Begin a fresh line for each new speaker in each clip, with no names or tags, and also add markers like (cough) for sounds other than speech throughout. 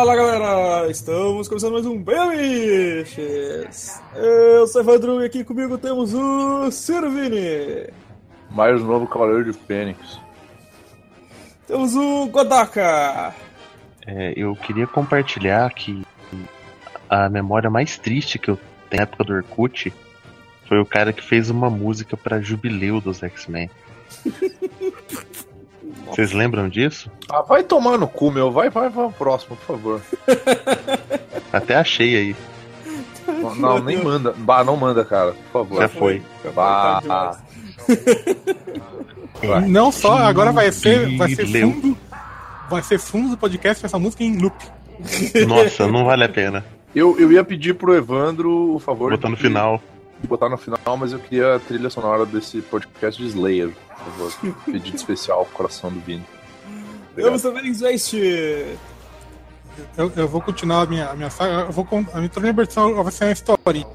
Fala galera, estamos começando mais um Bemiches. Eu sou Evandro e aqui comigo temos o Sirvini.
Mais um novo Cavaleiro de Fênix.
Temos o Godaka.
É, eu queria compartilhar que a memória mais triste que eu tenho na época do Orkut foi o cara que fez uma música para Jubileu dos X-Men. (laughs) Vocês lembram disso?
Ah, vai tomar no cu, meu. Vai, vai, vai próximo, por favor. (laughs)
Até achei aí.
Não, não, nem manda. Bah, não manda, cara, por favor.
Já foi.
Bah.
Vai.
Não só, agora vai ser, vai ser fundo. Vai ser fundo do podcast essa música em loop.
Nossa, não vale a pena.
Eu, eu ia pedir pro Evandro o favor
Botar no
de-
final.
De botar no final, mas eu queria a trilha sonora desse podcast de Slayer, por favor. Pedido especial, coração do Vini.
Temos também.
Eu, eu vou continuar a minha, a minha saga. Eu vou a minha, versão vai ser uma historinha.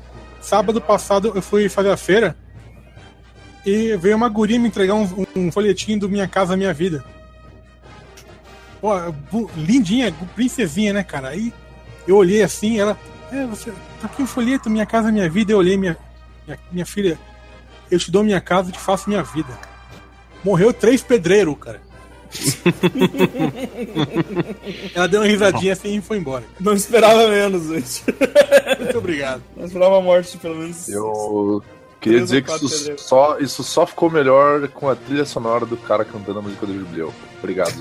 Sábado passado eu fui fazer a feira e veio uma guria me entregar um, um folhetinho do Minha Casa Minha Vida. Pô, lindinha, princesinha, né, cara? Aí eu olhei assim, ela. É, você. Tá aqui o folheto, Minha Casa Minha Vida. Eu olhei, minha, minha, minha filha, eu te dou minha casa, eu te faço minha vida. Morreu três pedreiros, cara. (laughs) ela deu uma risadinha assim e foi embora.
Não esperava menos, Zwest.
Muito obrigado.
Não esperava a morte, pelo menos.
Eu queria dizer que isso só, isso só ficou melhor com a trilha sonora do cara cantando a música do Jubileu. Obrigado.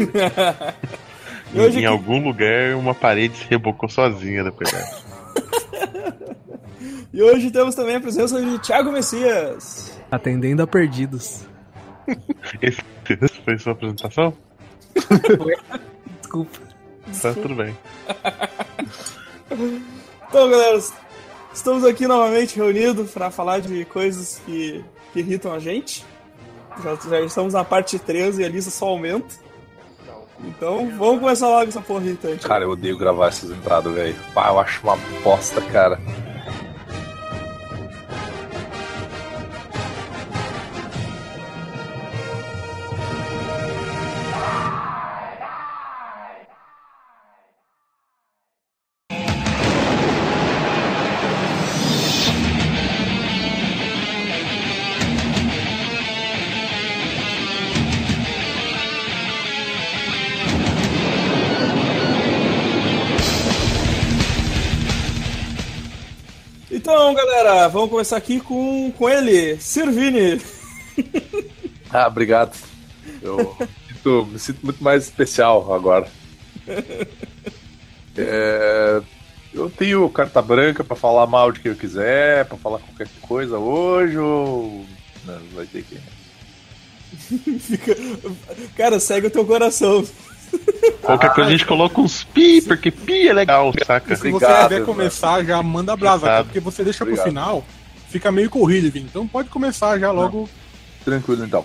E (laughs)
em
aqui-
algum lugar, uma parede se rebocou sozinha depois dessa. (laughs)
E hoje temos também a presença de Thiago Messias.
Atendendo a perdidos.
Esse foi sua apresentação? (laughs)
Desculpa.
Tá tudo bem.
Então, galera, estamos aqui novamente reunidos para falar de coisas que, que irritam a gente. Já, já estamos na parte 13 e a lista só aumenta. Então, vamos começar logo essa porra irritante.
Cara, eu odeio gravar essas entradas, velho. Pá, eu acho uma bosta, cara.
Então, galera, vamos começar aqui com, com ele, Sirvini. (laughs)
Ah, obrigado. Eu sinto- me sinto muito mais especial agora. (laughs) É, eu tenho carta branca pra falar mal de quem eu quiser, pra falar qualquer coisa hoje ou. Não, vai ter que. (laughs)
Cara, segue o teu coração.
Qualquer coisa a gente coloca uns pi, porque pi é legal, saca?
Se você
Obrigado,
quiser começar, já manda brasa, cara, porque você deixa
Obrigado.
pro final, fica meio corrido, Vini. Então pode começar já logo.
Tranquilo então.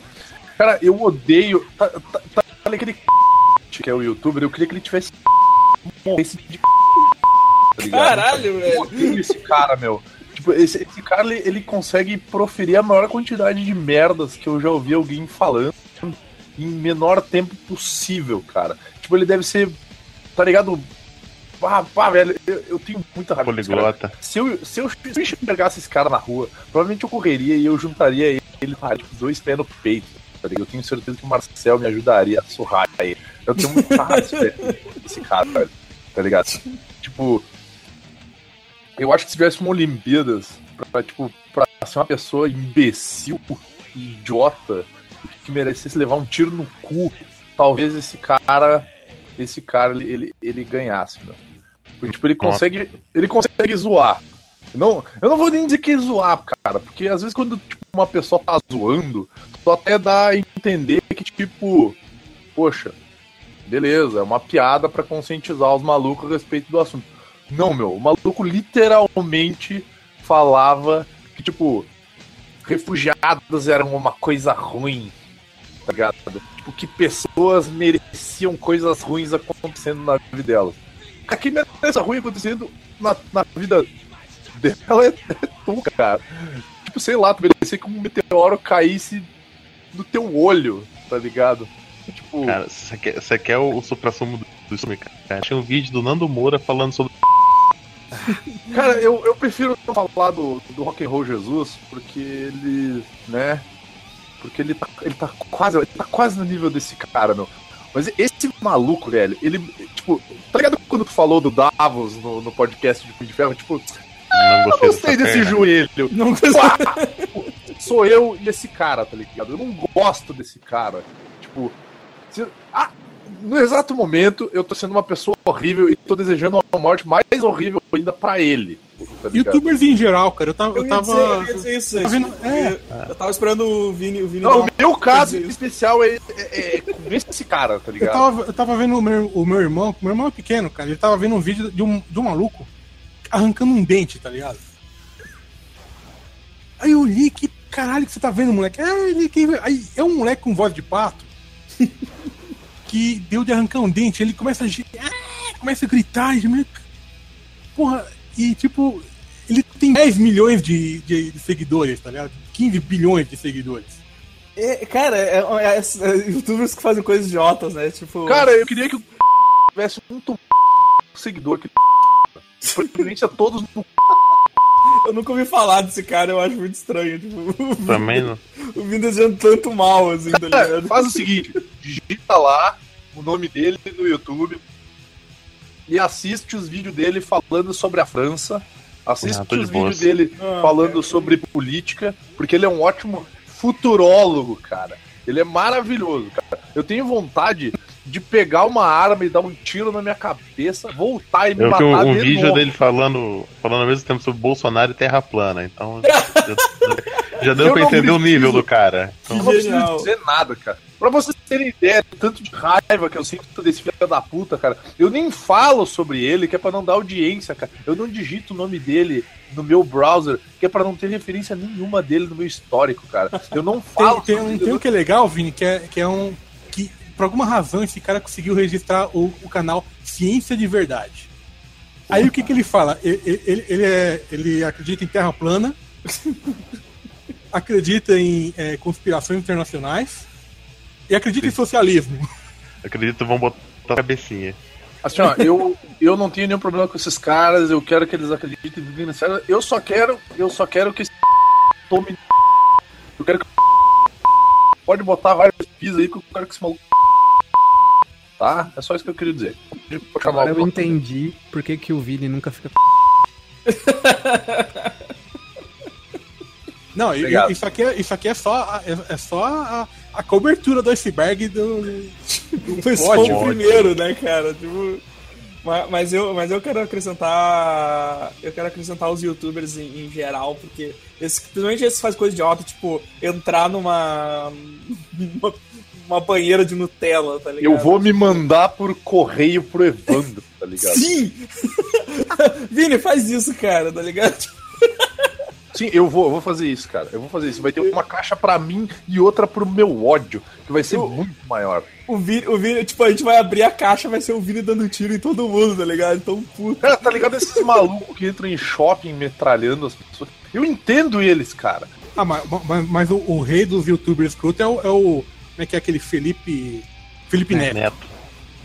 Cara, eu odeio. Tá, tá, tá, tá aquele que é o youtuber, eu queria que ele tivesse morresse de tá ligado?
Caralho,
Eu
velho.
odeio esse cara, meu. Tipo, esse, esse cara, ele, ele consegue proferir a maior quantidade de merdas que eu já ouvi alguém falando em menor tempo possível, cara. Tipo, ele deve ser, tá ligado? Pá, pá, velho, eu, eu tenho muita raiva.
Poliglota.
Se eu, se eu se eu enxergasse esse cara na rua, provavelmente eu correria e eu juntaria ele, ah, tipo, dois pés no peito. Tá ligado? Eu tenho certeza que o Marcel me ajudaria a surrar ele. Eu tenho muita raiva desse (laughs) cara, velho. Tá ligado? Tipo, eu acho que se tivesse uma Olimpíadas pra, tipo, pra ser uma pessoa imbecil, idiota, que merecesse levar um tiro no cu, talvez esse cara, esse cara, ele, ele, ele ganhasse, meu. Porque, tipo, ele consegue, ele consegue zoar. Não, eu não vou nem dizer que é zoar, cara, porque às vezes quando tipo, uma pessoa tá zoando, tu até dá a entender que, tipo, poxa, beleza, é uma piada pra conscientizar os malucos a respeito do assunto. Não, meu, o maluco literalmente falava que, tipo, refugiados eram uma coisa ruim, tá ligado? Tipo, que pessoas mereciam coisas ruins acontecendo na vida delas. Aqui merece ruim acontecendo na, na vida dela é, é tu, cara. Tipo, sei lá, tu merecia que um meteoro caísse no teu olho, tá ligado? Tipo,
Cara, você quer, quer o, o supra-sumo do, do filme, cara? Tinha um vídeo do Nando Moura falando sobre. (laughs)
Cara, eu, eu prefiro não falar do, do Rock and Roll Jesus, porque ele, né? Porque ele tá, ele tá quase, ele tá quase no nível desse cara, meu. Mas esse maluco, velho, ele, tipo, tá ligado quando tu falou do Davos no, no podcast de Punho de Ferro? Tipo,
Não
eu
gostei,
gostei
dessa
desse
perna.
joelho.
Não
Pá! Sou eu e esse cara, tá ligado? Eu não gosto desse cara. Tipo, se- ah, no exato momento eu tô sendo uma pessoa horrível e tô desejando uma morte mais horrível ainda pra ele. Tá?
Youtubers em geral, cara. Eu tava.
Eu
Eu tava...
dizer, eu ia dizer isso.
Tá
gente.
vendo? É.
Eu, eu tava esperando o Vini, o Vini
Não, o meu caso especial é, é, é com esse cara, tá
Eu
ligado?
tava, eu tava vendo o meu, o meu irmão, meu irmão é pequeno, cara. Ele tava vendo um vídeo de um, de um maluco arrancando um dente, tá ligado? Aí eu olhei, que caralho que você tá vendo, moleque? Ele, quem... Aí é um moleque com voz de pato que deu de arrancar um dente. Ele começa a, ah, começa a gritar, e, meio- porra, e tipo, ele tem 10 milhões de, de, de seguidores, tá ligado? 15 bilhões de seguidores.
É, cara, é, é- é- é youtubers que fazem coisas idiotas, né? Tipo.
Cara, eu queria que o tivesse muito seguidor que preferência todos no
eu nunca ouvi falar desse cara, eu acho muito estranho. Tipo,
Também não.
o Vini desejando tanto mal, assim, tá ligado?
faz o seguinte, digita lá o nome dele no YouTube e assiste os vídeos dele falando sobre a França. Assiste
Ah,
os vídeos
boas.
dele
Ah,
falando sobre política, porque ele é um ótimo futurólogo, cara. Ele é maravilhoso, cara. Eu tenho vontade de pegar uma arma e dar um tiro na minha cabeça, voltar e me
Eu vi
matar
um, um
de
vídeo
novo.
dele falando, falando ao mesmo tempo sobre Bolsonaro e Terra plana. Então (laughs) já, deu
Eu
pra entender o
preciso.
nível do cara.
Eu
Então,
não preciso
Genial.
dizer nada, cara. Pra vocês terem ideia do tanto de raiva que eu sinto desse filho da puta, cara, eu nem falo sobre ele, que é pra não dar audiência, cara. Eu não digito o nome dele no meu browser, que é pra não ter referência nenhuma dele no meu histórico, cara. Eu não falo
Tem, tem,
sobre
um, tem um que é legal, Vini, que é, que é um. Por alguma razão esse cara conseguiu registrar o, o canal Ciência de Verdade. Aí o que, que ele fala? Ele, ele, ele, é- ele acredita em terra plana, (laughs) acredita em é, conspirações internacionais e acredita em socialismo.
acredito que vão botar a cabecinha.
Assim, ó, eu, eu não tenho nenhum problema com esses caras, eu quero que eles acreditem em. Eu só quero, eu só quero que esse (laughs) tome. Eu quero que. Pode botar vários pis aí que eu quero que esse maluco. (laughs) Tá? É só isso que eu queria dizer.
Agora eu entendi por que, que o Vini nunca fica.
Não,
Obrigado.
isso aqui, é, isso aqui é só, a- é, é só a, a cobertura do iceberg do. do
o primeiro, né, cara? Tipo, ma- mas, eu, mas eu quero acrescentar. Eu quero acrescentar os youtubers em, em geral, porque esse, principalmente esses fazem coisa idiota, tipo, entrar numa. uma, uma banheira de Nutella, tá ligado?
Eu vou me mandar por correio pro Evandro, tá ligado?
Sim! (laughs) Vini, faz isso, cara, tá ligado? (laughs)
Sim, eu vou, eu vou fazer isso, cara. Eu vou fazer isso. Vai ter uma caixa pra mim e outra pro meu ódio, que vai ser muito maior.
O Vini, o Vini, tipo, a gente vai abrir a caixa, vai ser o Vini dando tiro em todo mundo, tá ligado? Então, puta.
Cara, tá ligado esses malucos que entram em shopping metralhando as pessoas? Eu entendo eles, cara.
Ah, mas, mas, mas o, o rei dos youtubers escroto é o, é o. Como é que é aquele Felipe. Felipe Neto.
Neto.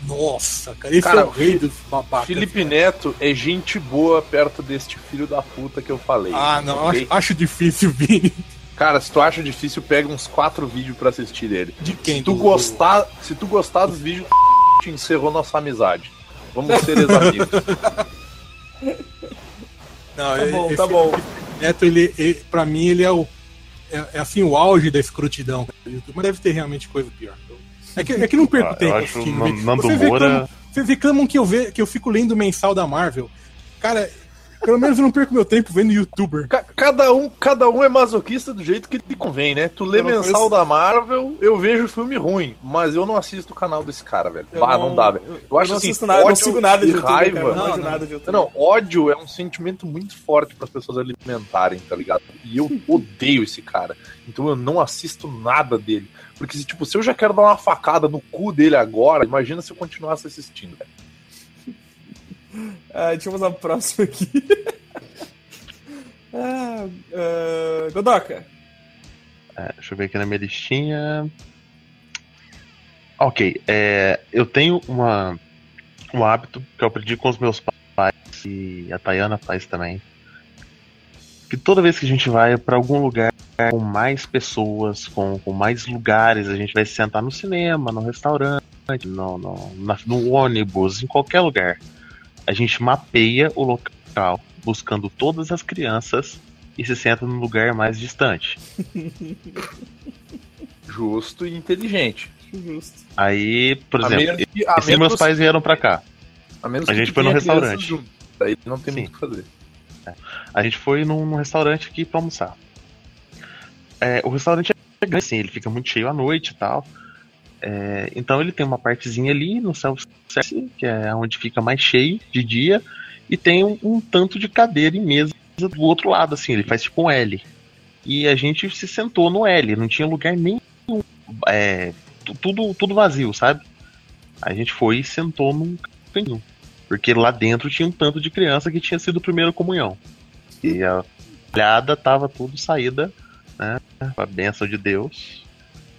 Nossa, cara, esse
Cara,
é o rei dos babacas.
Felipe Neto é gente boa perto deste filho da puta que eu falei.
Ah, não,
ok?
acho, acho difícil, Vini.
Cara, se tu acha difícil, pega uns quatro vídeos pra assistir dele.
De quem?
Se tu
Do-
gostar, se tu gostar dos vídeos, (laughs) te encerrou nossa amizade. Vamos ser ex-amigos. (laughs)
Não,
Tá
é-
bom,
esse
tá bom.
Neto, ele, ele, pra mim, ele é o. É, é, assim, o auge da YouTube, mas deve ter realmente coisa pior. É que, é que não perco
Ah, eu
tempo
acho
assistindo.
o
vídeo.
Nando
Vocês
Moura-
reclamam, vocês reclamam que eu, ve, que eu fico lendo o mensal da Marvel. Cara, pelo menos eu não perco meu tempo vendo youtuber.
Ca- Cada um, cada um é masoquista do jeito que lhe convém, né? Tu lê
Eu não
mensal
conheço-
da Marvel, eu vejo filme ruim, mas eu não assisto o canal desse cara, velho.
Eu
Bah, não, dá, velho.
Eu,
Eu acho
não
assim,
assisto nada, não
ódio
sigo nada de
e
youtuber,
raiva.
cara, não,
Não, não.
nada de youtuber.
Não, ódio é um sentimento muito forte para as pessoas alimentarem, tá ligado? E eu odeio esse cara. Então eu não assisto nada dele. Porque, se, tipo, se eu já quero dar uma facada no cu dele agora, imagina se eu continuasse assistindo, velho.
Ah, deixa eu fazer a próxima aqui. (laughs) ah, ah, Godoka.
É, deixa eu ver aqui na minha listinha. Ok, é, eu tenho uma, um hábito que eu aprendi com os meus pais e a Tayana faz também. Que toda vez que a gente vai para algum lugar com mais pessoas, com, com mais lugares, a gente vai se sentar no cinema, no restaurante, no, no, na- no ônibus, em qualquer lugar. A gente mapeia o local, buscando todas as crianças e se senta no lugar mais distante. (laughs)
Justo e inteligente.
Justo.
Aí, por
A
exemplo,
menos que- a
esse meus pais vieram pra cá.
A, menos
a gente foi
crianças
restaurante.
junto. Daí não tem
Sim.
muito o que fazer.
A gente foi num, num restaurante aqui pra almoçar. É, o restaurante é grande, assim, ele fica muito cheio à noite e tal. É, então ele tem uma partezinha ali no self-service, que é onde fica mais cheio de dia, e tem um, um tanto de cadeira e mesa do outro lado, assim, ele faz tipo um L. E a gente se sentou no L, não tinha lugar nenhum. É, tu- tudo, tudo vazio, sabe? A gente foi e sentou num cantinho. Porque lá dentro tinha um tanto de criança que tinha sido primeira comunhão. E a olhada tava tudo saída, né? Com a bênção de Deus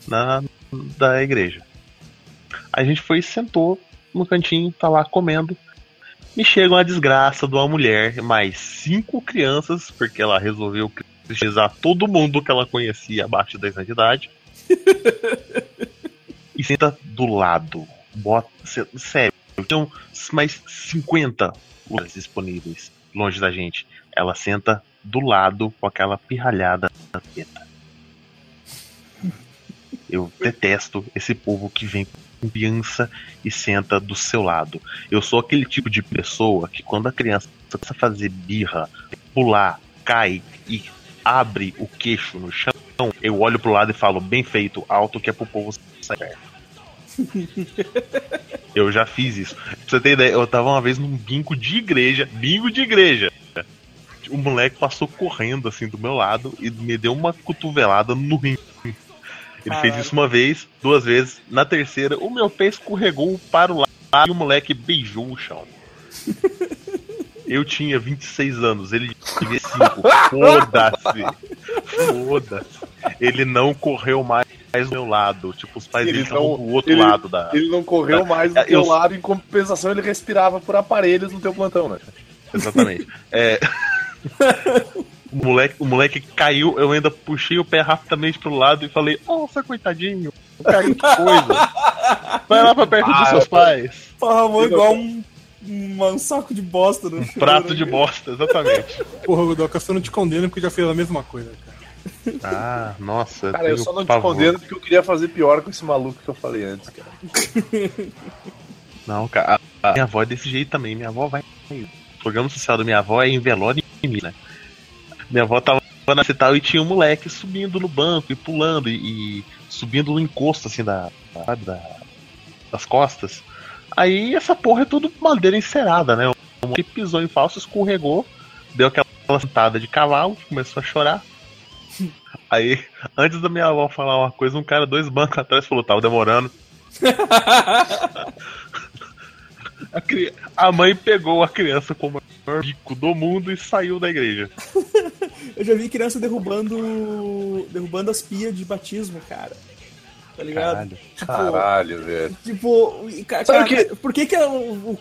na, da igreja. A gente foi e sentou no cantinho, tá lá comendo. E chega uma desgraça de uma mulher, mais cinco crianças, porque ela resolveu cristianizar todo mundo que ela conhecia abaixo de 10 anos de idade. (laughs) e senta do lado. Bota, sé- sério, tinham mais 50 lugares disponíveis longe da gente. Ela senta do lado com aquela pirralhada da teta. Eu detesto esse povo que vem com criança e senta do seu lado. Eu sou aquele tipo de pessoa que quando a criança começa a fazer birra, pular, cai e abre o queixo no chão, eu olho pro lado e falo, bem feito, alto que é pro povo sair perto. (laughs) Eu já fiz isso. Pra você ter ideia, eu tava uma vez num bingo de igreja, bingo de igreja. O moleque passou correndo assim do meu lado e me deu uma cotovelada no rim. Ele fez
Caralho.
isso uma vez, duas vezes. Na terceira, o meu pé escorregou para o lado e o moleque beijou o chão. (laughs) Eu tinha 26 anos, ele tinha 5. Foda-se. Foda-se. Ele não correu mais do meu lado. Tipo, os pais
Ele
dele estavam
não-
do outro
ele-
lado da.
Ele não correu mais do
É,
teu
eu-
lado, em compensação ele respirava por aparelhos no teu plantão, né?
Exatamente. É... (laughs) o, moleque, o moleque caiu, eu ainda puxei o pé rapidamente pro lado e falei, nossa, coitadinho, cara, que coisa. (laughs) Vai lá pra perto dos
Ah,
seus pais.
Parramou igual um, um, um saco de bosta no
Prato de bosta, exatamente. (laughs)
Porra, Godoka, eu só não te condeno porque já fez a mesma coisa, cara.
Ah, nossa.
Cara, eu só não te
pavor.
condeno porque eu queria fazer pior com esse maluco que eu falei antes, cara.
Não, cara, a minha avó é desse jeito também. Minha avó vai. O programa social da minha avó é em velório em mim, né? Minha avó tava na cital e tinha um moleque subindo no banco e pulando e, e subindo no encosto, assim, da, da, das costas. Aí essa porra é tudo madeira encerada, né? O moleque pisou em falso, escorregou, deu aquela sentada de cavalo, começou a chorar. (laughs) Aí, antes da minha avó falar uma coisa, um cara dois bancos atrás falou: tava demorando. (laughs) A, cri- a mãe pegou a criança com o maior bico do mundo e saiu da igreja. (laughs)
Eu já vi criança derrubando. derrubando as pias de batismo, cara. Tá ligado?
Caralho.
Tipo,
Caralho, velho.
Tipo, cara,
que-
por que que é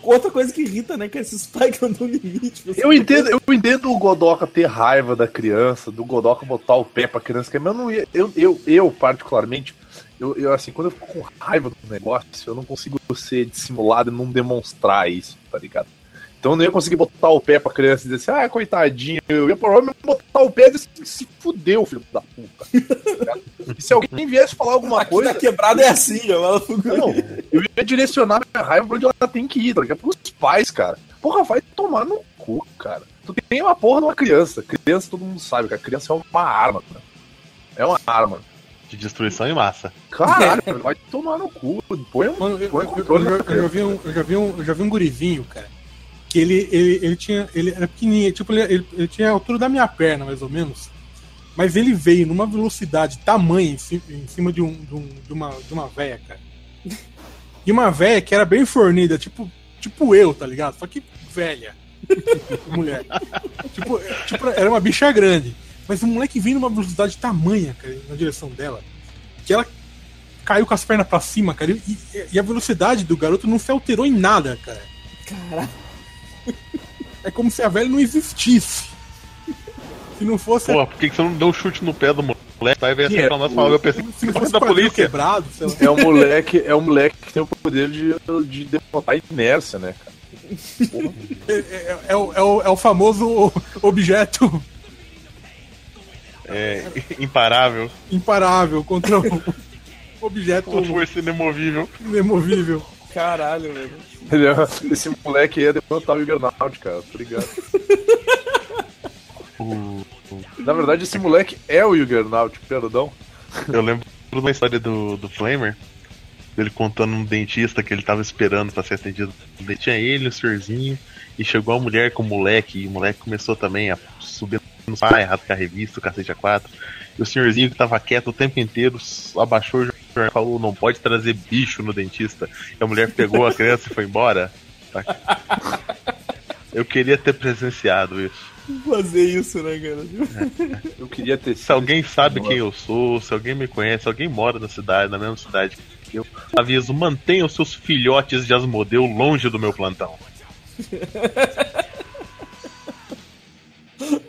outra coisa que irrita, né? Que é esses pais que não dão limite. você-
Eu entendo, eu entendo o Godoka ter raiva da criança, do Godoka botar o pé pra criança, mas eu não ia. Eu, eu, eu particularmente, eu, eu, assim, quando eu fico com raiva do negócio, eu não consigo ser dissimulado e não demonstrar isso, tá ligado? Então eu não ia conseguir botar o pé pra criança e dizer assim, ah, coitadinho, eu ia provavelmente botar o pé e dizer assim, se fudeu, filho da puta. tá e se alguém viesse falar alguma
Aqui
coisa.
na quebrada é assim, ó.
Não, eu ia direcionar minha raiva pra onde ela tem que ir, tá ligado? Pros pais, cara. Porra, vai tomar no cu, cara. Tu tem uma porra de uma criança. Criança, todo mundo sabe, cara. Criança é uma arma, cara. É uma arma.
De destruição em massa.
Caralho, cara, vai tomar no cu. Põe um.
Mano, eu,
põe
eu-
controle
eu já-
na
eu já vi um, eu já vi um, eu já vi um gurizinho, cara. Que ele, ele, ele tinha. Ele era pequenininho, tipo, ele, ele- ele tinha a altura da minha perna, mais ou menos. Mas ele veio numa velocidade tamanha em, ci- em cima de, um, de, um- de uma, de uma véia, cara. E uma véia que era bem fornida, tipo, tipo eu, tá ligado? Só que velha. (laughs) Mulher. tipo, é, tipo, era uma bicha grande. Mas o moleque veio numa velocidade tamanha, cara, na direção dela. Que ela caiu com as pernas pra cima, cara. E, e a velocidade do garoto não se alterou em nada, cara.
Caralho.
É como se a velha não existisse. Se não fosse.
Pô, por que, que você não deu um chute no pé do moleque? Tá aí veio
Sim,
acertar
é,
nós falando, eu pensei
se
que
não
fosse da polícia.
quebrado, sei lá.
É um moleque, é um moleque que tem o poder de, de derrotar a inércia, né, cara? (laughs)
É, é- é o, é o- é o famoso objeto
É, (laughs) imparável.
imparável contra o objeto
Com força inemovível.
inemovível.
Caralho, velho.
Ele é- Esse moleque ia derrotar o Juggernaut, cara, ligado? (laughs)
O-
Na verdade, esse moleque é o Juggernaut, perdão.
Eu lembro de uma história do, do Flamer, dele contando um dentista que ele tava esperando pra ser atendido. Tinha ele, o senhorzinho, e chegou a mulher com o moleque, e o moleque começou também a subir no pai, rasgar a revista, o cacete A4. E o senhorzinho que tava quieto o tempo inteiro abaixou o jornal e falou: não pode trazer bicho no dentista. E a mulher pegou a criança e foi embora. Tá? Eu queria ter presenciado isso.
Fazer isso, né, cara? (laughs)
Eu queria ter
Se alguém sabe quem eu sou, se alguém me conhece, se alguém mora na cidade, na mesma cidade que eu, aviso, mantenha os seus filhotes de Asmodeu longe do meu plantão.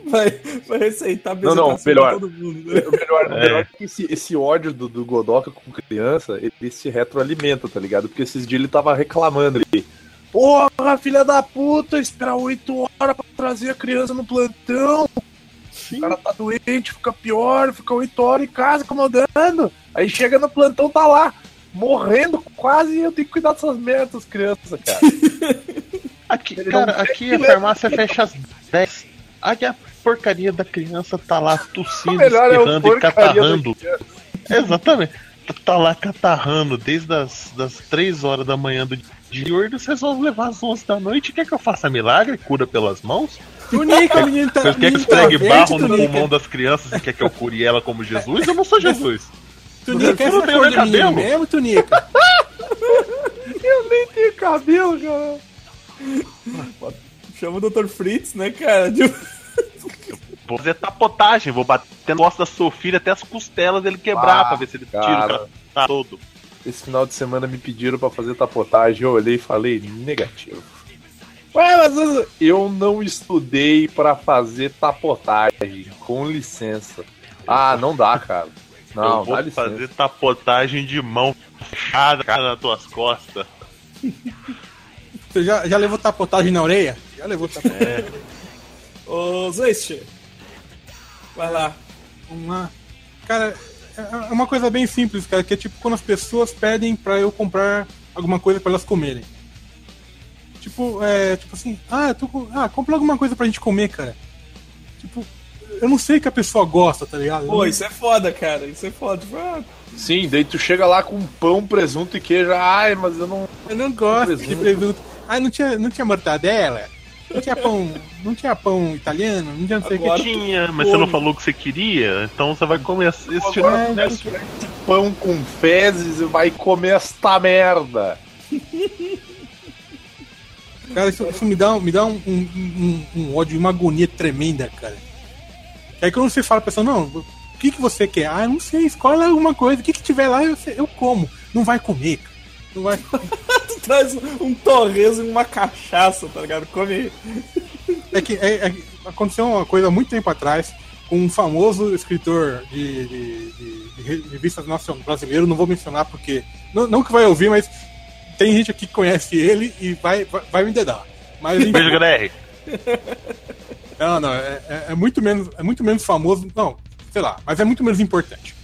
Vai, vai receitar
Não, não, melhor.
todo mundo, né?
O melhor,
É.
melhor é que esse, esse ódio do, do Godoka com criança, ele se retroalimenta, tá ligado? Porque esses dias ele tava reclamando ali. Porra, filha da puta, esperar 8 horas pra trazer a criança no plantão. O cara tá doente, fica pior, fica 8 horas em casa incomodando. Aí chega no plantão, tá lá, morrendo quase, e eu tenho que cuidar dessas merdas, crianças, cara. (laughs)
Aqui, cara, aqui a farmácia fecha às 10. Aqui a porcaria da criança tá lá tossindo,
é
espirrando e
porcaria
catarrando. Exatamente. Tá lá catarrando desde as das 3 horas da manhã do dia. E eles resolvem levar às 11 da noite. Quer que eu faça milagre? Cura pelas mãos?
Tunica, menino tá.
Você quer que
tá
esfregue
verde,
barro no pulmão das crianças e quer que eu cure ela como Jesus? Eu não sou Jesus.
Tunica,
Eu não
essa
tenho nem cabelo.
mesmo, Tunica? (laughs)
Eu nem tenho cabelo, cara.
Chama o Dr. Fritz, né, cara? Tipo,
Vou fazer tapotagem, vou bater no osso da sua filha até as costelas dele quebrar
Ah,
pra ver se ele tira o
cara.
cara tá todo.
Esse final de semana me pediram pra fazer tapotagem, eu olhei e falei negativo. Ué, mas eu não estudei pra fazer tapotagem, com licença. Ah, não dá, cara. Não,
eu vou
dá licença.
fazer tapotagem de mão fechada cara, nas tuas costas.
Já, já levou tapotagem na orelha? Já levou tapotagem.
É.
ô Zeist. Vai lá.
Vamos lá. Cara, é é uma coisa bem simples, cara, que é tipo quando as pessoas pedem pra eu comprar alguma coisa pra elas comerem. Tipo, é, tipo assim, ah, eu tô com, ah, compra alguma coisa pra gente comer, cara. Tipo, eu não sei que a pessoa gosta, tá ligado?
Pô, isso é foda, cara. Isso é foda. Tipo, ah,
Sim, daí tu chega lá com pão, presunto e queijo. Ai, mas eu não.
Eu não gosto de
Presunto.
Ah, não tinha, não tinha mortadela? Não tinha pão, não tinha pão italiano? Não tinha não sei o que.
Tinha, mas você não falou o que você queria, então você vai comer esse tipo
Agora
É,
esse pão com fezes e vai comer esta merda.
Cara, isso, isso me dá, um- me dá um, um, um, um ódio e uma agonia tremenda, cara. Aí quando você fala pra pessoa, não, o que, que você quer? Ah, eu não sei, escolhe alguma coisa, o que, que tiver lá eu, eu como. Não vai comer, cara. Não vai. (laughs)
tu traz um torresmo e uma cachaça, tá ligado? Come.
É que é- é- aconteceu uma coisa há muito tempo atrás com um famoso escritor de, de, de- de re- revistas nacionais brasileiro, não vou mencionar porque. Não, não que vai ouvir, mas tem gente aqui que conhece ele e vai, vai, vai me dedar. Mas (laughs) enfim,
Beijo, Greg.
não, não, é, é- é muito menos, é muito menos famoso, não, sei lá, mas é muito menos importante.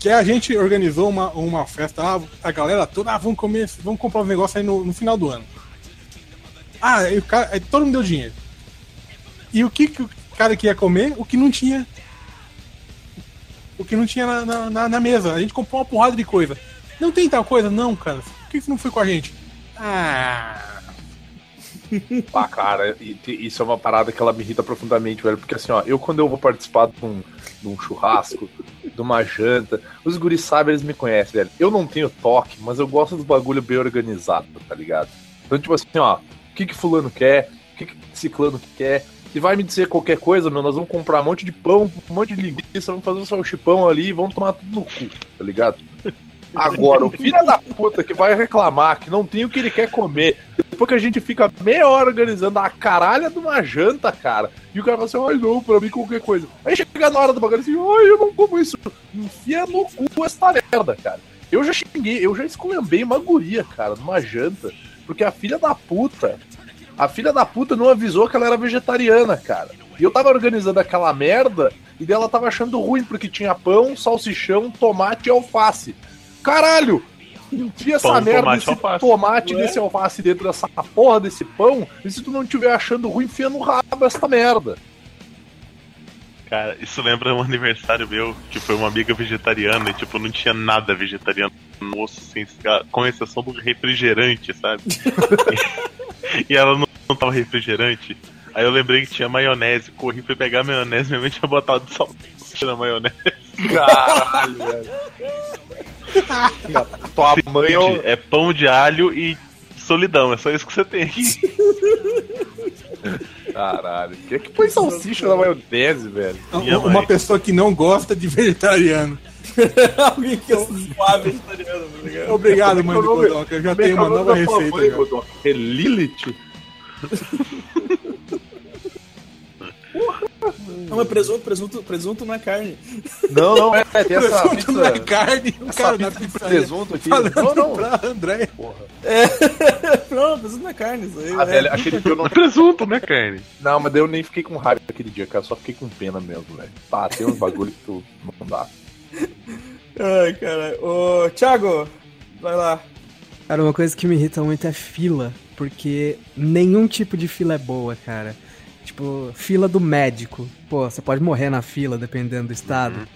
Que a gente organizou uma, uma festa, a galera toda, ah, vamos comer, vamos comprar um negócio aí no, no final do ano. Ah, aí o cara, aí todo mundo deu dinheiro. E o que, que o cara queria comer? O que não tinha. O que não tinha na, na- na, na mesa. A gente comprou uma porrada de coisa. Não tem tal coisa? Não, cara. Por que você não foi com a gente? Ah. (laughs)
Ah, cara, e isso é uma parada que ela me irrita profundamente, velho. Porque assim, ó, eu quando eu vou participar de um, de um churrasco, (laughs) de uma janta, os guris sabem, eles me conhecem, velho. Eu não tenho toque, mas eu gosto dos bagulho bem organizado, tá ligado? Então, tipo assim, ó, o que que fulano quer, o que que ciclano quer. Se vai me dizer qualquer coisa, meu, nós vamos comprar um monte de pão, um monte de linguiça, vamos fazer um salchipão ali e vamos tomar tudo no cu, tá ligado? (laughs) Agora, o filho da puta que vai reclamar que não tem o que ele quer comer, depois que a gente fica meia hora organizando a caralha de uma janta, cara, e o cara fala assim, ai não, pra mim qualquer coisa. Aí chega na hora do bagulho assim, ai, eu não como isso. Enfia no cu essa merda, cara. Eu já xinguei, eu já esculhambei uma guria, cara, numa janta, porque a filha da puta, a filha da puta não avisou que ela era vegetariana, cara. E eu tava organizando aquela merda e dela tava achando ruim porque tinha pão, salsichão, tomate e alface. Caralho! Enfia essa
Pão,
merda
tomate,
desse
alface.
tomate
Ué?
desse alface dentro dessa porra desse pão, e se tu não estiver achando ruim, enfia no rabo essa merda.
Cara, isso lembra um aniversário meu, que foi uma amiga vegetariana e, tipo, não tinha nada vegetariano no almoço, sem, com exceção do refrigerante, sabe? (laughs) e ela não, não tava refrigerante. Aí eu lembrei que tinha maionese, corri pra pegar a maionese, minha mãe tinha botado salsicha (laughs) na maionese.
Caralho, velho. (laughs) Tua mãe
é pão de alho e solidão, é só isso que você tem aqui. (laughs)
Caralho. Quem é que põe salsicha na maionese, velho?
Minha
Uma
mãe.
pessoa que não gosta de vegetariano. (laughs)
Alguém que é suave vegetariano, tá ligado?
Obrigado, mãe do
é que é?
Godoka. Eu já
é
tenho
que é
uma
o
nova receita.
mãe? É Lilith?
Não, é presunto, presunto, presunto na carne.
Não, não, é, tem essa
Presunto na
pizza,
carne, o cara na
pizza presunto aqui.
falando
Não, não.
pra André.
Porra. (laughs)
Não, presunto na carne, isso aí.
Ah,
é.
velho, aquele dia eu não...
Presunto, né, carne?
Não, mas daí eu nem fiquei com raiva aquele dia, cara. Só fiquei com pena mesmo, velho. Tá, tem uns bagulho que tu não dá.
Ai, cara. Ô, Thiago, vai lá.
Cara, uma coisa que me irrita muito é fila, porque nenhum tipo de fila é boa, cara. Tipo, fila do médico. Pô, você pode morrer na fila, dependendo do estado.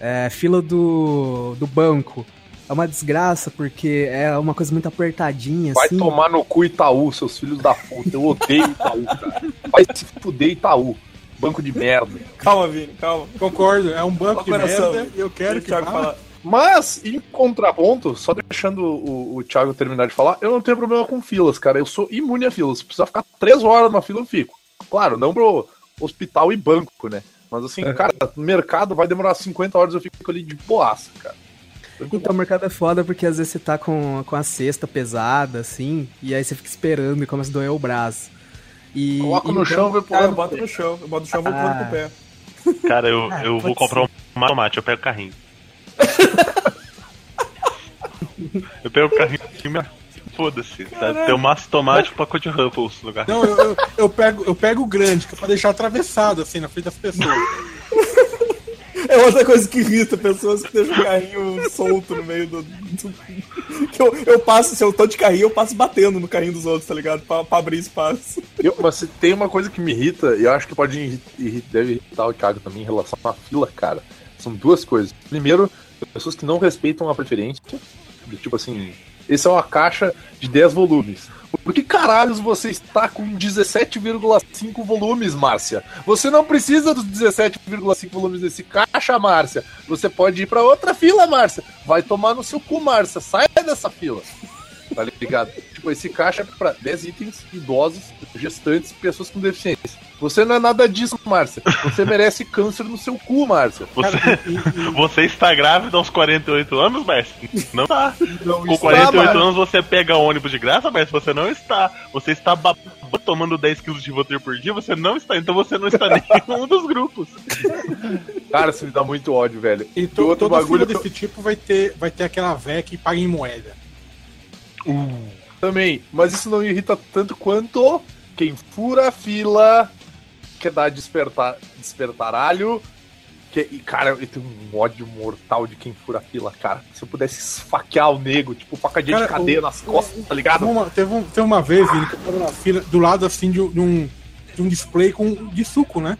É, fila do, do banco. É uma desgraça, porque é uma coisa muito apertadinha,
Vai
assim.
tomar no cu Itaú, seus filhos da puta. Eu odeio Itaú, cara. Vai se fuder Itaú. Banco de merda.
Calma, Vini, calma.
Concordo, é um banco de
coração.
merda e eu quero que
o Thiago
vá.
falar.
Mas, em contraponto, só deixando o, o Thiago terminar de falar, eu não tenho problema com filas, cara. Eu sou imune a filas. Se precisar ficar três horas numa fila, eu fico. Claro, não pro hospital e banco, né? Mas assim, cara, no mercado vai demorar 50 horas, eu fico ali de boaça, cara.
Então o mercado é foda porque às vezes você tá com, com a cesta pesada, assim, e aí você fica esperando e começa a doer o braço. E,
Coloca
e
no chão, vai
Ah, eu boto no chão. Eu boto no chão e vou pulando com o pé.
Cara, eu, (laughs)
Ah,
eu vou comprar um tomate, eu pego o carrinho. (laughs) eu pego o carrinho e me... Foda-se? Tem um maço de tomate e um pacote de Ruffles no carrinho.
Não, eu, eu, eu pego, eu pego o grande, que é pra deixar atravessado, assim, na frente das pessoas. (laughs)
É outra coisa que irrita pessoas que deixam o carrinho solto no meio do. do- que eu, eu passo, se eu tô de carrinho, eu passo batendo no carrinho dos outros, tá ligado? Pra, pra abrir espaço.
Eu, mas se tem uma coisa que me irrita, e eu acho que pode irri- irri- deve irritar o Thiago também em relação à fila, cara. São duas coisas. Primeiro, pessoas que não respeitam a preferência. Tipo assim, esse é uma caixa de 10 volumes. Por que caralhos você está com 17,5 volumes, Márcia? Você não precisa dos 17,5 volumes desse caixa, Márcia. Você pode ir pra outra fila, Márcia. Vai tomar no seu cu, Márcia. Saia dessa fila. Tá ligado? Tipo, esse caixa é pra 10 itens idosos, gestantes, pessoas com deficiência. Você não é nada disso, Márcia. Você merece câncer no seu cu, Márcia.
Você, você está grávida aos 48 anos, Mestre? Não tá.
Não
Com
está,
48
Márcia.
anos você pega ônibus de graça, mas você não está. Você está babando, tomando 10 quilos de Rivotril por dia, você não está. Então você não está (laughs) em nenhum dos grupos.
Cara, isso me dá muito ódio, velho.
E to,
outro
toda
bagulho que
desse tipo vai ter, vai ter aquela véia que paga em moeda.
Também, mas isso não me irrita tanto quanto quem fura a fila quer dar despertar, despertaralho. Que, e, cara, eu tenho um ódio mortal de quem fura a fila, cara. Se eu pudesse esfaquear o nego, tipo, facadinha de cadeia
o-
nas costas, tá
Teve
ligado?
uma, teve, um- teve uma vez, Vini, que eu tava na fila, do lado assim de, um- de um, de um display com, de suco, né?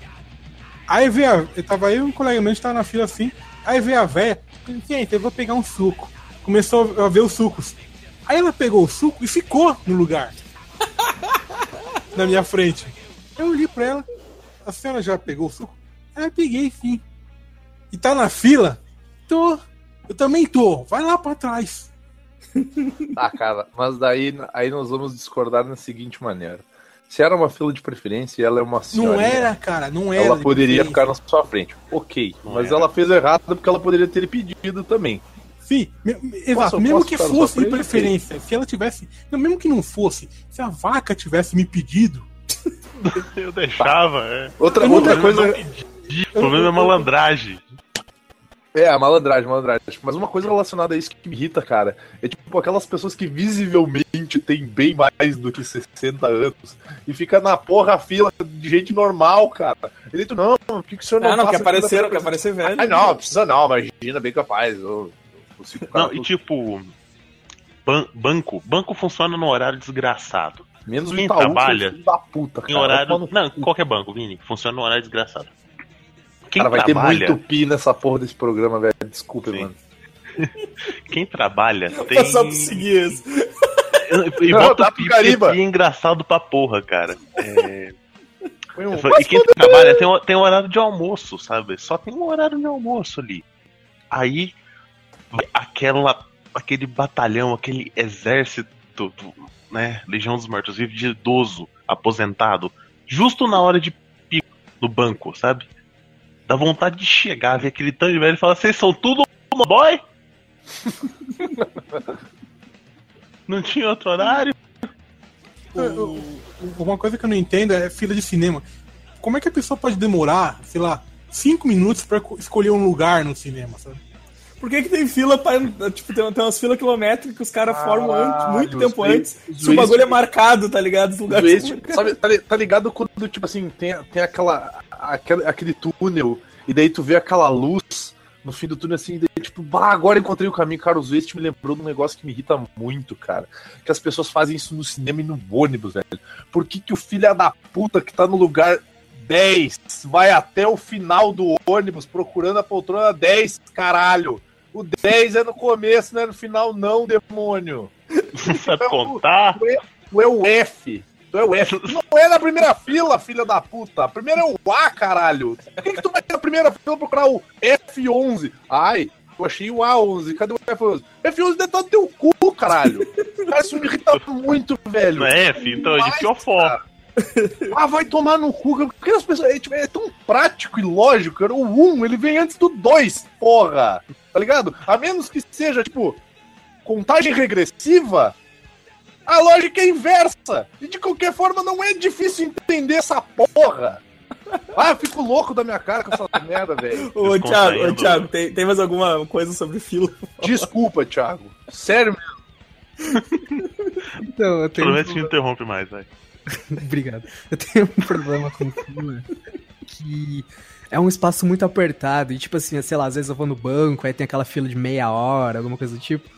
Aí veio a, eu tava aí, um colega meu, a gente tava na fila assim, aí veio a véia, gente, eu vou pegar um suco. Começou a ver os sucos. Aí ela pegou o suco e ficou no lugar. (laughs) na minha frente. Eu olhei pra ela, a senhora já pegou o suco? Ah, peguei sim. E tá na fila? Tô. Eu também tô. Vai lá pra trás. (laughs)
Tá, cara, mas daí aí nós vamos discordar da seguinte maneira. Se era uma fila de preferência e ela é uma senhora.
Não era, cara, não era.
Ela
de
poderia
preferência.
ficar na sua frente. Ok,
Não
mas
era.
ela fez errado porque ela poderia ter pedido também.
Sim, me- me- exato. Mesmo que
na
fosse
sua
de
frente?
preferência, se ela tivesse. Não, mesmo que não fosse, se a vaca tivesse me pedido,
Eu deixava, é.
Outra,
Eu
outra coisa.
O problema é malandragem.
É, a malandragem, malandragem. Mas uma coisa relacionada a isso que me irrita, cara, é tipo aquelas pessoas que visivelmente têm bem mais do que 60 anos e fica na porra fila de gente normal, cara. Ele tu não, por que, que o senhor não
Ah, não,
passa
quer aparecer,
pela-
quer aparecer velho.
Ah, não, precisa não, imagina, bem capaz. Eu, eu
Não, e tipo. ban- banco. Banco funciona no horário desgraçado.
Menos o
quem
Itaú,
trabalha
da puta, cara.
Em horário.
No-
Não, qualquer banco, Vini. Funciona no horário desgraçado. Quem
Cara, vai ter
trabalha,
muito pi nessa porra desse programa, velho. Desculpa,
Sim.
mano. (laughs)
quem trabalha tem.
Tá só pra seguir.
E
Não,
bota
tá pro
pi,
Cariba.
porque pi é engraçado pra porra, cara. (laughs) É,
um-
e quem trabalha tem, um- tem um horário de almoço, sabe? Só tem um horário de almoço ali. Aí, aquela, aquele batalhão, aquele exército, né? Legião dos Mortos-Vivos de idoso, aposentado, justo na hora de pico no banco, sabe? Dá vontade de chegar, ver aquele tanto de velho e falar: vocês são tudo boy? (laughs) Não tinha outro horário?
uma coisa que eu não entendo é fila de cinema. Como é que a pessoa pode demorar, sei lá, cinco minutos co- escolher um lugar no cinema, sabe?
Por que, que tem fila pra. Tipo, tem, tem umas filas quilométricas que os caras formam antes, muito
Caralho,
tempo antes.
Waze-
Se o bagulho é marcado, tá ligado? Os lugares são marcados.
sabe, tá, tá ligado quando, tipo assim, tem, tem aquela, aquele, aquele túnel, e daí tu vê aquela luz no fim do túnel, assim, e daí, tipo, bah, agora encontrei o caminho. Cara, os me lembrou de um negócio que me irrita muito, cara. Que as pessoas fazem isso no cinema e no ônibus, velho. Por que, que o filho da puta que tá no lugar 10 vai até o final do ônibus procurando a poltrona 10, caralho? O 10 é no começo, não é no final, não, demônio. (laughs)
Sabe contar?
Tu é o F. Tu é o F. Não é na primeira fila, filha da puta. A primeira é o A, caralho. Por que, que tu vai na primeira fila procurar o F11? Ai, eu achei o A11. Cadê o F11? F11 deve estar no teu cu, caralho. Cara, isso me irrita muito, velho.
Não é F? Então a gente ofó. (laughs)
Ah, vai tomar no cu. Porque as pessoas. É, tipo, é tão prático e lógico. cara. O 1, ele vem antes do 2, porra. Tá ligado? A menos que seja, tipo, contagem regressiva, a lógica é inversa. E de qualquer forma, não é difícil entender essa porra. Ah, eu fico louco da minha cara com essa (laughs) merda, velho.
Ô. Thiago, ô, Thiago tem, tem mais alguma coisa sobre fila?
Desculpa, Thiago. Sério mesmo.
Então, eu tenho.
Promete que não interrompe mais, vai. (laughs)
Obrigado. Eu tenho um problema com fila que é um espaço muito apertado. E tipo assim, sei lá, às vezes eu vou no banco, aí tem aquela fila de meia hora, alguma coisa do tipo.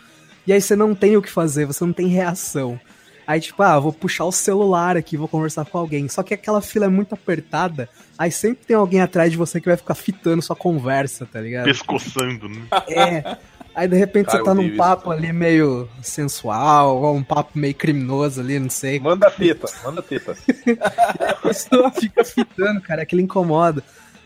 E aí você não tem o que fazer, você não tem reação. Aí, tipo, ah, vou puxar o celular aqui, vou conversar com alguém. Só que aquela fila é muito apertada, aí sempre tem alguém atrás de você que vai ficar fitando sua conversa, tá ligado?
Pescoçando, né?
É. Aí de repente
Cara,
você tá num papo ali meio sensual, ou um papo meio criminoso ali, não sei.
Manda teta, manda teta. (laughs)
a pessoa fica fitando, cara, aquilo incomoda.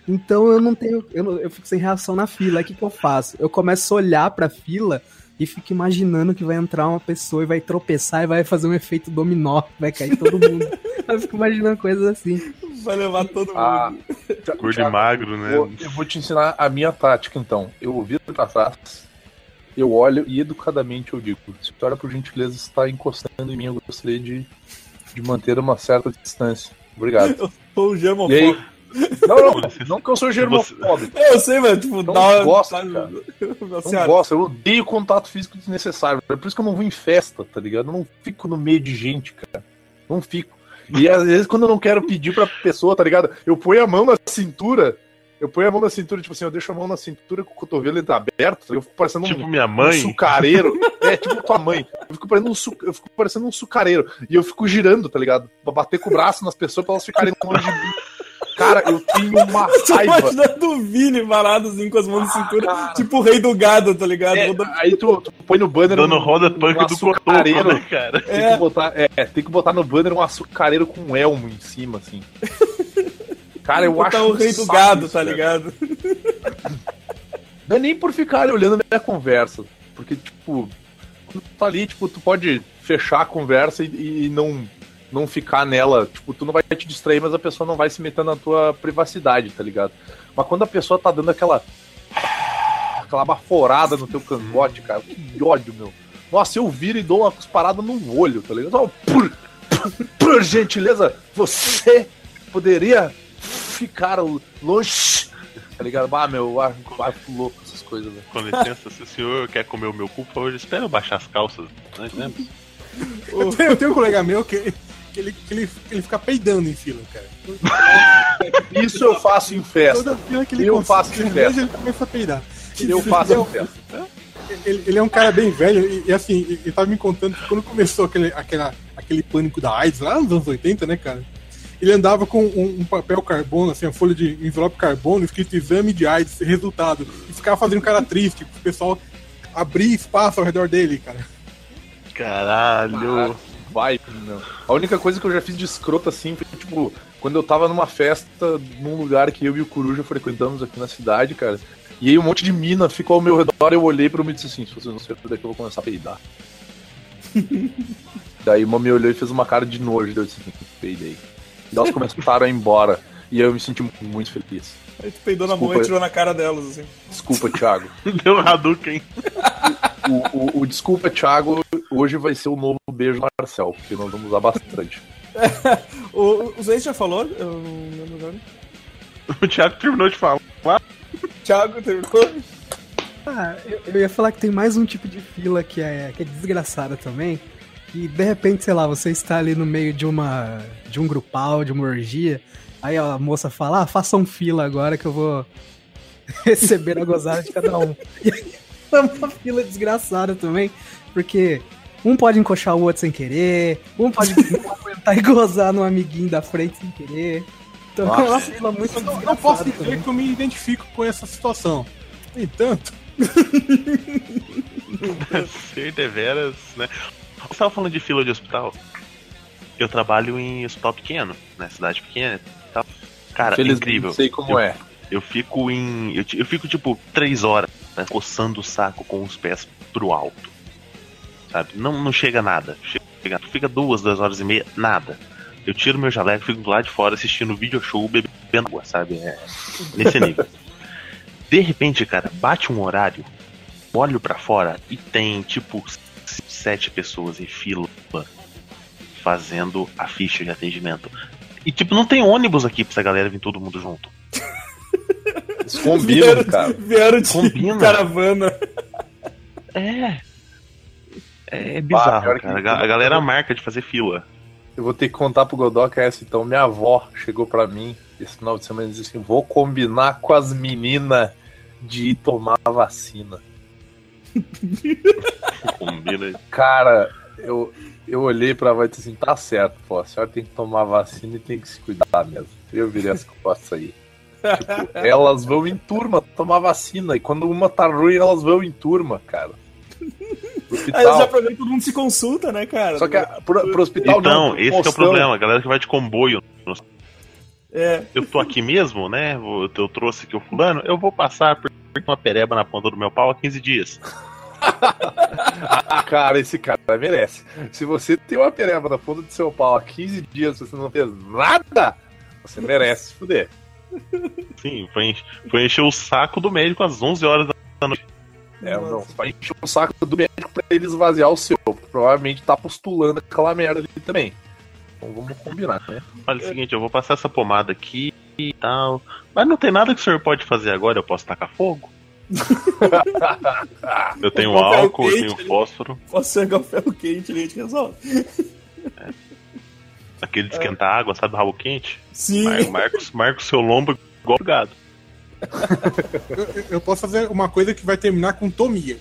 Então eu não tenho. Eu, não- eu fico sem reação na fila. Aí o que, que eu faço? Eu começo a olhar pra fila e fico imaginando que vai entrar uma pessoa e vai tropeçar e vai fazer um efeito dominó, vai cair todo mundo. (laughs) eu fico imaginando coisas assim.
Vai levar todo mundo.
Ah,
Cor de magro, né?
Eu, eu vou te ensinar a minha tática, então. Eu viro pra trás, eu olho e educadamente eu digo: se a senhora, por gentileza, está encostando em mim, eu gostaria de, de manter uma certa distância. Obrigado. (laughs)
Ou o
E aí?
germofóbico.
Não, não, (laughs) não que eu sou germofóbico.
Eu sei, velho, tipo,
Não
dá
gosto, cara. (laughs) Eu
senhora,
não gosto, eu odeio contato físico desnecessário. É por isso que eu não vou em festa, tá ligado? Eu não fico no meio de gente, cara. Não fico. E às vezes, quando eu não quero pedir pra pessoa, tá ligado? Eu ponho a mão na cintura. Eu ponho a mão na cintura, tipo assim, eu deixo a mão na cintura com o cotovelo aberto, eu fico parecendo
Tipo
um,
minha
um
mãe.
sucareiro. É, tipo tua mãe. Eu fico, parecendo um su... eu fico parecendo um sucareiro. E eu fico girando, tá ligado? Pra bater com o braço nas pessoas pra elas ficarem longe de mim. Cara, eu tenho uma
eu tô
raiva.
imaginando o Vini parado assim com as mãos na cintura,
cara.
tipo o rei do gado, tá ligado?
É,
Rodando-
aí tu, tu põe no banner
Dando
um-
roda
um
punk do cotoco,
açucareiro.
né, cara?
Tem,
É.
que botar, é, tem que botar no banner um açucareiro com um elmo em cima, assim. (laughs) Cara, eu acho.
o
um
rei do gado,
isso,
tá ligado?
Não é nem por ficar olhando a minha conversa. Porque, tipo, quando tu tá ali, tipo, tu pode fechar a conversa e, e não, não ficar nela. Tipo, tu não vai te distrair, mas a pessoa não vai se meter na tua privacidade, tá ligado? Mas quando a pessoa tá dando aquela. aquela aquela baforada no teu cangote, cara. Que ódio, meu. Nossa, eu viro e dou uma cusparada no olho, tá ligado? Só, por, por, por gentileza, você poderia ficar longe. Tá ligado? Ah, meu, eu acho acho louco essas coisas, velho.
Com licença, se o senhor quer comer o meu cu, por favor, espera eu baixar as calças. Né? né?
Eu tenho, eu tenho um colega meu que, ele, que ele, que ele fica peidando em fila, cara.
Isso eu faço em festa.
Toda fila que ele
Eu faço em festa.
ele começa a peidar.
Eu faço em festa.
Ele, ele é um cara bem velho e, e, assim, ele ele tava me contando que quando começou aquele, aquela, aquele pânico da AIDS lá nos anos 80, né, cara? Ele andava com um, um papel carbono, assim, uma folha de envelope carbono, escrito exame de AIDS, resultado. E ficava fazendo cara triste, pro pessoal abrir espaço ao redor dele, cara.
Caralho.
Vai, não. A única coisa que eu já fiz de escroto assim foi, tipo, quando eu tava numa festa num lugar que eu e o Coruja frequentamos aqui na cidade, cara. E aí um monte de mina ficou ao meu redor eu olhei pra uma e disse assim, se você não sair daqui eu vou começar a peidar. (laughs) Daí uma me olhou e fez uma cara de nojo, daí eu disse assim, peidei. Elas começaram a ir embora. E eu me senti muito feliz.
Aí tu peidou na mão e tirou na cara delas, assim.
Desculpa, Thiago. (laughs)
Deu Hadouken.
O, o- o desculpa, Thiago, hoje vai ser o novo beijo do Marcel, porque nós vamos usar bastante. (laughs)
O, o Zé já falou? Eu não lembro agora.
O Thiago terminou de falar.
Thiago terminou?
Ah, eu, eu ia falar que tem mais um tipo de fila que é, que é desgraçada também. Que de repente, sei lá, você está ali no meio de uma. de um grupal, de uma orgia. Aí a moça fala, ah, façam fila agora que eu vou (laughs) receber a gozada de cada um. E aí (laughs) é uma fila desgraçada também, porque um pode encoxar o outro sem querer, um pode (laughs) aguentar e gozar no amiguinho da frente sem querer. Então é uma
Nossa.
fila muito
Eu não, não posso dizer
também.
que eu me identifico com essa situação. No entanto,
Ser deveras, né? Você tava falando de fila de hospital? Eu trabalho em hospital pequeno, né? Cidade pequena e tal. Cara,
Felizmente,
incrível.
sei como
eu,
é.
Eu fico em. Eu, eu fico tipo três horas né, coçando o saco com os pés pro alto. Sabe? Não, não chega nada. Chega, fica duas, duas horas e meia, nada. Eu tiro meu jaleco, fico lado de fora assistindo vídeo show, bebendo água, sabe? É, nesse nível. De repente, cara, bate um horário, olho pra fora e tem tipo sete pessoas em fila fazendo a ficha de atendimento. E tipo, não tem ônibus aqui pra essa galera vir todo mundo junto.
Eles combinam, cara.
Vieram de
Combina.
caravana.
É. É
Ah,
bizarro,
que-
cara. A ga- A galera marca de fazer fila.
Eu vou ter que contar pro Godoka essa então. Minha avó chegou pra mim esse final de semana e disse assim: vou combinar com as meninas de ir tomar a vacina.
Combina.
Cara, eu, eu olhei pra avó e disse assim: tá certo, pô, a senhora tem que tomar a vacina e tem que se cuidar mesmo. Eu virei as costas aí. Tipo, (laughs) elas vão em turma tomar vacina. E quando uma tá ruim, elas vão em turma, cara.
Aí eles aproveitam todo mundo se consulta, né, cara?
Só que a- pro, pro hospital
Então,
não.
esse que é o problema. A galera que vai de comboio.
É.
Eu tô aqui mesmo, né? vou- Eu trouxe aqui o fulano. Eu vou passar por uma pereba na ponta do meu pau há 15 dias. (laughs)
Cara, esse cara merece. Se você tem uma pereba na ponta do seu pau há 15 dias e você não fez nada, você merece se fuder.
Sim, foi, foi encher o saco do médico às 11 horas da noite.
É, não, vai encher o saco do médico pra ele esvaziar o seu. Provavelmente tá postulando aquela merda ali também. Então vamos combinar, né?
Olha, é o seguinte, eu vou passar essa pomada aqui e tal. Mas não tem nada que o senhor pode fazer agora, eu posso tacar fogo. (laughs) Eu tenho
papel
álcool, eu
quente
tenho
ali.
fósforo.
Posso pegar o ferro quente ali, a gente resolve.
Aquele de esquentar água, sabe, rabo quente?
Sim.
Mar- Marcos, Marcos seu lombo igual o gado.
eu, (laughs) eu- eu posso fazer uma coisa que vai terminar com tomia.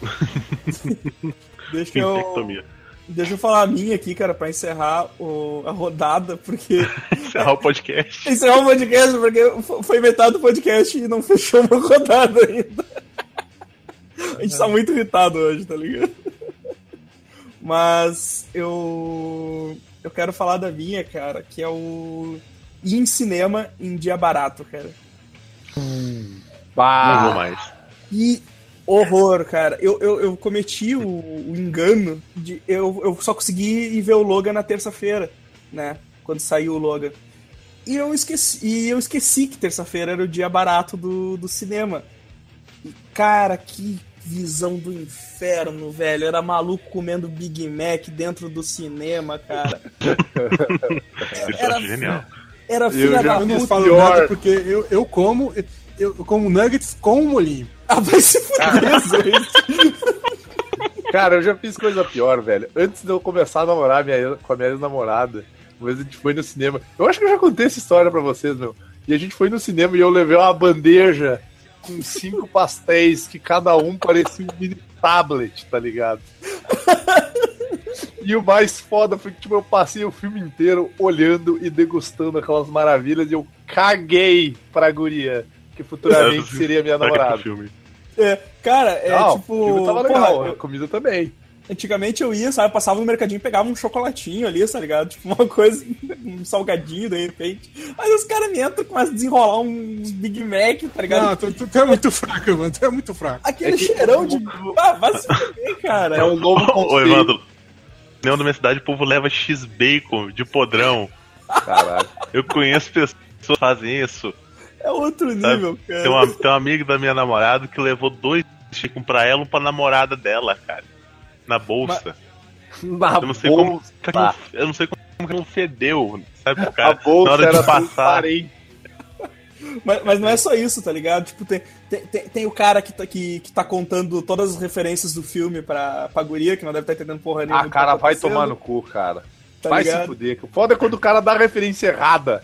(laughs)
Deixa eu. Deixa eu falar a minha aqui, cara, pra encerrar o- a rodada, porque. (laughs)
Encerrar o podcast.
encerrar o podcast, porque fo- foi metade do podcast e não fechou uma rodada ainda. A gente tá muito irritado hoje, tá ligado? Mas eu. Eu quero falar da minha, cara, que é o. Ir em cinema em dia barato, cara.
Não
Bah,
vou mais.
Que horror, cara. Eu, eu, eu cometi o, o engano de. Eu, eu só consegui ir ver o Logan na terça-feira, né? Quando saiu o Logan. E eu esqueci, e eu esqueci que terça-feira era o dia barato do, do cinema. Cara, que visão do inferno, velho. Era maluco comendo Big Mac dentro do cinema, cara. (laughs)
Acho genial.
Era filha da puta.
pior.
nada porque eu, eu como. Eu como nuggets com molinho.
Ah, vai se fuder.
Cara, eu já fiz coisa pior, velho. Antes de eu começar a namorar minha, com a minha ex-namorada, uma vez a gente foi no cinema. Eu acho que eu já contei essa história pra vocês, meu. E a gente foi no cinema e eu levei uma bandeja com cinco pastéis, que cada um parecia um mini tablet, tá ligado? E o mais foda foi que, tipo, eu passei o filme inteiro olhando e degustando aquelas maravilhas e eu caguei pra guria, que futuramente seria minha namorada.
É, cara, é
Não,
tipo.
o tava
porra,
legal,
eu-
a comida também.
antigamente eu ia, sabe? Passava no mercadinho e pegava um chocolatinho ali, tá ligado? (laughs) Tipo, uma coisa, um salgadinho de repente. Mas os caras me entram e começam a desenrolar uns Big Mac, tá ligado?
Não, tu, tu, tu é muito fraco, mano. Tu é muito fraco.
Aquele
É que-
cheirão de. Ah, vai se fuder, cara. (laughs)
É um novo
Ô,
conceito.
Evandro. Não, na minha cidade o povo leva X-Bacon de podrão.
Caralho.
Eu conheço pessoas que fazem isso.
É outro nível, cara.
Tem, uma, tem um amigo da minha namorada que levou dois X-Bacon pra ela e um pra namorada dela, cara. Na bolsa.
Na
Eu não sei como.
bolsa.
que não- Eu não sei como que não fedeu, sabe? O
A
cara, na
bolsa
hora
era
de passar.
Mas, mas não é só isso, tá ligado? Tipo, tem, tem, tem, tem o cara que tá, que, que tá contando todas as referências do filme pra, pra guria, que não deve estar entendendo porra nenhuma.
Ah, cara,
tá
vai tomar no cu, cara.
tá
vai se
ligado?
fuder. O foda é quando o cara dá a referência errada.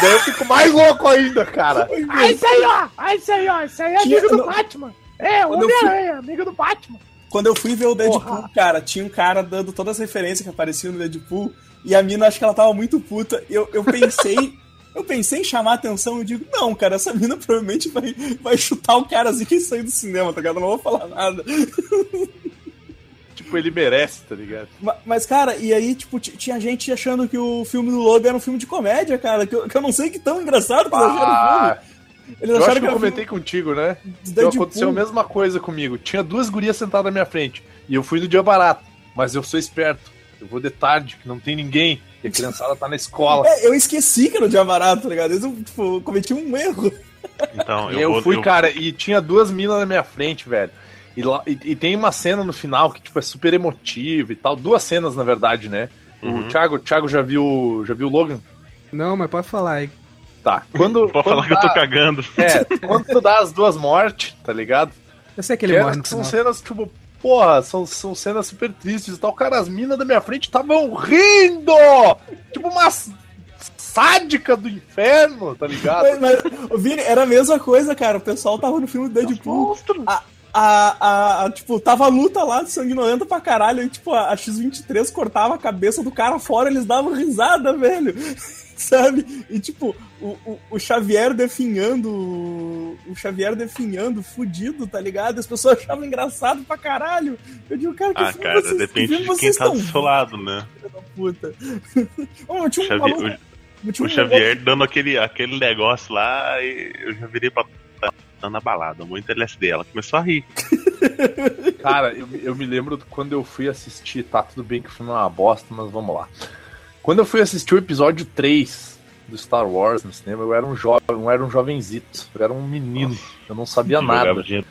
Daí eu fico mais louco ainda, cara.
Ah, isso aí, ó! Ah, isso aí, ó! Isso aí é amigo do
não-
Batman! É, Homem-Aranha, amigo do Batman!
Quando eu fui ver o Deadpool,
Porra.
cara, tinha um cara dando todas as referências que apareciam no Deadpool, e a mina, acho que ela tava muito puta. Eu, eu pensei. (laughs) Eu pensei em chamar a atenção e digo, não, cara, essa mina provavelmente vai, vai chutar o cara assim que sair do cinema, tá ligado? Eu não vou falar nada. (laughs)
Tipo, ele merece, tá ligado?
Ma- Mas, cara, e aí, tipo, tinha gente achando que o filme do Logan era um filme de comédia, cara, que eu, que eu não sei que tão engraçado que eles acharam o
Ah,
filme. Eles
eu acho
acharam
que eu comentei contigo, né?
filme
Então aconteceu a mesma coisa comigo. Tinha duas gurias sentadas na minha frente. E eu fui no dia barato. Mas eu sou esperto. Eu vou de tarde, que não tem ninguém. E a criançada tá na escola. (laughs)
É, eu esqueci que era o dia barato, tá ligado? Eu, tipo, cometi um erro.
Então, eu,
eu,
vou,
fui,
eu-
cara, e tinha duas minas na minha frente, velho. E, lá- e- e tem uma cena no final que, tipo, é super emotiva e tal. Duas cenas, na verdade, né?
Uhum.
O Thiago, o Thiago já viu. Já viu o Logan?
Não, mas pode falar aí.
Tá. Quando.
Pode
quando
falar que eu tô
dá-
cagando.
É, (laughs) quando dá as duas mortes, tá ligado?
Eu sei que ele
Que
morre
são cenas, tipo, porra, são, são cenas super tristes e tal. Cara, as minas da minha frente estavam rindo! Tipo, umas sádica do inferno, tá ligado?
Mas, mas, Vini, era a mesma coisa, cara. O pessoal tava no filme do Deadpool. A, a, a, a- tipo, tava a luta lá de sanguinolenta pra caralho. E, tipo, a, a X-23 cortava a cabeça do cara fora, eles davam risada, velho. (laughs) Sabe? E, tipo, o, o, o Xavier definhando. O Xavier definhando, fudido, tá ligado? As pessoas achavam engraçado pra caralho. Eu digo, cara, que
Ah, cara,
vocês,
depende de quem tá do seu lado, né?
puta. (laughs) Ô, tinha um
Xavier-
maluco- tinha
O
um
Xavier dando aquele, aquele negócio lá, e eu já virei pra tá na balada, muito LSD. Ela começou a rir. (laughs)
Cara, eu, eu me lembro quando eu fui assistir, tá tudo bem que o filme é uma bosta, mas vamos lá. Quando eu fui assistir o episódio 3 do Star Wars no cinema, eu era um jovem, eu era um jovenzito, eu era um menino, eu não sabia nada.
Dinheiro.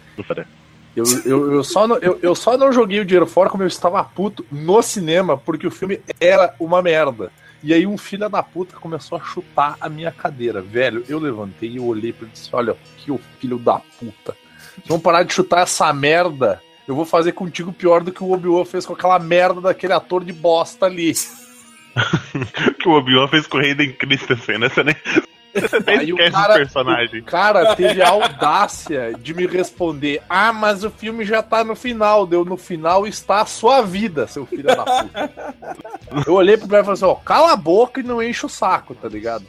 Eu, eu, eu, só não, eu, eu só não joguei o dinheiro fora como eu estava puto no cinema, porque o filme era uma merda. E aí um filho da puta começou a chutar a minha cadeira. Velho, eu levantei e olhei pra ele e disse, olha, que o filho da puta. Vamos parar de chutar essa merda. Eu vou fazer contigo pior do que o Obi-Wan fez com aquela merda daquele ator de bosta ali.
que (laughs) o Obi-Wan fez com o Hayden Christensen, né? Você nem. Você
Aí o cara-
personagem.
O cara teve a audácia de me responder: Ah, mas o filme já tá no final. Deu no final está a sua vida, seu filho da puta. Eu olhei pro cara e falei assim: Ó, cala a boca e não enche o saco, tá ligado?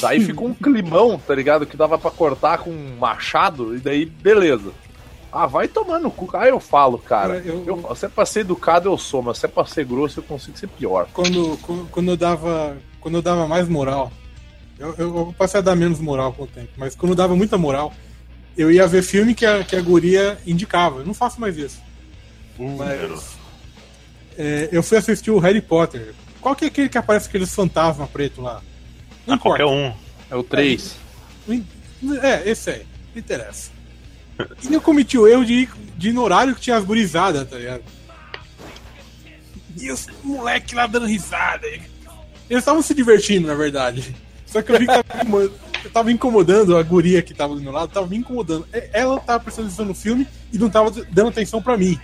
Daí ficou um climão, tá ligado? Que dava pra cortar com um machado, e daí, beleza. Ah, vai tomar no cu. Ah, eu falo, cara.
Cara, eu-
Eu, se é pra ser educado, eu sou, mas se é pra ser grosso, eu consigo ser pior.
Quando, quando, quando eu dava. Quando eu dava mais moral, eu, eu, eu passei a dar menos moral com o tempo, mas quando dava muita moral, eu ia ver filme que a, que a guria indicava. Eu não faço mais isso.
Uh,
Mas-. É, eu fui assistir o Harry Potter. Qual que é aquele que aparece aqueles fantasmas preto lá? Não
Ah, qualquer
importa.
um.
É o 3.
É, esse aí. Não interessa. E eu cometi o erro de de ir no horário que tinha as gurizadas, tá ligado? E os moleques lá dando risada. Eles estavam se divertindo, na verdade. Só que eu vi que tava incomodando, eu tava incomodando a guria que tava do meu lado, tava me incomodando. E- Ela tava prestando no filme e não tava dando atenção pra mim.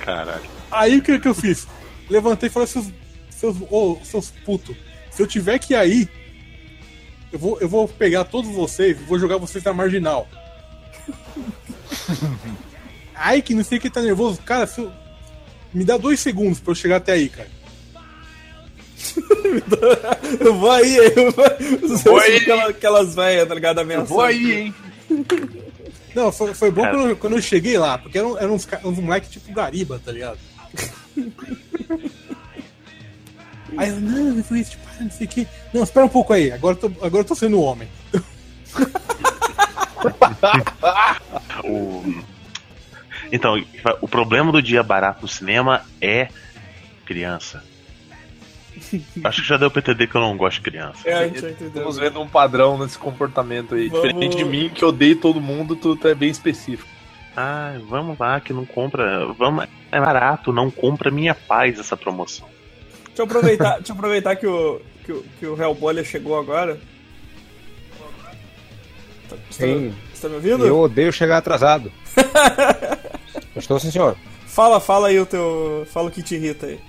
Caralho.
Aí o que, que eu fiz? Levantei e falei, seus, seus, ô, seus putos, se eu tiver que ir aí, eu vou, eu vou pegar todos vocês e vou jogar vocês na marginal. (laughs) Ai, que não sei quem tá nervoso. Cara, eu- me dá dois segundos pra eu chegar até aí, cara. (laughs)
Eu vou aí, eu vou,
vou aí.
Aquelas, aquelas velhas, tá ligado?
Eu vou aí, hein?
Não, foi, foi bom
Cara.
quando, eu- quando eu cheguei lá, porque eram, eram uns, ca- uns moleques tipo gariba, tá ligado? (laughs) Aí eu, não, eu falei, tipo, ah, não sei o que. Não, espera um pouco aí, agora eu tô, agora eu tô sendo homem. (laughs)
O... Então, o problema do dia barato no cinema é criança. Acho que já deu pra entender que eu não gosto de criança.
É, a gente já entendeu.
Estamos vendo um padrão nesse comportamento aí.
Vamos-
Diferente de mim, que odeio todo mundo, tu, tu é bem específico.
Ah, vamos lá, que não compra. Vamos, é barato, não compra minha paz essa promoção.
Deixa eu aproveitar, deixa eu aproveitar que, o, que, o, que o Hellbolha chegou agora. Tá- Você tá,
Sim,
você tá me ouvindo?
eu odeio chegar atrasado. (laughs) Estou sim, senhor.
Fala, fala aí o teu. Fala o que te irrita aí.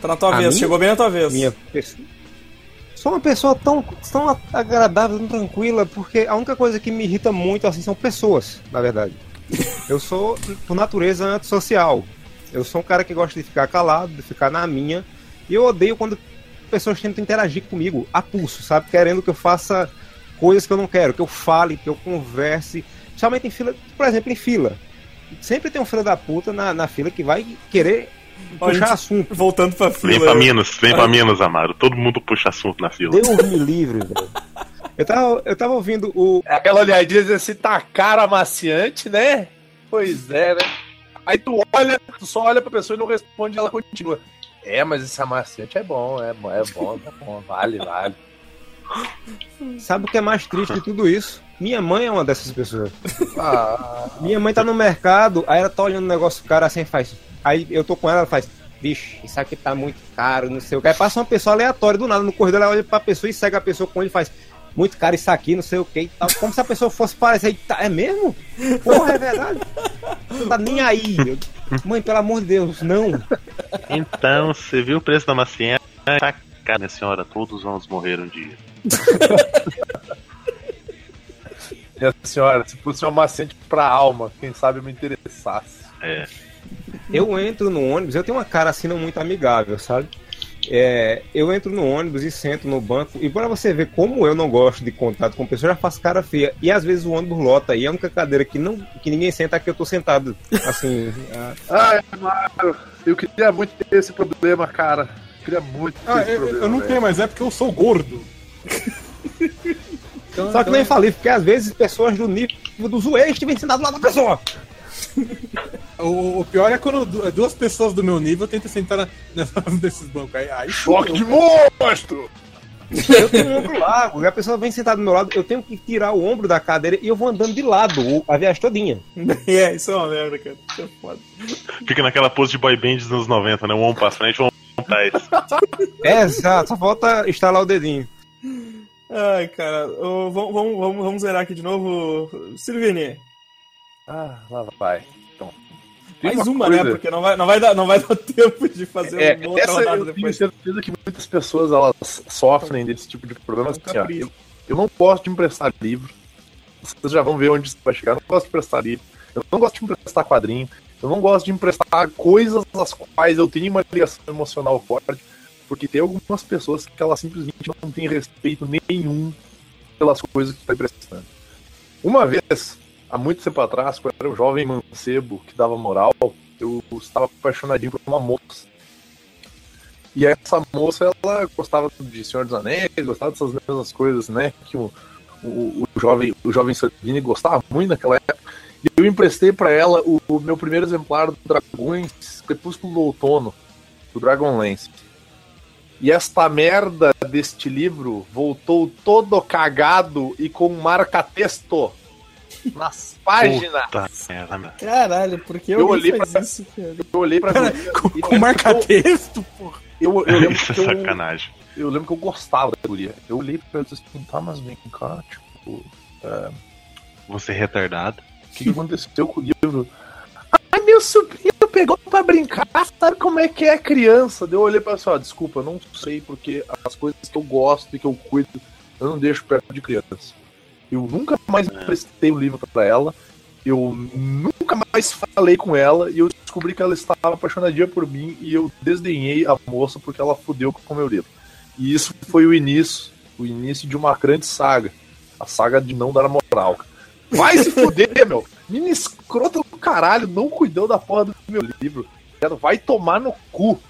Tá na tua
A
vez,
minha?
chegou bem na tua vez.
Minha pessoa. Sou uma pessoa tão, tão agradável, tão tranquila, porque a única coisa que me irrita muito assim são pessoas, na verdade. (laughs) Eu sou, por natureza, antissocial. Eu sou um cara que gosta de ficar calado, de ficar na minha. E eu odeio quando pessoas tentam interagir comigo a pulso, sabe? Querendo que eu faça coisas que eu não quero, que eu fale, que eu converse. Principalmente em fila, por exemplo, em fila. Sempre tem um filho da puta na, na fila que vai querer puxar
gente,
assunto.
Voltando pra fila.
Vem pra Minas, vem pra Minas, Amaro. Todo mundo puxa assunto na fila.
Deus me livre, velho. Eu tava, eu tava ouvindo o.
É aquela olhadinha assim, tá cara amaciante, né? Pois é, né? Aí tu olha, tu só olha pra pessoa e não responde, ela continua. É, mas esse amaciante é bom, é bom, é bom, é bom, vale, vale.
Sabe o que é mais triste de tudo isso? Minha mãe é uma dessas pessoas.
Ah,
Minha mãe tá no mercado, aí ela tá olhando o negócio caro assim e faz. Aí eu tô com ela, ela faz. Vixe, isso aqui tá muito caro, não sei o que. Aí passa uma pessoa aleatória do nada no corredor, ela olha pra pessoa e segue a pessoa com ele e faz. Muito caro isso aqui, não sei o que e tal. Como se a pessoa fosse parecer. Tá, é mesmo? Porra, é verdade. Não tá nem aí. Eu- mãe, pelo amor de Deus, não.
Então, você viu o preço da maciã? Tá caro, minha senhora. Todos vamos morrer um dia.
minha senhora, se fosse um amaciante pra alma, quem sabe eu me interessasse.
É.
Eu entro no ônibus, eu tenho uma cara assim não muito amigável, sabe? É, eu entro no ônibus e sento no banco, e para você ver como eu não gosto de contato com pessoas, eu já faço cara feia. E às vezes o ônibus lota, e a única cadeira que, não, que ninguém senta é que eu tô sentado. Assim. ah, (laughs)
Ai, Mário, eu queria muito ter esse problema, cara. Queria muito ter
Ah,
esse
eu,
problema.
eu não
velho.
tenho, mas é porque eu sou gordo. Então,
Só que nem
então-
falei, porque às vezes pessoas do nível do zoeste vêm sentado lá da pessoa. (laughs)
O, o pior é quando du- duas pessoas do meu nível tentam sentar na, nessa- nesses (laughs) bancos. Aí, aí
Choque de monstro!
Eu tenho um ombro largo, e a pessoa vem sentada do meu lado, eu tenho que tirar o ombro da cadeira e eu vou andando de lado a viagem todinha. (laughs)
É, isso é uma merda, cara. Isso é foda.
Fica naquela pose de boy band dos anos 90, né? Um ombro pra frente, um ombro pra trás.
É, exato, só falta estalar o dedinho.
Ai, cara. vamos, vamos zerar aqui de novo. Silvini,
Ah, lá vai. Então,
mais uma, né?
coisa-
Porque não vai, não, vai dar, não vai (laughs) dar tempo de fazer
É,
uma outra
essa
rodada
eu tenho
depois.
certeza que muitas pessoas elas sofrem desse tipo de problema. Assim, ó, eu, eu não gosto de emprestar livro. Vocês já vão ver onde isso vai chegar. Eu não gosto de emprestar livro. Eu não gosto de emprestar quadrinho. Eu não gosto de emprestar coisas às quais eu tenho uma ligação emocional forte. Porque tem algumas pessoas que elas simplesmente não têm respeito nenhum pelas coisas que está emprestando. Uma vez, há muito tempo atrás, quando eu era um jovem mancebo que dava moral, eu estava apaixonadinho por uma moça. E essa moça, ela gostava de Senhor dos Anéis, gostava dessas mesmas coisas, né? Que o, o, o jovem, o jovem Sardini gostava muito naquela época. E eu emprestei para ela o, o meu primeiro exemplar do Dragões Crepúsculo do Outono, do Dragonlance. E esta merda deste livro voltou todo cagado e com marca-texto nas páginas.
Puta.
Caralho, por que
Eu
alguém
olhei pra-
isso, cara?
Eu olhei pra
Cara, com, com marca-texto, porra.
eu, eu, eu lembro
Isso é
que eu,
sacanagem.
eu lembro que eu gostava da guria. Eu olhei pra ela e disse assim, tá, mas vem cá, tipo,
Você é retardado.
o que, que aconteceu com o livro? Ai, meu sobrinho pegou pra brincar, sabe como é que é criança? Daí eu olhei pra ela e disse, ó, desculpa, eu não sei, porque as coisas que eu gosto e que eu cuido, eu não deixo perto de criança. Eu nunca mais emprestei o livro pra ela, eu nunca mais falei com ela e eu descobri que ela estava apaixonadinha por mim e eu desdenhei a moça porque ela fudeu com o meu livro. E isso foi o início, o início de uma grande saga. A saga de não dar moral. Vai se fuder, (laughs) meu! Menina escrota do caralho, não cuidou da porra do meu livro. Vai tomar no cu.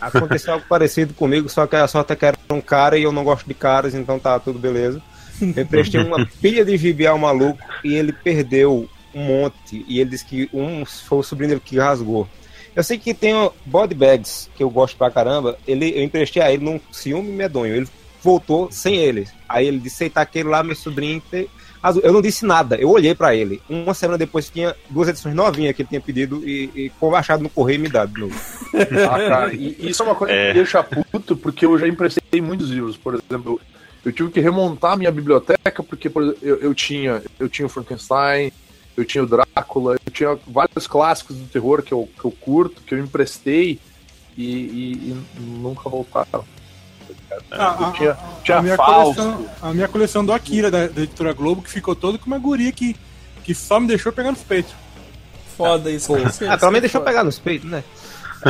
Aconteceu algo parecido comigo, só que a sorte é que era um cara e eu não gosto de caras, então tá tudo beleza. Eu emprestei uma pilha de gibi ao maluco e ele perdeu um monte. E ele disse que um foi o sobrinho dele que rasgou. Eu sei que tem o body bags, que eu gosto pra caramba. Ele, eu emprestei a ele num ciúme medonho. Ele voltou sem ele. Aí ele disse: Eita, aquele lá, meu sobrinho. Tem... azul." Eu não disse nada, eu olhei pra ele. Uma semana depois tinha duas edições novinhas que ele tinha pedido e, e ficou achado no correio e me dado de novo.
Ah, cara, e isso é uma coisa
É.
que me deixa puto, porque eu já emprestei muitos livros. Por exemplo, eu, tive que remontar a minha biblioteca, porque por exemplo, eu, eu tinha eu tinha o Frankenstein, eu tinha o Drácula, eu tinha vários clássicos do terror que eu, que eu curto, que eu emprestei e, e- e nunca voltaram.
A,
Eu
a-
tinha, tinha
a minha coleção, a minha coleção do Akira, da, da editora Globo, que ficou toda com uma guria que, que só me deixou pegar nos peitos.
Foda isso.
Pô. Ah, pelo menos
é
deixou pegar nos peitos, né?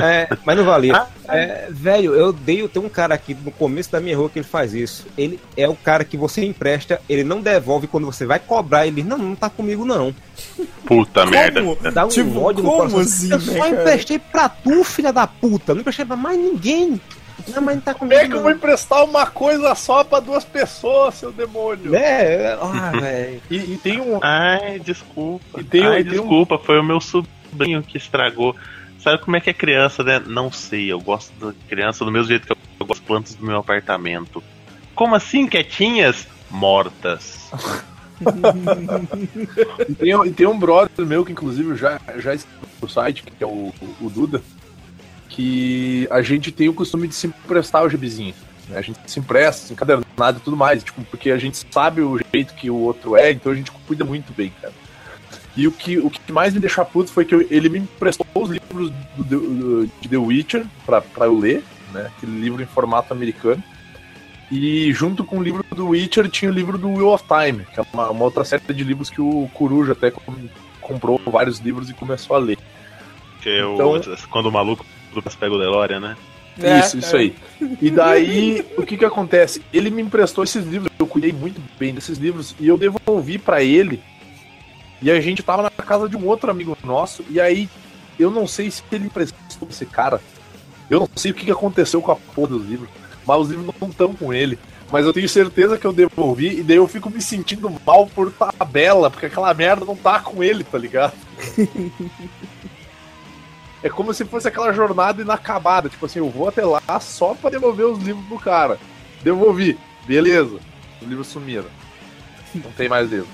É, mas não valia. É, velho, eu dei. Tem um cara aqui no começo da minha rua que ele faz isso. Ele é o cara que você empresta, ele não devolve quando você vai cobrar. Ele, não, não tá comigo não.
Puta merda.
Como?
Dá um
Tipo,
ódio no
como
coração.
assim,
eu
né,
só
cara?
emprestei pra tu, filha da puta. Não emprestei pra mais ninguém. Não, mas não tá
Como
comigo.
é que eu vou emprestar uma coisa só pra duas pessoas, seu demônio?
É, ah, velho.
E, e tem um.
Ai, desculpa.
E tem-
Ai,
e tem um-
desculpa, foi o meu sobrinho que estragou. Sabe como é que é criança, né? Não sei, eu gosto da criança do mesmo jeito que eu, gosto das plantas do meu apartamento. Como assim, quietinhas? Mortas. (laughs)
E tem, e tem um brother meu que, inclusive, já, já está no site, que é o, o Duda, que a gente tem o costume de se emprestar o gibizinho. né? A gente se empresta, encadernado e tudo mais, tipo, porque a gente sabe o jeito que o outro é, então a gente cuida muito bem, cara. E o que, o que mais me deixou puto foi que eu- ele me emprestou os livros do, do- de The Witcher pra, pra eu ler, né? Aquele livro em formato americano. E junto com o livro do Witcher tinha o livro do Wheel of Time, que é uma, uma outra série de livros que o Coruja até com- comprou vários livros e começou a ler.
Que é o-
Então-
quando o maluco do pega o DeLorean, né?
É,
isso, isso
é.
aí. E daí, o que que acontece? Ele me emprestou esses livros, eu cuidei muito bem desses livros, e eu devolvi pra ele. E a gente tava na casa de um outro amigo nosso, e aí, eu não sei se ele emprestou esse cara. Eu não sei o que aconteceu com a porra dos livros, mas os livros não estão com ele. Mas eu tenho certeza que eu devolvi, e daí eu fico me sentindo mal por tabela, porque aquela merda não tá com ele, tá ligado? (laughs) É como se fosse aquela jornada inacabada. Tipo assim, eu vou até lá só pra devolver os livros pro cara. Devolvi. Beleza. Os livros sumiram. Não tem mais livro.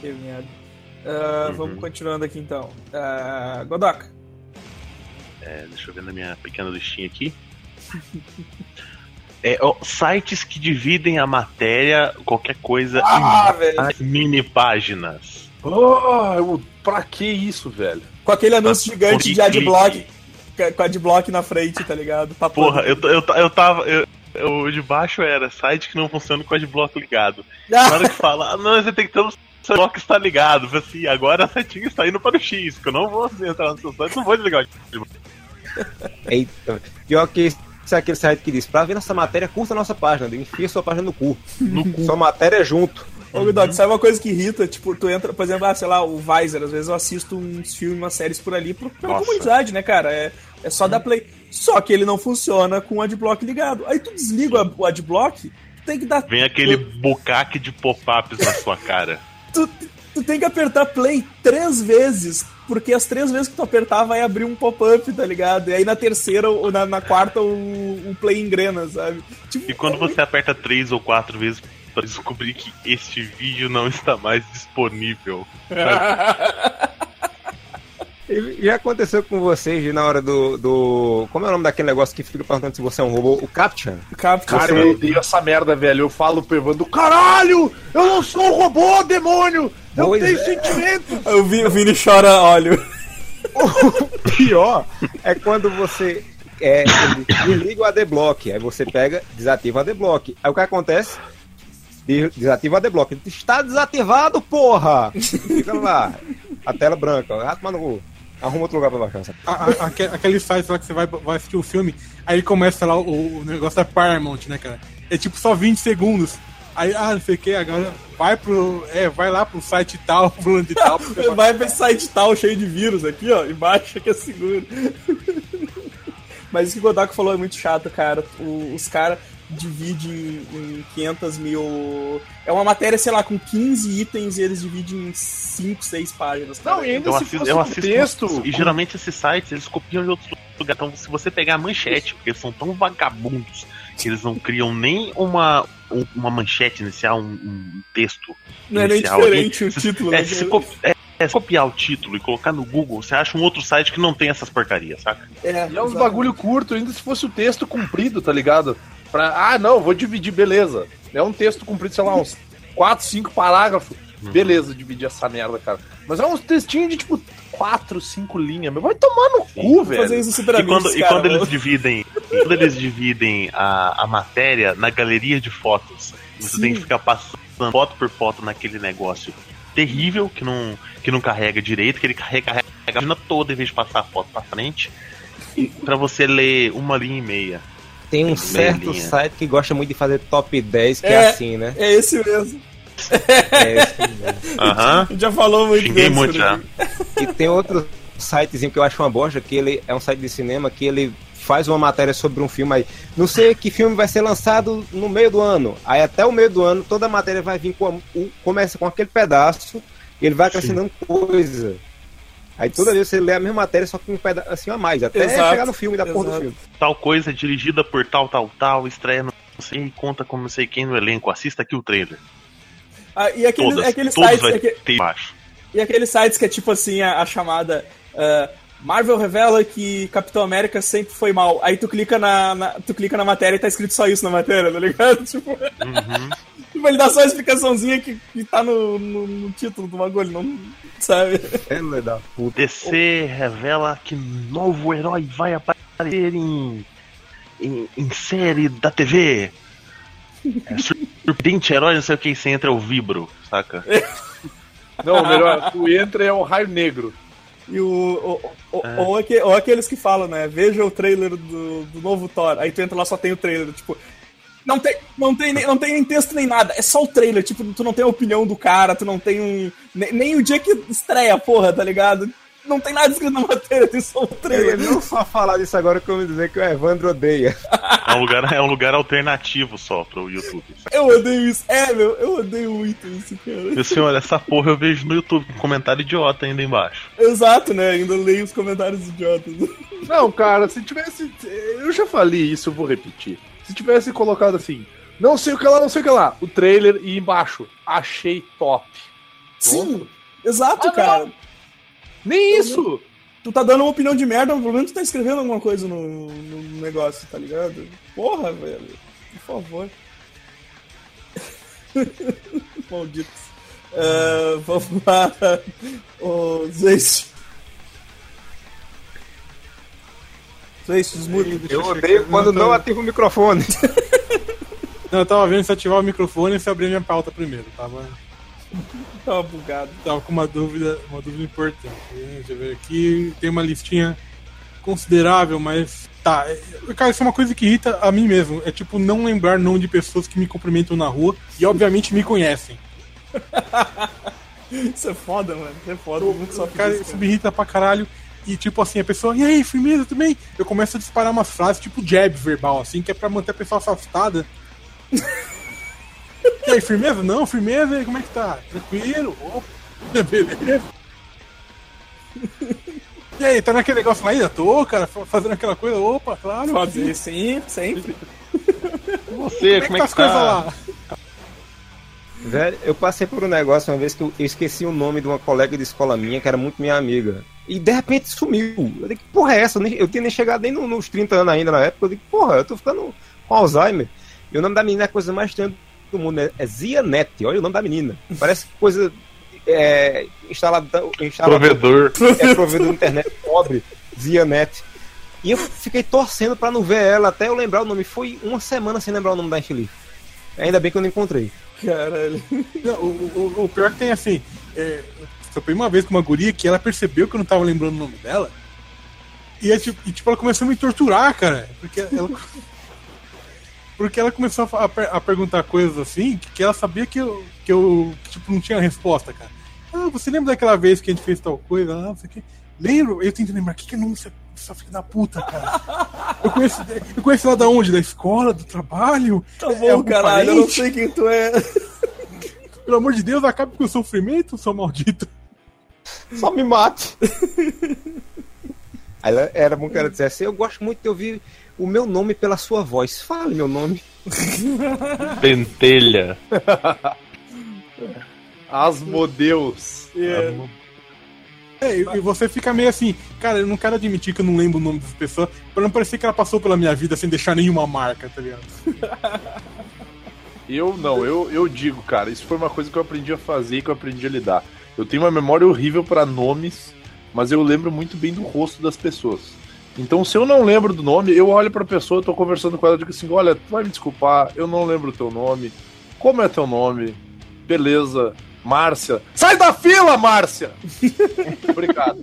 Que merda. Ah,
Uhum.
Vamos continuando aqui então. Ah, Godoka.
É, deixa eu ver na minha pequena listinha aqui. (laughs) É, ó, sites que dividem a matéria, qualquer coisa,
Ah, velho.
em mini páginas.
Oh, eu, pra que isso, velho?
Com aquele anúncio
Ah,
gigante de adblock. Com adblock na frente, tá ligado? Pra
Porra, eu, eu, eu tava. Eu, o de baixo era site que não funciona com adblock ligado. (laughs) Na
Ah,
hora que fala, ah, não, você tem que ter o seu bloco está ligado. Assim, agora a setinha está indo para o X, que eu não vou entrar no seu site, não vou desligar o adblock.
Eita. Pior que esse é aquele site que diz: pra ver nossa matéria, curta a nossa página. Enfia sua página no cu. No cu. Sua matéria é junto.
Ô, Godoka, sabe uma coisa que irrita? Tipo, tu entra, por exemplo, ah, sei lá, o Visor, às vezes eu assisto uns filmes, umas séries por ali pro- pela
Nossa.
comunidade, né, cara? É, é só dar play. Só que ele não funciona com o adblock ligado. Aí tu desliga o- o adblock, tu tem que dar.
Vem aquele bucaque de pop-ups na sua cara.
Tu, tu tem que apertar play três vezes porque as três vezes que tu apertar vai abrir um pop-up, tá ligado? E aí na terceira ou na, na quarta o, o play engrena, sabe? Tipo,
E quando você aperta três ou quatro vezes pra descobrir que este vídeo não está mais disponível.
E (laughs) já aconteceu com vocês na hora do, do. Como é o nome daquele negócio que fica perguntando se você é um robô? O Captcha?
Captcha.
Cara, eu odeio essa merda, velho. Eu falo pro Evandro, caralho! Eu não sou um robô, demônio! Eu
Pois
tenho
é.
sentimentos!
O Vini, o Vini chora óleo. (laughs)
O pior é quando você é, desliga o ADBlock. Aí você pega, desativa o ADBlock. Aí o que acontece? De- Desativa o ADBlock. Está desativado, porra! Fica lá. A tela branca. Ah, toma no cu. Arruma outro lugar pra baixar. sabe?
A- a- aque- aquele site lá que você vai, vai assistir o filme, aí ele começa lá o, o negócio da Paramount, né, cara? É tipo só 20 segundos. Aí, ah, não sei o que, agora vai pro. É, vai lá pro site tal, (laughs) fulano de tal. (laughs)
Vai pra esse site tal cheio de vírus aqui, ó, embaixo que é seguro. (laughs) Mas isso que o Godako falou é muito chato, cara. O- os caras dividem em 500 mil. É uma matéria, sei lá, com 15 itens e eles dividem em 5, 6 páginas. Cara.
Não, e ainda
Eu
se
assisto,
fosse
eu
um
assisto
texto.
E geralmente esses sites eles copiam de outros lugares. Então, se você pegar a manchete, porque eles são tão vagabundos que eles não criam nem uma, um- uma manchete inicial, um, um texto.
Não é nem
inicial
diferente o
Se-
título,
é,
né?
se você co- é, é, se copiar o título e colocar no Google, você acha um outro site que não tem essas porcarias, saca?
É,
E é uns
exatamente.
bagulho curto, ainda se fosse o texto comprido, tá ligado? Pra, ah, não, vou dividir, beleza. É um texto comprido, sei lá, uns 4, 5 parágrafos. Beleza, dividir essa merda, cara. Mas é uns textinhos de tipo 4, 5 linhas. Mas vai tomar no cu, velho.
fazer isso Super
E
Amigos,
quando, e
cara.
quando eles dividem, e quando eles dividem a, a matéria na galeria de fotos, você
Sim.
tem que ficar passando foto por foto naquele negócio terrível que não, que não carrega direito, que ele carrega, carrega a página toda em vez de passar a foto pra frente. E pra você ler uma linha e meia.
Tem um certo
Melinha.
site que gosta muito de fazer top 10, que é,
É.
assim, né?
É esse mesmo.
É esse mesmo.
Aham.
A gente já falou muito
Xinguei muito
né?
já.
E tem outro sitezinho que eu acho uma bosta, que ele é um site de cinema que ele faz uma matéria sobre um filme aí. Não sei que filme vai ser lançado no meio do ano. Aí até o meio do ano, toda a matéria vai vir com a- o- começa com aquele pedaço e ele vai acrescentando coisa. Aí toda vez você lê a mesma matéria, só com um pedacinho a mais, até
Exato,
chegar no filme da porra do filme.
Tal coisa dirigida por tal, tal, tal, estreia no não sei, e conta com não sei quem no elenco. Assista aqui o trailer.
Ah, e aquele,
Todas,
aquele
todos
sites, e aqueles sites que é tipo assim, a, a chamada ah, Marvel revela que Capitão América sempre foi mal. Aí tu clica na, na- tu clica na matéria e tá escrito só isso na matéria, tá ligado? (laughs) Tipo,
Uhum.
tipo, ele dá só a explicaçãozinha que, que tá no, no, no título do bagulho, não sabe?
Filho da puta.
DC revela que novo herói vai aparecer em, em, em série da TV. É surpreendente herói, não sei o que, você entra o vibro, saca?
Não, melhor, tu entra é o raio negro.
E o, o- o-
É.
ou, aque- ou aqueles que falam, né? Veja o trailer do, do novo Thor. Aí tu entra lá só tem o trailer, tipo. Não tem, não, tem, nem- não tem nem texto nem nada, é só o trailer. Tipo, tu não tem a opinião do cara, tu não tem um. Nem, nem o dia que estreia, porra, tá ligado? Não tem nada escrito na matéria, tem só o
Eu ia
trailer.
não só falar disso agora que eu me dizer que o Evandro odeia.
É um lugar, é um lugar alternativo só pro YouTube.
Eu odeio isso. É, meu, eu odeio muito isso, cara.
Meu senhor, essa porra eu vejo no YouTube com comentário idiota ainda embaixo.
Exato, né? Ainda leio os comentários idiotas.
Não, cara, se tivesse. Eu já falei isso, eu vou repetir. Se tivesse colocado assim, não sei o que lá, não sei o que lá, o trailer e embaixo, achei top.
Sim, exato,
Ah,
cara.
Nem isso!
Tu tá dando uma opinião de merda, pelo menos tu tá escrevendo alguma coisa no, no negócio, tá ligado? Porra, velho. Por favor. (laughs) Malditos. Ah, vamos lá. Ô, Zeist. Zeist, desmuda.
Eu odeio quando não ativa o microfone. (laughs)
Não, eu tava vendo se ativar o microfone e se abrir minha pauta primeiro. Tava,
Tá bugado.
tava com uma dúvida, uma dúvida importante. Deixa eu ver aqui. Tem uma listinha considerável, mas. Tá. é- Cara, isso é uma coisa que irrita a mim mesmo. É tipo não lembrar nome de pessoas que me cumprimentam na rua e obviamente me conhecem. (laughs)
Isso é foda, mano. Isso é foda. Eu nunca só
Cara,
isso,
isso me irrita pra caralho. E tipo assim, a pessoa, e aí, firmeza também? Eu começo a disparar umas frases tipo jab verbal, assim, que é pra manter a pessoa afastada. (laughs) e aí, firmeza? Não, firmeza, e aí, como é que tá? Tranquilo? Opa, (laughs) beleza. E aí, tá naquele negócio lá ainda? Tô, cara, fa- fazendo aquela coisa. Opa, claro.
Pode sim, sempre.
Você,
Como é que tá as coisas lá?
Velho, eu passei por um negócio uma vez que eu eu esqueci o nome de uma colega de escola minha, que era muito minha amiga. E de repente sumiu. Eu digo, que porra é essa? Eu, nem- eu tinha nem chegado nem no- nos 30 anos ainda na época. Eu digo, porra, eu tô ficando com Alzheimer. E o nome da menina é a coisa mais estranha do mundo, né? É Zia Net. Olha o nome da menina. Parece coisa é, instalada, instalada
Provedor.
é provedor de internet pobre, Zia Net. E eu fiquei torcendo pra não ver ela até eu lembrar o nome. Foi uma semana sem lembrar o nome da infeliz. Ainda bem que eu não encontrei.
Caralho.
Não, o, o- o pior que tem assim. É, eu fui uma vez com uma guria que ela percebeu que eu não tava lembrando o nome dela. E, é, tipo, e, tipo, ela começou a me torturar, cara. Porque ela. Porque ela começou a, per- a perguntar coisas assim que, que ela sabia que eu, que eu que, tipo, não tinha resposta, cara. Ah, você lembra daquela vez que a gente fez tal coisa? Ah, não sei o quê. Lembro, eu tento lembrar, o que, que é nome dessa, filha da puta, cara? (laughs) Eu conheço, eu conheço ela da onde? Da escola, do trabalho?
Tá
É
bom,
algum
caralho, eu não
parente?
sei quem tu é. (laughs)
Pelo amor de Deus, acabe com o sofrimento, seu maldito.
Só me mate. (laughs) Aí ela, era bom que ela dissesse, eu gosto muito de ouvir o meu nome pela sua voz. Fale meu nome. (laughs)
Pentelha.
Asmodeus.
É.
É, e você fica meio assim, cara, eu não quero admitir que eu não lembro o nome das pessoas, pra não parecer que ela passou pela minha vida sem deixar nenhuma marca, tá ligado? (laughs)
Eu não, eu, eu digo, cara, isso foi uma coisa que eu aprendi a fazer e que eu aprendi a lidar. Eu tenho uma memória horrível pra nomes, mas eu lembro muito bem do rosto das pessoas. Então, se eu não lembro do nome, eu olho pra pessoa, tô conversando com ela e digo assim: olha, tu vai me desculpar, eu não lembro o teu nome. Como é teu nome? Beleza. Márcia. Sai da fila, Márcia! (laughs) Obrigado.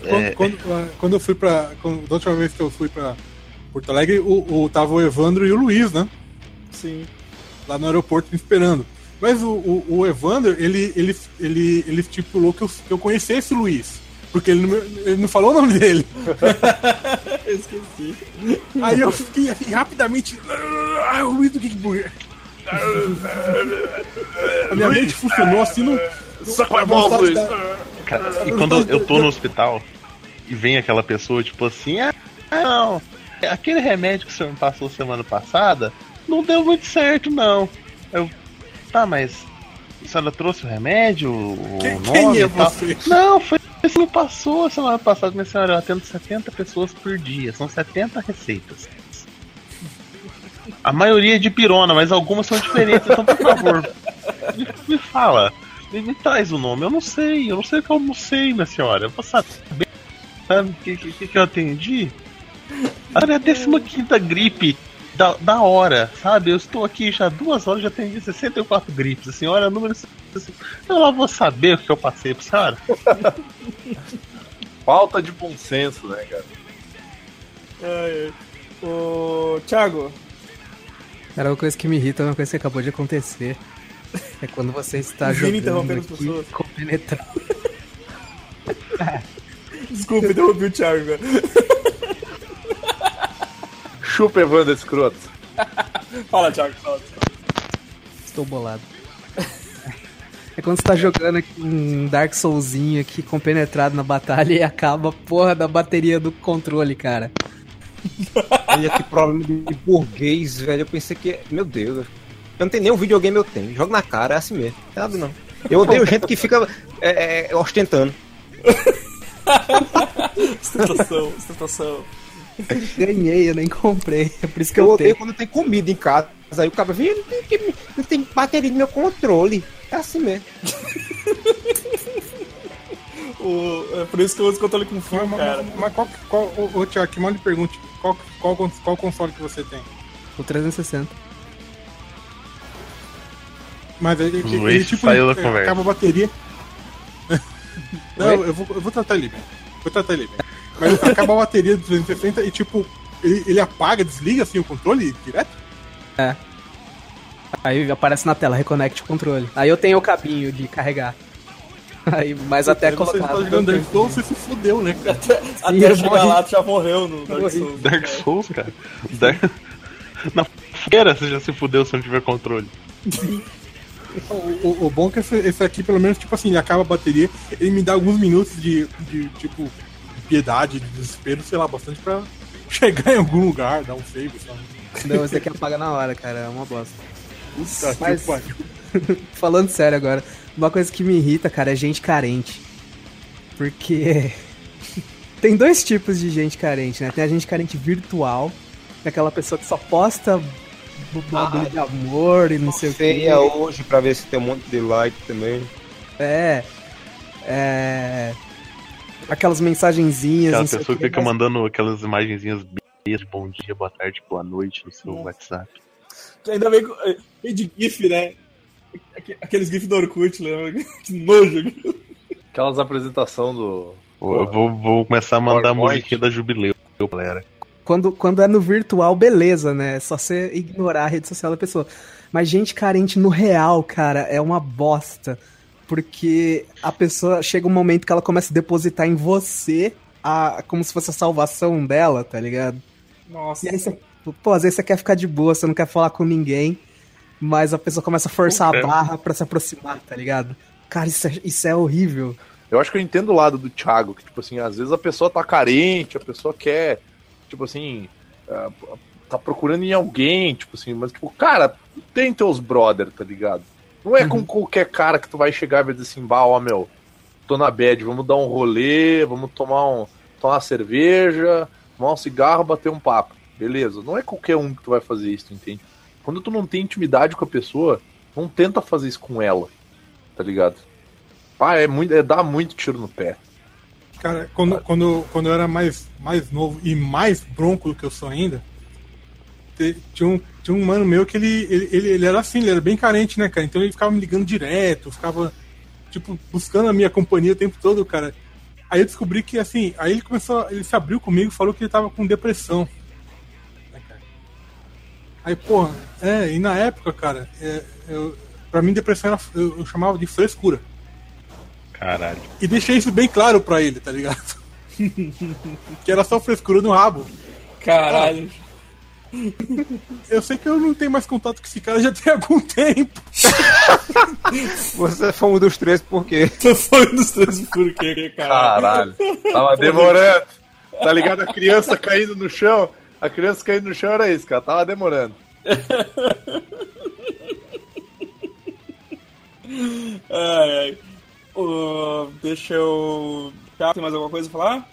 Quando, quando, ah, quando eu fui pra. Quando, da última vez que eu fui pra Porto Alegre, o, o, tava o Evandro e o Luiz, né?
Sim.
Lá no aeroporto me esperando. Mas o, o, o Evandro, ele, ele, ele, ele estipulou que eu, que eu conhecesse o Luiz. Porque ele não, ele não falou o nome dele.
Eu (laughs) esqueci.
Aí eu fiquei assim, rapidamente. Ah, o Luiz do Kickburger. A minha mente funcionou assim no.
Saco é
a vontade
Luiz.
da-
Cara, e quando eu tô no hospital e vem aquela pessoa, tipo assim, ah, não, aquele remédio que o senhor me passou semana passada não deu muito certo, não. Eu, tá, mas a senhora trouxe o remédio? O
Quem,
nome
quem é
e tal?"
você?
Não, foi isso me passou semana passada, minha senhora. Eu atendo 70 pessoas por dia, são 70 receitas. A maioria é de pirona, mas algumas são diferentes, então por favor, (laughs) me, fala. Me, traz o nome, eu não sei, eu não sei o que eu almocei, minha senhora. Eu vou sabe, o que, que, que eu atendi. Olha, a 15 gripe da, da hora, sabe? Eu estou aqui já duas horas, já atendi 64 gripes. A senhora, número. 65. Eu lá vou saber o que eu passei pra senhora. (laughs)
Falta de bom senso, né, cara?
Ai, ai. Ô, Thiago,
Cara, uma coisa que me irrita é uma coisa que acabou de acontecer. (laughs) É quando você está
Vini
jogando
interrompendo as
aqui,
pessoas.
compenetrando. (laughs)
desculpa, interrompi o Thiago agora.
Chupa Evandro escroto. (laughs)
Fala, Thiago, fala.
Estou bolado. É quando você tá jogando aqui um Dark Soulzinho aqui, compenetrado na batalha e acaba a porra da bateria do controle, cara.
Olha que problema de burguês, velho. Eu pensei que. Meu Deus. Eu não tenho nenhum videogame eu tenho. Jogo na cara, é assim mesmo. Não nada não. Eu odeio (laughs) gente que fica é, é, ostentando.
Ostentação, ostentação. (laughs)
Ganhei, eu nem comprei. É por isso que
Eu
eu,
odeio
tenho.
quando tem comida em casa. Aí o cara vem, não tem, não tem bateria no meu controle. É assim mesmo. (laughs)
O, é por isso que eu uso controle com
Mas,
fio,
mas-
cara.
mas qual, qual, ô, ô Thiago, que mal lhe pergunte, qual, qual, qual console que você tem?
O 360.
Mas ele, ele, ele, tipo,
saiu da conversa.
acaba a bateria. (laughs) Não, eu vou, eu vou tratar ele bem. Vou tratar ele bem. Mas (laughs) acaba a bateria do 360 e tipo, ele, ele apaga, desliga assim o controle direto?
Aí aparece na tela, reconecte o controle. Aí eu tenho o cabinho de carregar. (laughs) Aí, mas até
Aí você
colocar.
tá jogando Dark Souls, você se fudeu, né, cara?
Até
eu
chegar lá, tu já morreu no Dark. Souls.
Dark Souls, cara. Dark... (laughs) Na fogueira você já se fudeu se não tiver controle.
O, o- o bom é que esse, esse aqui, pelo menos, tipo assim, ele acaba a bateria, ele me dá alguns minutos de, de tipo, piedade, de desespero, sei lá, bastante pra chegar em algum lugar, dar um save, sabe?
Não, esse aqui apaga na hora, cara. É uma bosta.
Puta que
Mas-
pariu. (laughs)
Falando sério agora, uma coisa que me irrita, cara, é gente carente. Porque (laughs) tem dois tipos de gente carente, né? Tem a gente carente virtual, que é aquela pessoa que só posta b- bagulho de amor e não sei o quê.
Feia hoje pra ver se tem um monte de like também.
É. É. Aquelas mensagenzinhas.
Aquela pessoa que
quê,
fica
mas-
mandando aquelas imagenzinhas beijo, bom dia, boa tarde, boa noite no seu
Nossa.
WhatsApp.
Ainda bem que- meio de GIF, né? Aque- Aqueles GIF do Orkut, lembra? (laughs) Que nojo.
Aquelas apresentação do.
Eu vou, vou começar a mandar a musiquinha da Jubileu, galera.
Quando, quando é no virtual, beleza, né? É só você ignorar a rede social da pessoa. Mas gente carente no real, cara, é uma bosta. Porque a pessoa chega um momento que ela começa a depositar em você a, como se fosse a salvação dela, tá ligado?
Nossa.
E aí você, pô, às vezes você quer ficar de boa, você não quer falar com ninguém, mas a pessoa começa a forçar
Puta.
a barra pra se aproximar, tá ligado? Cara, isso é, isso é horrível.
Eu acho que eu entendo o lado do Thiago, que, tipo assim, às vezes a pessoa tá carente, a pessoa quer, tipo assim, ah, tá procurando em alguém, tipo assim, mas, tipo, cara, tem teus brother, tá ligado? Não é com qualquer cara que tu vai chegar e vai dizer assim, bah, ó, meu, tô na bad, vamos dar um rolê, vamos tomar um, tomar uma cerveja, tomar um cigarro, bater um papo. Beleza, não é qualquer um que tu vai fazer isso, entende? Quando tu não tem intimidade com a pessoa, não tenta fazer isso com ela, tá ligado? Ah, é muito, é dar muito tiro no pé.
Cara, quando, quando, quando eu era mais, mais novo e mais bronco do que eu sou ainda, tinha um, tinha um mano meu que ele, ele, ele, ele era assim, ele era bem carente, né, cara? Então ele ficava me ligando direto, ficava, tipo, buscando a minha companhia o tempo todo, cara. Aí eu descobri que, assim, aí ele começou, ele se abriu comigo e falou que ele tava com depressão. Aí, porra, é, e na época, cara, é, eu, pra mim depressão era, eu, eu chamava de frescura.
Caralho.
E deixei isso bem claro pra ele, tá ligado? (laughs) que era só frescura no rabo.
Caralho.
Eu sei que eu não tenho mais contato com esse cara já tem algum tempo. (laughs)
Você foi um dos três porque
Tu foi um dos três por quê, cara?
Caralho. Tava demorando. Tá ligado? A criança caindo no chão. A criança caindo no chão era isso, cara. Tava demorando. (laughs)
Ai, ai. Ô, deixa eu. Tá, tem mais alguma coisa a falar?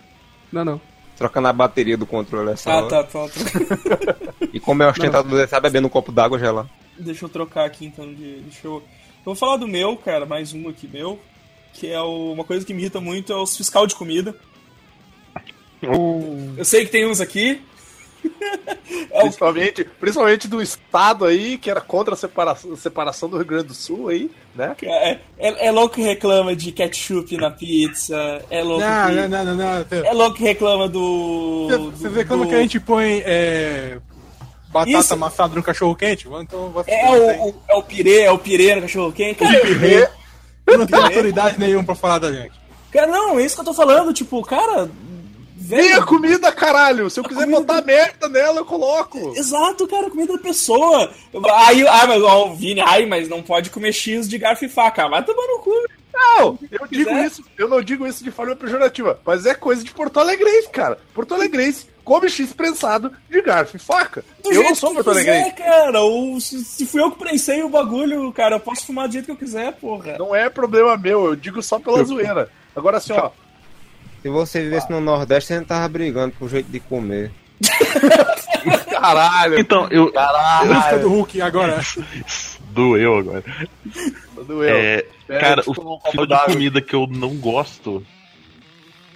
Não, não.
Trocando a bateria do controle essa
Ah,
hora.
tá, tá, tá. (laughs)
E como é ostentador, ele tá bebendo um copo d'água gelado.
Deixa eu trocar aqui então de. Deixa eu. Eu vou falar do meu, cara, mais um aqui meu. Que é o- uma coisa que me irrita muito é os fiscal de comida. Eu sei que tem uns aqui. É (laughs)
Principalmente, principalmente do estado aí, que era contra a separação, separação do Rio Grande do Sul aí, né?
É, é, é louco que reclama de ketchup na pizza. É louco
Não,
que.
não, não, não, não.
É louco que reclama do.
Você vê
do-
quando que a gente põe é, batata
Isso.
amassada no cachorro quente? Então você
É o, o- é o pirê, é o pirê no cachorro quente. Cara,
Eu não tenho autoridade nenhuma pra falar da gente.
cara, não, é isso que eu tô falando. Tipo, cara.
Vem a comida, caralho! Se eu quiser botar merda nela, eu coloco!
Exato, cara, comida da pessoa. Aí, ah, mas ó, o Vini, ai, mas não pode comer X de garfo e faca. Vai tomar no cu.
Não, eu digo
quiser.
isso, eu não digo isso de forma pejorativa, mas é coisa de Porto Alegrense, cara. Porto Alegrense come X prensado de garfo e faca.
Do
eu não sou Porto
eu quiser, cara. Ou se, se fui eu que prensei o bagulho, cara, eu posso fumar do jeito que eu quiser, porra.
Não é problema meu, eu digo só pela zoeira. Agora assim, ó,
Se você vivesse no Nordeste, você não tava brigando por jeito de comer. (laughs)
caralho,
Então, eu.
Música do Hulk agora. (laughs)
Doeu agora.
doeu.
É,
Espera,
cara, o tipo de comida que eu não gosto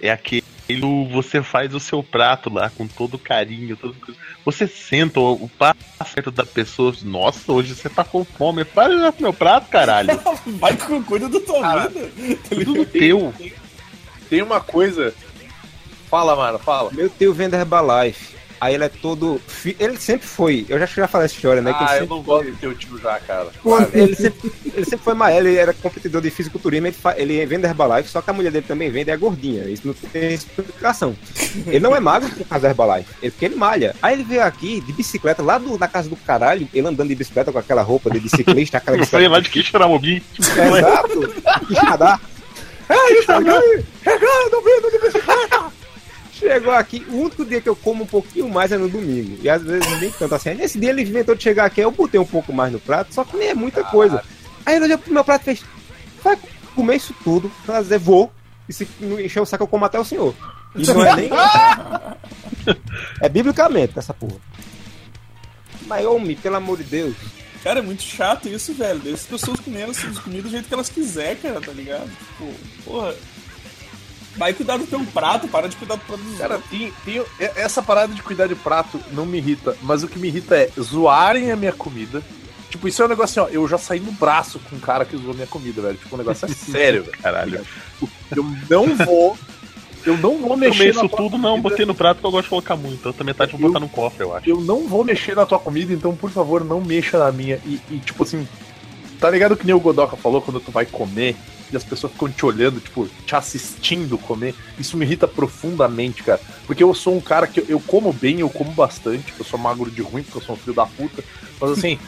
é aquele que você faz o seu prato lá com todo carinho, todo... você senta o prato perto da pessoa, nossa, hoje você tá com fome, para olhar pro meu prato, caralho. (laughs)
Vai com cuida da tua
Cara,
vida.
Tudo teu.
Tem uma coisa. Fala, mano, fala.
Meu tio vende Herbalife. Aí ele é todo. fi- Ele sempre foi. Eu já, já falei essa história, né? que ele
Ah, eu não gosto do teu tio já, cara.
Pô, ele, sempre, ele sempre foi mais, ele era competidor de fisiculturismo, ele, fa- ele vende Herbalife, só que a mulher dele também vende e é gordinha. Isso não tem explicação. Ele não é magro por causa da Herbalife, ele, porque ele malha. Aí ele veio aqui de bicicleta, lá do, da casa do caralho, ele andando de bicicleta com aquela roupa de biciclista, aquela
Eu falei lá
bicicleta.
de Quixeramobim.
Exato! (laughs) Quixadá. É, Instagram! Chegando, vindo de bicicleta! Chegou aqui, o único dia que eu como um pouquinho mais é no domingo. E às vezes nem tanto assim. Aí nesse dia ele inventou de chegar aqui, eu botei um pouco mais no prato, só que nem é muita coisa. Aí ele olhou pro meu prato e fez: Vai comer isso tudo, pra dizer, vou. E se não encher o saco, eu como até o senhor. E não é nem. (laughs) é biblicamente essa porra. Mas, homem, pelo amor de Deus.
Cara, é muito chato isso, velho. Deixa as pessoas comendo essas comidas do jeito que elas quiserem, cara, tá ligado? Tipo, porra. Vai cuidar do teu prato, para de cuidar do prato dos
Cara, tem, tem- essa parada de cuidar de prato não me irrita, mas o que me irrita é zoarem a minha comida. Tipo, isso é um negócio assim, ó. Eu já saí no braço com um cara que zoou minha comida, velho. Tipo, o negócio é (laughs) sério, velho.
Caralho.
Eu não vou. Eu não vou
Eu
mexer tua
tudo, não,
comida.
botei no prato que eu gosto de colocar muito. Então metade eu vou botar no cofre, eu acho.
Eu não vou mexer na tua comida, então por favor, não mexa na minha. E, e, tipo assim, tá ligado que nem o Godoka falou quando tu vai comer e as pessoas ficam te olhando, tipo, te assistindo comer? Isso me irrita profundamente, cara. Porque eu sou um cara que eu, eu como bem, eu como bastante. Eu sou magro de ruim, porque eu sou um filho da puta. Mas assim.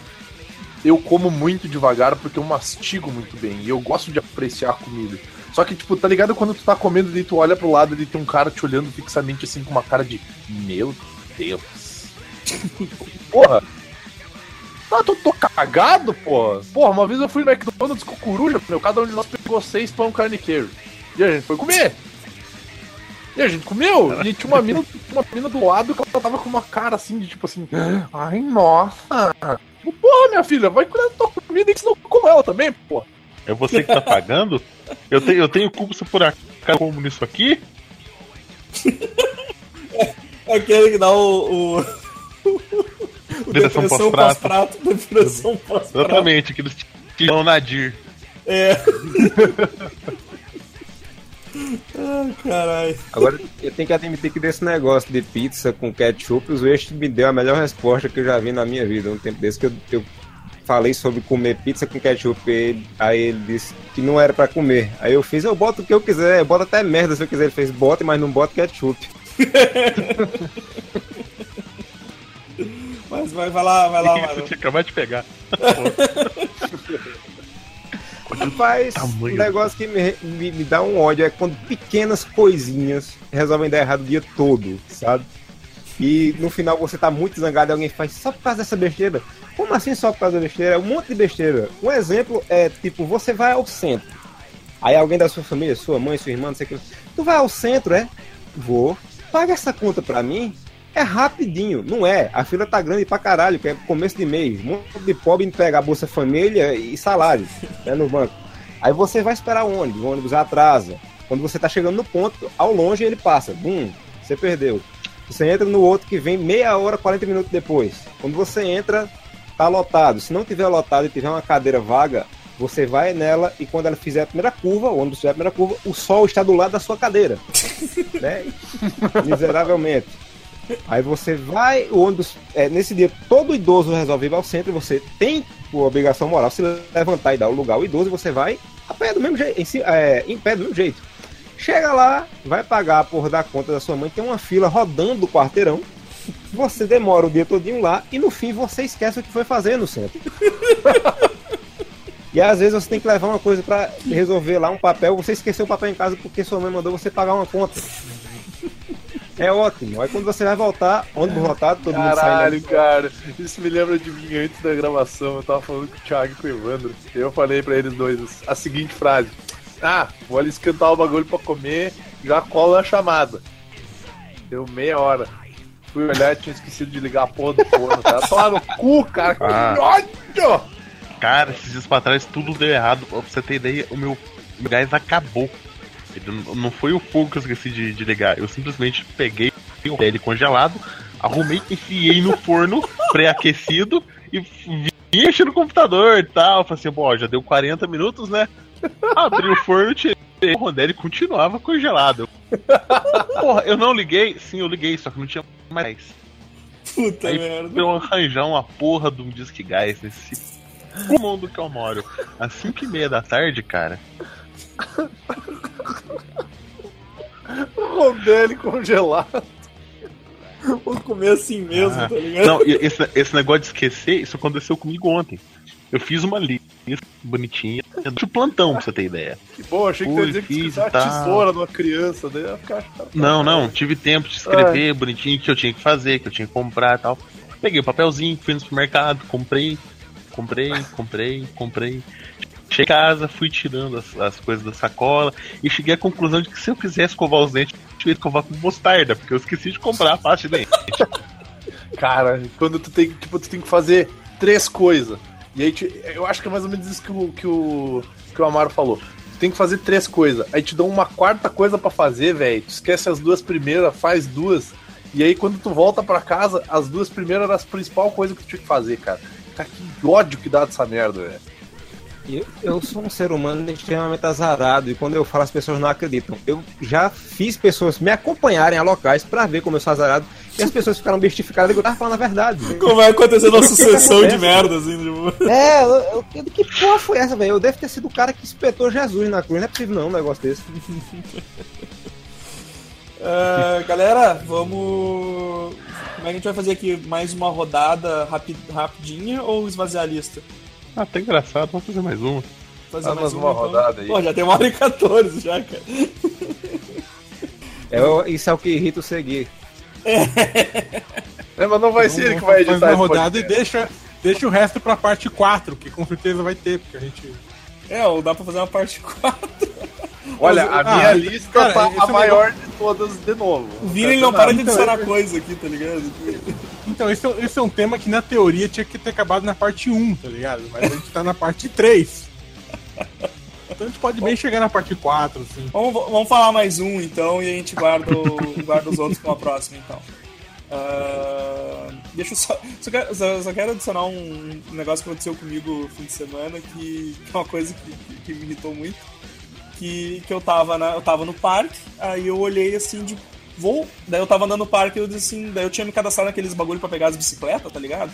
Eu como muito devagar porque eu mastigo muito bem. E eu gosto de apreciar a comida. Só que, tipo, tá ligado quando tu tá comendo e tu olha pro lado e tem um cara te olhando fixamente assim com uma cara de. Meu Deus. (laughs) Porra! Ah, tu tô cagado, porra. Porra, uma vez eu fui no McDonald's com coruja, meu. Cada um de nós pegou seis pão carne e. E a gente foi comer. E a gente comeu. E tinha uma mina, uma mina do lado que ela tava com uma cara assim, de tipo assim. Ai, nossa. Porra, minha filha, vai cuidar da tua comida e senão eu como ela também, porra.
É você que tá pagando? (laughs) Eu tenho, eu tenho culpa se por acaso como nisso aqui?
Aquele que dá o. o... (laughs) o
Depressão pós-prato.
pós-prato. Depressão pós-prato.
Exatamente, que eles tiram Nadir.
É. (laughs) Ai, caralho.
Agora, eu tenho que admitir que desse negócio de pizza com ketchup, o Zwest me deu a melhor resposta que eu já vi na minha vida. Um tempo desse que eu, eu falei sobre comer pizza com ketchup, ele- aí ele disse que não era pra comer. Aí eu fiz, eu boto o que eu quiser, eu boto até merda se eu quiser. Ele fez, bota, mas não bota ketchup. (laughs)
Mas vai, vai lá, vai lá,
Você
mano.
de pegar. (laughs)
Rapaz,
Tamanho
um negócio que me, me, me dá um ódio é quando pequenas coisinhas resolvem dar errado o dia todo, sabe? E no final você tá muito zangado e alguém faz só por causa dessa besteira. Como assim só por causa da besteira? É um monte de besteira. Um exemplo é tipo, você vai ao centro. Aí alguém da sua família, sua mãe, sua irmã, não sei o que. Tu vai ao centro, é? Vou. Paga essa conta pra mim. É rapidinho, não é? A fila tá grande pra caralho, que é começo de mês. Um monte de pobre indo pegar Bolsa Família e salário né, no banco. Aí você vai esperar o ônibus, o ônibus atrasa. Quando você tá chegando no ponto, ao longe ele passa. Bum, você perdeu. Você entra no outro que vem meia hora, 40 minutos depois. Quando você entra, tá lotado. Se não tiver lotado e tiver uma cadeira vaga, você vai nela e quando ela fizer a primeira curva, o ônibus fizer a primeira curva, o sol está do lado da sua cadeira. (laughs) né? Miseravelmente. Aí você vai, o ônibus, é, nesse dia todo idoso resolve ir ao centro e você tem por obrigação moral se levantar e dar o lugar ao idoso e você vai a pé do mesmo jeito, em, é, em pé do mesmo jeito. Chega lá, vai pagar a porra da conta da sua mãe, tem uma fila rodando o quarteirão. Você demora o dia todinho lá e no fim você esquece o que foi fazer no centro. (laughs) E às vezes você tem que levar uma coisa pra resolver lá, um papel, você esqueceu o papel em casa porque sua mãe mandou você pagar uma conta. É ótimo. Aí quando você vai voltar, ônibus lotado, todo mundo
Caralho, cara. Isso me lembra de mim antes da gravação. Eu tava falando com o Thiago e com o Evandro. Eu falei pra eles dois a seguinte frase: Ah, vou ali esquentar o bagulho pra comer, já colo a chamada. Deu meia hora. Fui olhar e tinha esquecido de ligar a porra do forno. Tá Toma no cu, cara. Que
Ah.
ódio!
Cara, esses dias pra trás tudo deu errado. Pra você ter ideia, o meu gás acabou. Ele não- foi o fogo que eu esqueci de, de ligar. Eu simplesmente peguei o ele congelado, arrumei, enfiei no forno (laughs) pré-aquecido e vim mexer no computador e tal. Falei assim, bom, já deu 40 minutos, né? Abri o forno, tirei o Rondelli e continuava congelado. Porra, eu não liguei? Sim, eu liguei, só que não tinha mais.
Puta
Aí
merda.
eu arranjar uma porra de um disque gás nesse mundo que eu moro. Às 5 e meia da tarde, cara.
Rondelli congelado.
Vou comer assim mesmo,
Ah,
tá ligado?
Não, e esse, esse negócio de esquecer, isso aconteceu comigo ontem. Eu fiz uma lista bonitinha de plantão, pra você ter ideia.
Que bom, achei que tu ia dizer que
tal.
tesoura de uma criança. Ia ficar.
Não, não, tive tempo de escrever bonitinho o que eu tinha que fazer, que eu tinha que comprar e tal. Peguei o papelzinho, fui no supermercado, comprei, comprei, comprei, comprei. Cheguei em casa, fui tirando as, as coisas da sacola e cheguei à conclusão de que se eu quisesse escovar os dentes, eu ia escovar com mostarda, porque eu esqueci de comprar a pasta de dente. (laughs)
Cara, quando tu tem, tipo, tu tem que fazer três coisas. E aí, eu acho que é mais ou menos isso que o, que o, que o Amaro falou. Tu tem que fazer três coisas. Aí te dão uma quarta coisa pra fazer, velho. Tu esquece as duas primeiras, faz duas. E aí, quando tu volta pra casa, as duas primeiras eram as principal coisa que tu tinha que fazer, cara. Cara, que ódio que dá dessa merda, velho.
Eu, eu sou um ser humano extremamente azarado e quando eu falo as pessoas não acreditam. Eu já fiz pessoas me acompanharem a locais pra ver como eu sou azarado e as pessoas ficaram bestificadas e eu tava falando a verdade.
Como vai acontecer uma sucessão (laughs) de merda, assim, tipo.
É, eu, eu- que porra foi essa, velho? Eu devo ter sido o cara que espetou Jesus na cruz. Não é possível não um negócio desse.
Ah, (laughs) galera, vamos. Como é que a gente vai fazer aqui? Mais uma rodada rapi- rapidinha ou esvaziar a lista?
Ah, tá engraçado, vamos fazer mais uma.
Fazer
Ah, mais uma rodada aí.
Pô, já tem uma hora e 14 já, cara.
É, isso é o que irrita o seguir.
É, mas não vai ser ele que vai
Faz
editar
uma
esse
rodada e deixa, deixa o resto pra parte 4, que com certeza vai ter, porque a gente.
É, ou dá pra fazer uma parte 4.
Olha, a
Ah,
minha lista
cara,
tá a
é
maior de todas de novo.
O Vini ele não para de
Então,
adicionar coisa aqui, tá ligado?
Então, esse é, esse é um tema que na teoria tinha que ter acabado na parte 1, tá ligado? Mas a gente tá na parte 3. Então a gente pode bem chegar na parte 4, assim.
Vamos, vamos falar mais um então e a gente guarda, guarda os outros pra uma próxima então. Ah, deixa eu só. Só quero, só- só quero adicionar um negócio que aconteceu comigo no fim de semana, que, que é uma coisa que, que me irritou muito. Que, que eu, tava na, eu tava no parque, aí eu olhei assim de. Vou. Daí eu tava andando no parque e eu disse assim. Daí eu tinha me cadastrado naqueles bagulho pra pegar as bicicletas, tá ligado?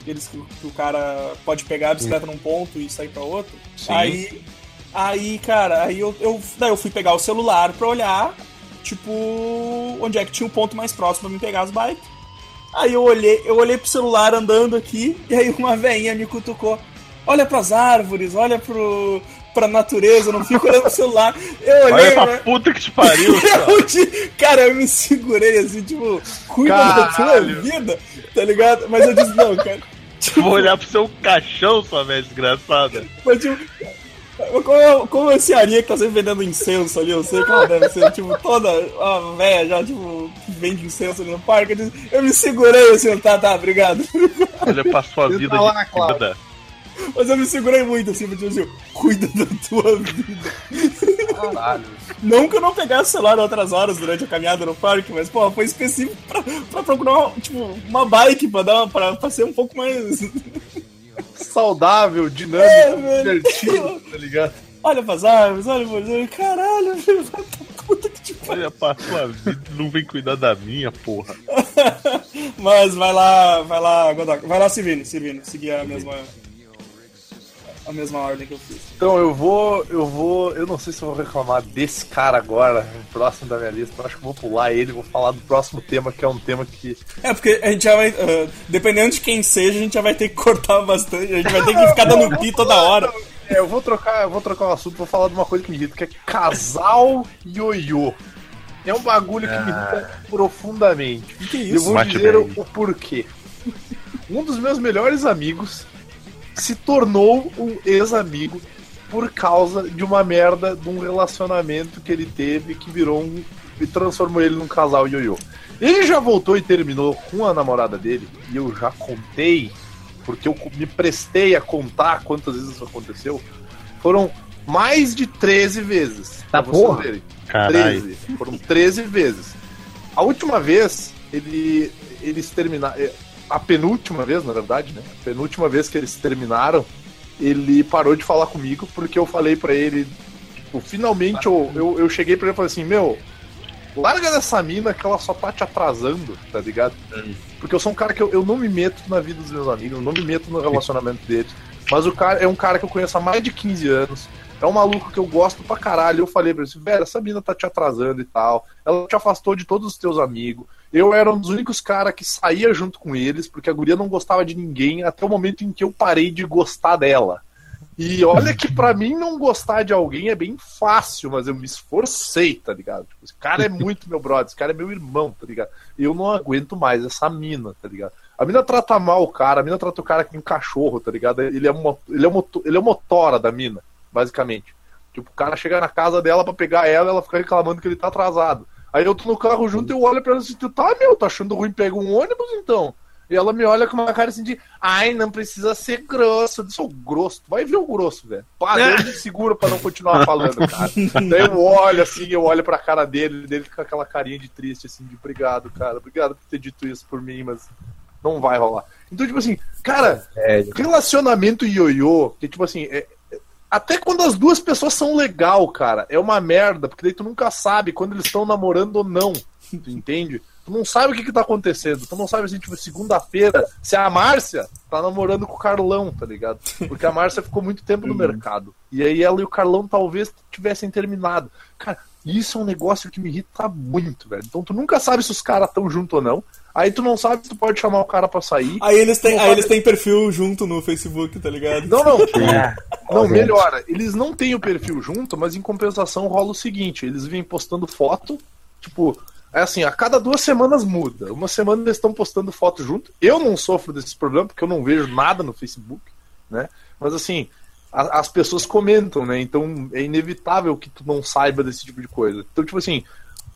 Aqueles que, que o cara pode pegar a bicicleta num ponto e sair pra outro.
Sim.
Aí. Aí, cara, aí eu, eu, daí eu fui pegar o celular pra olhar, tipo, onde é que tinha o ponto mais próximo pra me pegar as bikes. Aí eu olhei, eu olhei pro celular andando aqui, e aí uma veinha me cutucou. Olha pras árvores, olha pro, pra natureza, não fica olhando pro celular. Eu olhei,
Olha pra
né?
puta que te pariu, (laughs) cara.
Eu te- cara, eu me segurei assim, tipo, cuida da tua vida, tá ligado? Mas eu disse, não, cara. (laughs)
Vou olhar pro seu caixão, sua velha desgraçada.
Mas, tipo, como, como esse Aria que tá sempre vendendo incenso ali, eu sei que ela deve ser, tipo, toda a véia já, tipo, vende incenso ali no parque. Eu, disse- eu me segurei assim, tá, tá, obrigado.
Olha pra sua vida
lá,
de
Cláudio.
Mas eu me segurei muito, assim, tipo assim, cuida da tua vida.
Caralho.
Não que eu não pegasse o celular outras horas durante a caminhada no parque, mas, pô, foi específico pra, pra procurar, tipo, uma bike pra, dar, pra, pra ser um pouco mais...
Saudável, dinâmico,
É,
divertido, tá ligado?
Olha pras árvores, olha pras árvores, caralho, velho, (laughs) vai pra puta que te pariu.
Olha pra sua vida, não vem cuidar da minha, porra. (laughs)
Mas vai lá, vai lá, Godok. Vai lá, Sirvino, Sirvino, seguir a mesma. A mesma ordem que eu fiz.
Então eu vou, eu vou, eu não sei se eu vou reclamar desse cara agora, próximo da minha lista. Eu acho que eu vou pular ele, vou falar do próximo tema, que é um tema que
É, porque a gente já vai. ah, dependendo de quem seja, a gente já vai ter que cortar bastante. A gente vai ter que ficar dando pi toda hora.
É, eu vou trocar, eu vou trocar o assunto, vou falar de uma coisa que me irrita, que é casal ioiô. É um bagulho que me irrita profundamente.
Que
E eu
isso?
vou
Bate
dizer o,
bem.
o porquê. Um dos meus melhores amigos se tornou um ex-amigo por causa de uma merda de um relacionamento que ele teve que virou um. e transformou ele num casal ioiô. Ele já voltou e terminou com a namorada dele, e eu já contei, porque eu me prestei a contar quantas vezes isso aconteceu. Foram mais de 13 vezes.
Tá porra.
verem.
Caralho.
13. Foram 13 vezes. A última vez, ele, eles terminaram. A penúltima vez, na verdade, né? A penúltima vez que eles terminaram, ele parou de falar comigo porque eu falei pra ele. Tipo, finalmente eu, eu, eu cheguei pra ele e falei assim: Meu, larga dessa mina que ela só tá te atrasando, tá ligado? Porque eu sou um cara que eu, eu não me meto na vida dos meus amigos, eu não me meto no relacionamento deles. Mas o cara é um cara que eu conheço há mais de 15 anos. É um maluco que eu gosto pra caralho. Eu falei pra ele, assim, velho, essa mina tá te atrasando e tal. Ela te afastou de todos os teus amigos. Eu era um dos únicos caras que saía junto com eles, porque a guria não gostava de ninguém, até o momento em que eu parei de gostar dela. E olha que pra mim não gostar de alguém é bem fácil, mas eu me esforcei, tá ligado? Tipo, esse cara é muito meu brother, esse cara é meu irmão, tá ligado? Eu não aguento mais essa mina, tá ligado? A mina trata mal o cara, a mina trata o cara que um cachorro, tá ligado? Ele é uma, ele é uma, ele é motora da mina, basicamente. Tipo, o cara chega na casa dela pra pegar ela, ela fica reclamando que ele tá atrasado. Aí eu tô no carro junto e eu olho pra ela assim, tu tá, meu, tá achando ruim, pega um ônibus então? E ela me olha com uma cara assim de, ai, não precisa ser grosso. Eu sou grosso, vai ver o grosso, velho. Pá, eu me seguro pra não continuar falando, cara. Daí eu olho assim, eu olho pra cara dele, dele fica aquela carinha de triste, assim, de obrigado, cara. Obrigado por ter dito isso por mim, mas não vai rolar. Então, tipo assim, cara,
É,
relacionamento ioiô, que tipo assim, é- até quando as duas pessoas são legal, cara, é uma merda, porque daí tu nunca sabe quando eles estão namorando ou não. Tu entende? Tu não sabe o que, que tá acontecendo. Tu não sabe assim, tipo, segunda-feira, se a Márcia tá namorando com o Carlão, tá ligado? Porque a Márcia ficou muito tempo no mercado. E aí ela e o Carlão talvez tivessem terminado. Cara, isso é um negócio que me irrita muito, velho. Então tu nunca sabe se os caras estão junto ou não. Aí tu não sabe se tu pode chamar o cara pra sair.
Aí eles têm, aí eles têm perfil junto no Facebook, tá ligado?
Não, não. (laughs)
É.
Não, melhora. Eles não têm o perfil junto, mas em compensação rola o seguinte: eles vêm postando foto, tipo, é assim, a cada duas semanas muda. Uma semana eles estão postando foto junto. Eu não sofro desse problema, porque eu não vejo nada no Facebook, né? Mas assim, a- as pessoas comentam, né? Então é inevitável que tu não saiba desse tipo de coisa. Então, tipo assim,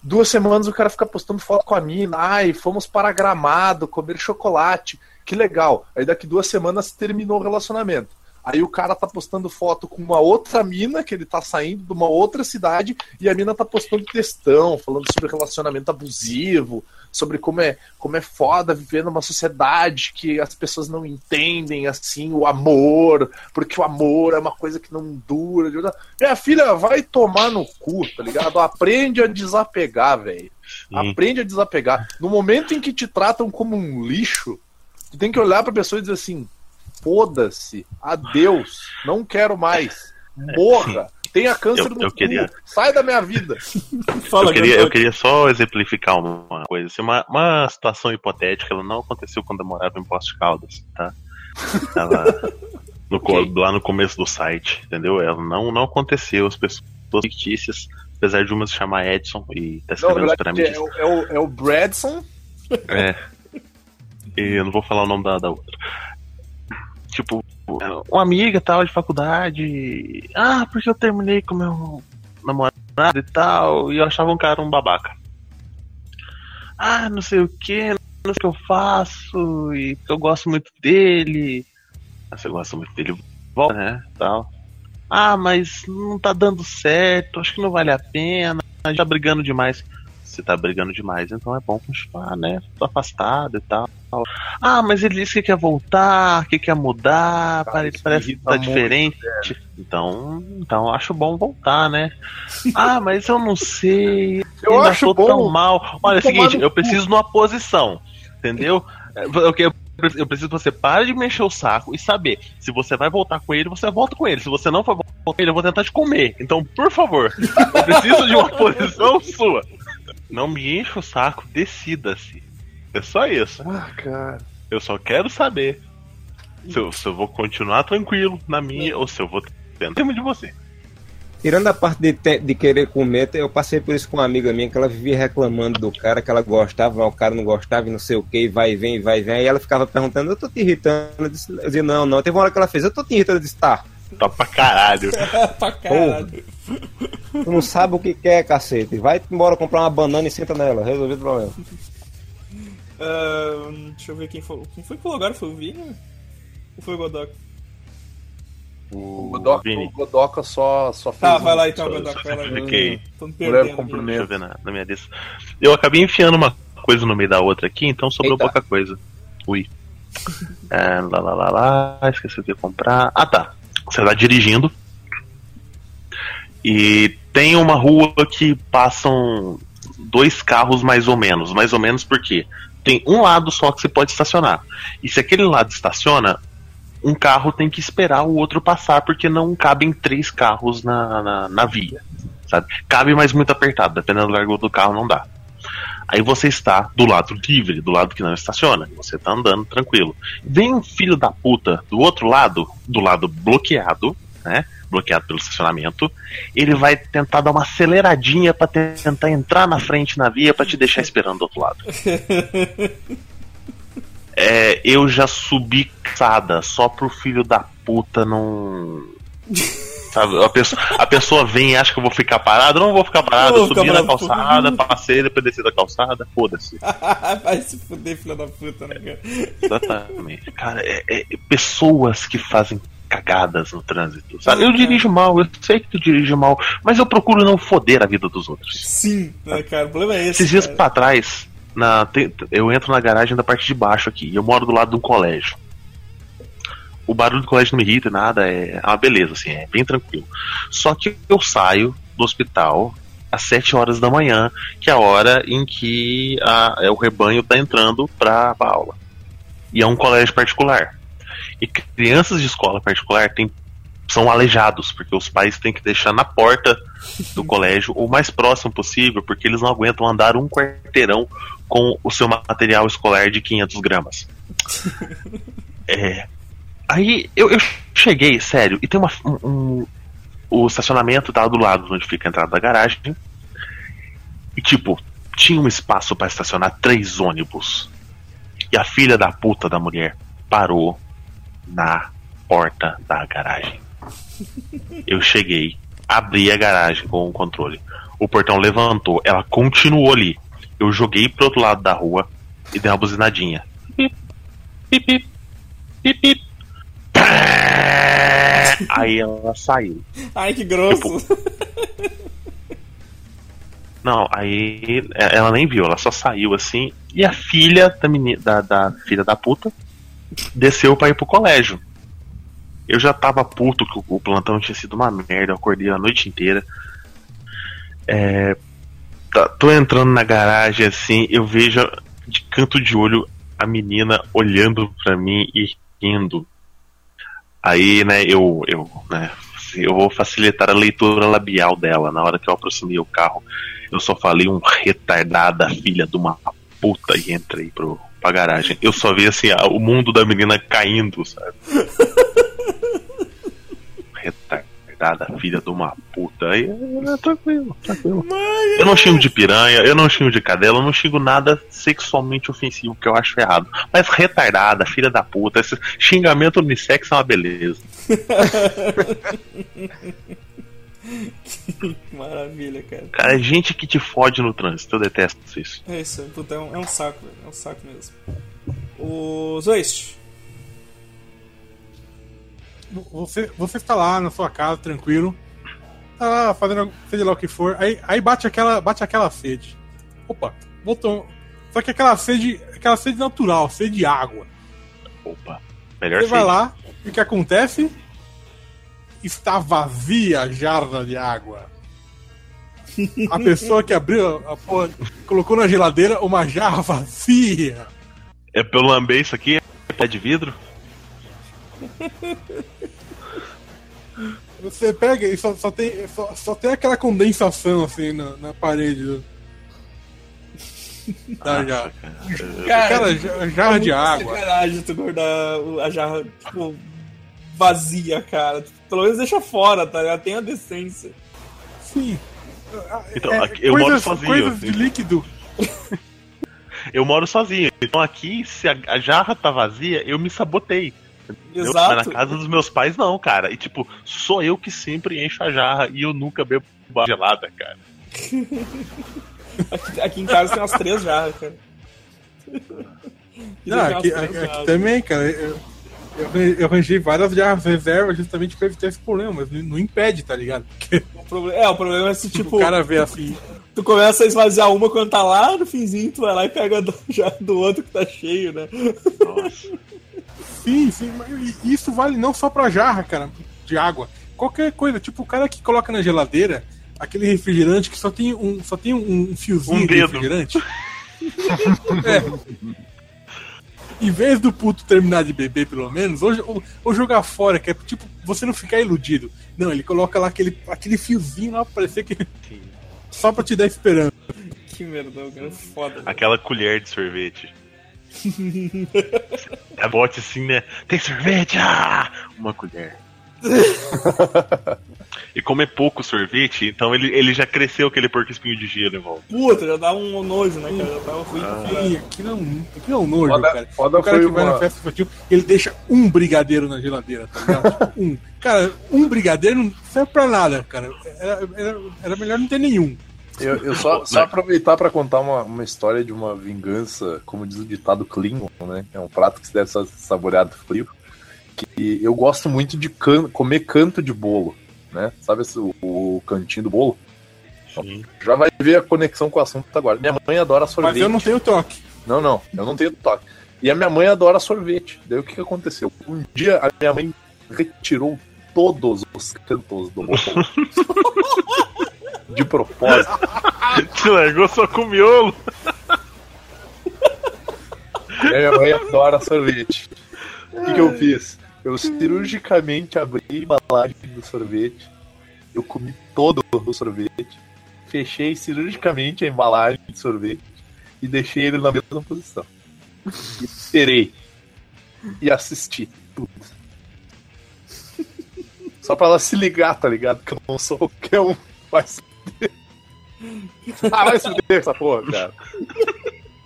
duas semanas o cara fica postando foto com a mina, ai, fomos para Gramado comer chocolate, que legal. Aí daqui duas semanas terminou o relacionamento. Aí o cara tá postando foto com uma outra mina, que ele tá saindo de uma outra cidade, e a mina tá postando textão, falando sobre relacionamento abusivo, sobre como é, como é foda viver numa sociedade que as pessoas não entendem, assim, o amor, porque o amor é uma coisa que não dura. Minha filha, vai tomar no cu, tá ligado? Aprende a desapegar, velho.
Sim.
Aprende a desapegar. No momento em que te tratam como um lixo, tu tem que olhar pra pessoa e dizer assim: foda-se, adeus, não quero mais, (laughs) morra, tenha câncer
Eu-
no
eu
cu,
queria-
sai da minha vida. (laughs)
Fala,
eu, queria, eu queria só exemplificar uma coisa. Assim, uma, uma situação hipotética, ela não aconteceu quando eu morava em Posto de Caldas, tá? Ela, (laughs) no co- Lá no começo do site, entendeu? Ela não, não aconteceu. As pessoas fictícias, apesar de uma se chamar Edson e tá
Não,
escrevendo
verdade,
mim.
é, o- é o, é o Bradson.
É. E eu não vou falar o nome da, da outra. Tipo, uma amiga tal de faculdade. Ah, porque eu terminei com meu namorado e tal. E eu achava um cara um babaca. Ah, não sei o que, não sei o que eu faço. E eu gosto muito dele. Ah, você gosta muito dele, volta, né? Tal. Ah, mas não tá dando certo, acho que não vale a pena. Gente tá brigando demais você tá brigando demais, então é bom continuar, né? Tô afastado e tal. Ah, mas ele disse que quer voltar, que quer mudar,
Cara,
parece,
isso
parece que tá
muito,
diferente. Então, então acho bom voltar, né? (laughs) Ah, mas eu não sei.
Eu
ainda
acho
tô
bom
tão mal. Olha, é o seguinte, eu preciso de uma posição, entendeu? É, Eu, eu, eu preciso que você pare de mexer o saco e saber se você vai voltar com ele, você volta com ele. Se você não for voltar com ele, eu vou tentar te comer. Então, por favor, eu preciso de uma (laughs) posição sua. Não me encha o saco, decida-se. É só isso.
Ah, cara.
Eu só quero saber se eu, se eu vou continuar tranquilo na minha ou se eu vou tentar de você.
Tirando a parte de, te- de querer comer, eu passei por isso com uma amiga minha que ela vivia reclamando do cara, que ela gostava, mas o cara não gostava e não sei o que, vai e vem, vai e vem. Aí ela ficava perguntando, eu tô te irritando. Eu, disse, eu dizia, não, não. Teve uma hora que ela fez, eu tô te irritando. Eu disse, tá,
Tá pra caralho. (laughs)
pra caralho.
tu não sabe o que quer, cacete. Vai embora comprar uma banana e senta nela, resolvido o problema.
Deixa eu ver quem foi. Quem foi que falou agora? Foi o Vini? Ou foi o Godoka?
O Godoka,
Vini.
o Godoka só, só fez.
Tá,
um-
vai lá então,
só-
Godoka.
só
Vai lá. Tô me perdendo.
cumprimento.
Deixa eu ver na, na minha lista. Eu acabei enfiando uma coisa no meio da outra aqui, então sobrou
Eita.
pouca coisa. Ui. É, lá, lá, lá, lá, esqueci o que ia comprar. Ah, tá. Você tá dirigindo. E tem uma rua que passam dois carros mais ou menos. Mais ou menos porque tem um lado só que você pode estacionar. E se aquele lado estaciona, um carro tem que esperar o outro passar, porque não cabem três carros na, na, na via. Sabe? Cabe, mas muito apertado. Dependendo do largura do carro, não dá. Aí você está do lado livre, do lado que não estaciona. Você está andando tranquilo. Vem um filho da puta do outro lado, do lado bloqueado, né? Bloqueado pelo estacionamento. Ele vai tentar dar uma aceleradinha para tentar entrar na frente na via para te deixar esperando do outro lado. (laughs) É, eu já subi cansada só pro filho da puta não. Sabe, a pessoa, a pessoa vem e acha que eu vou ficar parado, eu não vou ficar parado, eu subi na calçada, passei, depois desci da calçada, foda-se. (laughs)
Vai se fuder, filha da puta, né, cara?
Exatamente. Cara, é- é pessoas que fazem cagadas no trânsito. Sabe? Eu dirijo mal, eu sei que tu dirige mal, mas eu procuro não foder a vida dos outros.
Sim, né, cara? O problema é esse.
Esses dias
cara.
pra trás, na, eu entro na garagem da parte de baixo aqui, e eu moro do lado de um colégio. O barulho do colégio não me irrita, nada, é uma beleza, assim, é bem tranquilo. Só que eu saio do hospital às 7 horas da manhã, que é a hora em que a- é, o rebanho tá entrando pra, pra aula. E é um colégio particular. E crianças de escola particular têm, são aleijados, porque os pais têm que deixar na porta do (laughs) colégio o mais próximo possível, porque eles não aguentam andar um quarteirão com o seu material escolar de 500 gramas. (laughs) É, aí eu, eu cheguei, sério, e tem uma. Um, um- o estacionamento tá do lado onde fica a entrada da garagem. E tipo, tinha um espaço para estacionar três ônibus. E a filha da puta da mulher parou na porta da garagem. Eu cheguei, abri a garagem com o controle. O portão levantou, ela continuou ali. Eu joguei pro outro lado da rua e dei uma buzinadinha. Pip, pip, pip, pip, pip. (laughs) Aí ela saiu.
Ai, que grosso.
Não, aí é, ela nem viu, ela só saiu assim. E a filha da, menina, da, da filha da puta desceu pra ir pro colégio. Eu já tava puto que o, o plantão tinha sido uma merda, eu acordei a noite inteira. É, tá- tô entrando na garagem assim, eu vejo de canto de olho a menina olhando pra mim e rindo. Aí, né, eu, eu, né, eu vou facilitar a leitura labial dela. Na hora que eu aproximei o carro, eu só falei um retardada filha de uma puta e entrei pro, pra garagem. Eu só vi assim, o mundo da menina caindo, sabe? (laughs) retardada filha de uma puta. Aí, é, tranquilo, tranquilo. Eu não xingo de piranha, eu não xingo de cadela, eu não xingo nada sexualmente ofensivo que eu acho errado. Mas retardada, filha da puta, esse xingamento unissex é uma beleza. (laughs) (laughs)
Maravilha, cara.
Cara, é gente que te fode no trânsito, eu detesto isso.
É isso, puta, é um, é um saco, velho. É um saco mesmo. O Zoist.
Você, você está lá na sua casa, tranquilo. Tá lá fazendo seja lá o que for. Aí, aí bate, aquela, bate aquela sede. Opa, voltou. Só que aquela sede, aquela sede natural, sede de água.
Opa, melhor
Você vai
ser.
lá e o que acontece? Está vazia a jarra de água. A pessoa que abriu a porra, colocou na geladeira uma jarra vazia.
É pelo lamber isso aqui? É pé de vidro?
Você pega e só, só tem, só, só tem aquela condensação assim na, na parede da jarra. Cara, ja- jarra de água.
Sacanagem tu guardar a jarra, tipo, vazia, cara. Pelo menos deixa fora, tá ligado? Tem a decência.
Sim.
Então,
É,
aqui- eu moro
coisas,
sozinho,
coisas
assim.
de líquido. (laughs)
Eu moro sozinho. Então aqui, se a, a jarra tá vazia, eu me sabotei. entendeu?
Exato.
Mas na casa dos meus pais, não, cara. E tipo, sou eu que sempre encho a jarra e eu nunca bebo gelada, cara.
Aqui, aqui em casa tem umas três jarras, cara.
Não, aqui, aqui-
três
aqui
jarras.
também, cara. Eu, eu, arran- eu arranjei várias jarras reservas justamente pra evitar esse problema, mas não, impede, tá ligado? Porque
O É, o problema é se, tipo,
o cara vê assim.
tu começa a esvaziar uma quando tá lá no finzinho, tu vai lá e pega do, (laughs) já do outro que tá cheio, né?
Nossa.
Sim, sim, mas e isso vale não só pra jarra, cara, de água. Qualquer coisa, tipo o cara que coloca na geladeira, aquele refrigerante que só tem um, só tem um, um fiozinho
Um
de
dedo.
refrigerante. (laughs) é. Em vez do puto terminar de beber, pelo menos, ou, ou, ou jogar fora, que é tipo, você não ficar iludido. Não, ele coloca lá aquele, aquele fiozinho lá pra parecer que. Só pra te dar esperança.
Que merdão, cara. Foda.
Aquela colher de sorvete. (laughs) É bote assim, né? Tem sorvete? Ah! Uma colher. (laughs) e como é pouco sorvete, então ele, ele já cresceu aquele porco espinho de gelo em volta.
Puta, já dá um nojo, né, cara? Já tava ruim.
Ih, aquilo é um, aquilo é um nojo,
Foda-
cara.
foda
o cara que vai
uma-
na festa infantil, ele deixa um brigadeiro na geladeira, tá ligado? (laughs) Tipo, um. Cara, um brigadeiro não serve pra nada, cara. Era, era, era melhor não ter nenhum.
Eu, eu só, só aproveitar pra contar uma, uma história de uma vingança, como diz o ditado Klingon, né? É um prato que se deve ser saboreado frio. Que eu gosto muito de can- comer canto de bolo, né? Sabe esse, o, o cantinho do bolo?
Sim.
Já vai ver a conexão com o assunto agora. Minha mãe adora sorvete.
Mas eu não tenho toque.
Não, não, eu não tenho toque. E a minha mãe adora sorvete. Daí o que, que aconteceu? Um dia a minha mãe retirou todos os cantos do bolo. (laughs) De propósito.
Te largou só com miolo.
E a minha mãe adora sorvete. O que, que eu fiz? Eu cirurgicamente abri a embalagem do sorvete. Eu comi todo o sorvete. Fechei cirurgicamente a embalagem de sorvete. E deixei ele na mesma posição. E esperei. E assisti tudo. Só pra ela se ligar, tá ligado? Que eu não sou qualquer um. Vai se fuder. (laughs) Ah, vai se fuder essa porra, cara.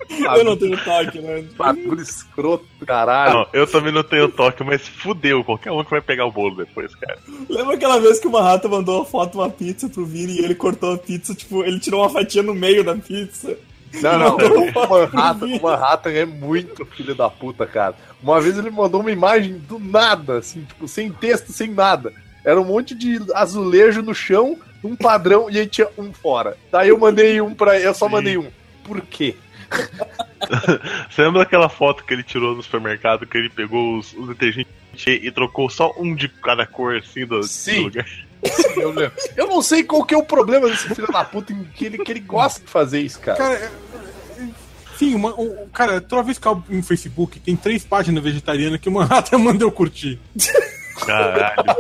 Eu não tenho toque, né?
Bagulho escroto, caralho.
Não, eu também não tenho toque, mas fudeu qualquer um que vai pegar o bolo depois, cara.
Lembra aquela vez que o Marrata mandou uma foto uma pizza pro Vini e ele cortou a pizza, tipo, ele tirou uma fatia no meio da pizza?
Não, não, o
uma
Manhattan, o Manhattan é muito filho da puta, cara. Uma vez ele mandou uma imagem do nada, assim, tipo, sem texto, sem nada. Era um monte de azulejo no chão, um padrão, e aí tinha um fora. Daí eu mandei um pra eu só
Sim.
mandei um. Por quê? (laughs)
Você lembra daquela foto que ele tirou no supermercado que ele pegou os, os detergentes e trocou só um de cada cor assim do,
Sim.
do lugar?
Eu, lembro. eu não sei qual que é o problema desse filho da puta em que ele, que ele gosta de fazer isso, cara.
Cara, é- sim, uma, o, cara, toda vez que eu no Facebook, tem três páginas vegetarianas que o Manhattan (laughs) manda eu curtir.
Caralho.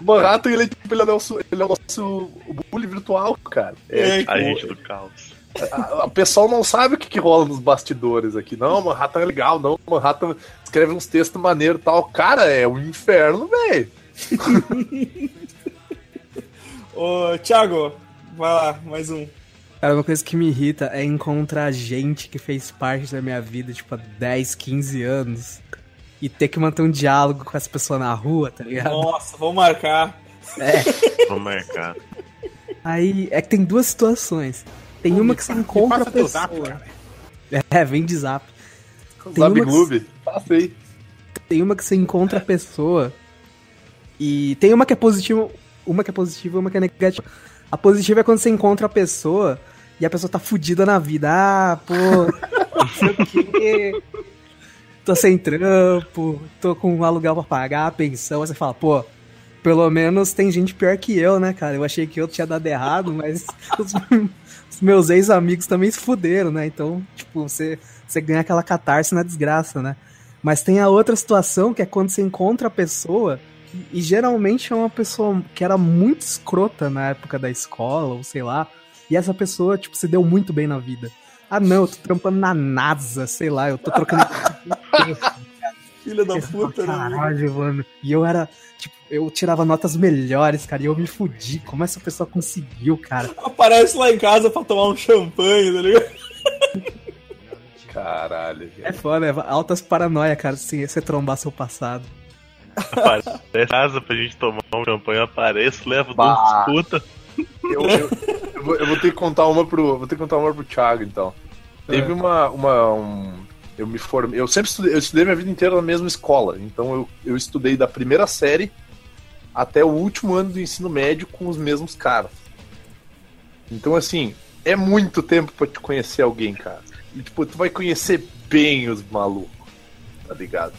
O Manhattan, ele, é, tipo, ele é o nosso, ele é o nosso bully virtual, cara. É,
É,
tipo,
A gente do caos.
A- O pessoal não sabe o que, que rola nos bastidores aqui. Não, Manhattan é legal, não. Manhattan escreve uns textos maneiros e tal. Cara, é um inferno, velho. (laughs)
Ô, Thiago, vai lá, mais um.
Cara, uma coisa que me irrita é encontrar gente que fez parte da minha vida, tipo, há 10, 15 anos. E ter que manter um diálogo com essa pessoa na rua, tá ligado?
Nossa, vamos marcar.
Vamos marcar.
Aí é que tem duas situações. Tem uma que você encontra a pessoa.
zap, cara.
É, vem de zap. Tem
Gloob. Passa aí.
Tem uma que você encontra a pessoa e tem uma que é positiva, uma que é positiva e uma que é negativa. A positiva é quando você encontra a pessoa e a pessoa tá fudida na vida. Ah, pô, não sei o quê. Tô sem trampo, tô com um aluguel pra pagar, a pensão. Aí você fala, pô, pelo menos tem gente pior que eu, né, cara? Eu achei que eu tinha dado errado, mas (laughs) os, meus ex-amigos também se fuderam, né? Então, tipo, você, você ganha aquela catarse na desgraça, né? Mas tem a outra situação que é quando você encontra a pessoa, e, e geralmente é uma pessoa que era muito escrota na época da escola, ou sei lá, e essa pessoa, tipo, se deu muito bem na vida. Ah, não, eu tô trampando na NASA, sei lá, eu tô trocando. (laughs)
Filha da puta, né?
Caralho, mano. E eu era, tipo, eu tirava notas melhores, cara, e eu me fudi. Como essa pessoa conseguiu, cara?
Aparece lá em casa pra tomar um champanhe, tá ligado?
Caralho,
É
velho.
foda, é altas paranoia, cara, se você trombar seu passado.
Aparece casa pra gente tomar um champanhe, aparece, leva
Bah.
duas puta.
Eu, eu- eu vou, eu vou ter que contar uma pro. Vou ter que contar uma pro Thiago, então. Teve uma. uma um, eu me formei. Eu sempre estudei, eu estudei minha vida inteira na mesma escola. Então eu, eu estudei da primeira série até o último ano do ensino médio com os mesmos caras. Então, assim, é muito tempo pra te conhecer alguém, cara. E, tipo, tu vai conhecer bem os malucos, tá ligado?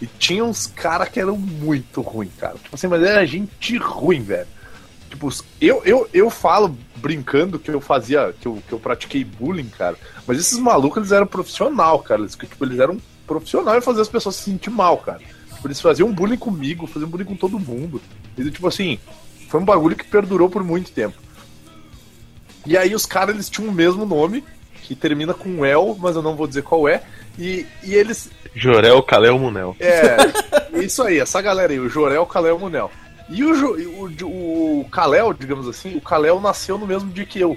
E tinha uns caras que eram muito ruins, cara. Tipo assim, mas era gente ruim, velho. Tipo, eu, eu, eu falo brincando que eu fazia, que eu, que eu pratiquei bullying, cara. Mas esses malucos, eles eram profissional, cara. Eles, tipo, eles eram profissional em fazer as pessoas se sentir mal, cara. Tipo, eles faziam bullying comigo, faziam bullying com todo mundo. E, tipo assim, foi um bagulho que perdurou por muito tempo. E aí os caras, eles tinham o mesmo nome, que termina com El, mas eu não vou dizer qual é. E, e eles.
Jorel, Kalel, Munel.
É, isso aí, essa galera aí, o Jorel, Kalel, Munel. E o, o, o Kalel, digamos assim, o Kalel nasceu no mesmo dia que eu.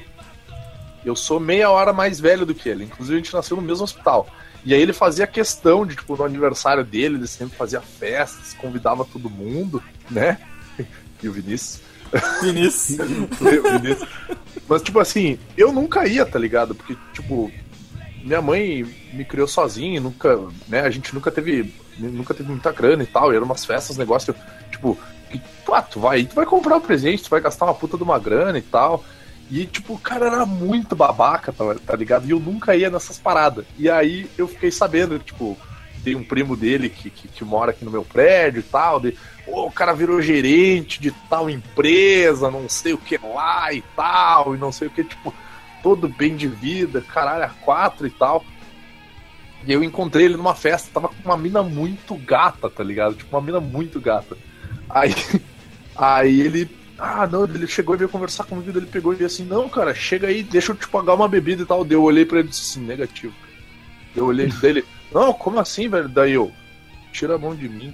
Eu sou meia hora mais velho do que ele. Inclusive, a gente nasceu no mesmo hospital. E aí ele fazia questão de, tipo, no aniversário dele, ele sempre fazia festas, convidava todo mundo, né? (laughs) E o Vinícius.
Vinícius. (laughs)
Vinícius. Mas, tipo assim, eu nunca ia, tá ligado? Porque, tipo, minha mãe me criou sozinha, nunca, né? A gente nunca teve, nunca teve muita grana e tal. E eram umas festas, negócio, tipo, que, pá, tu vai, tu vai comprar um presente, tu vai gastar uma puta de uma grana e tal. E, tipo, o cara era muito babaca, tá, tá ligado? E eu nunca ia nessas paradas. E aí eu fiquei sabendo, tipo, tem um primo dele que, que, que mora aqui no meu prédio e tal. De, Pô, o cara virou gerente de tal empresa, não sei o que lá e tal, e não sei o que, tipo, todo bem de vida, caralho, a quatro e tal. E eu encontrei ele numa festa, tava com uma mina muito gata, tá ligado? Tipo, uma mina muito gata. Aí, (laughs) aí ele. Ah, não, ele chegou e veio conversar comigo, ele pegou e disse assim, não, cara, chega aí, deixa eu te pagar uma bebida e tal. Daí eu olhei pra ele e disse assim, negativo. Eu olhei dele, não, como assim, velho? Daí eu, tira a mão de mim.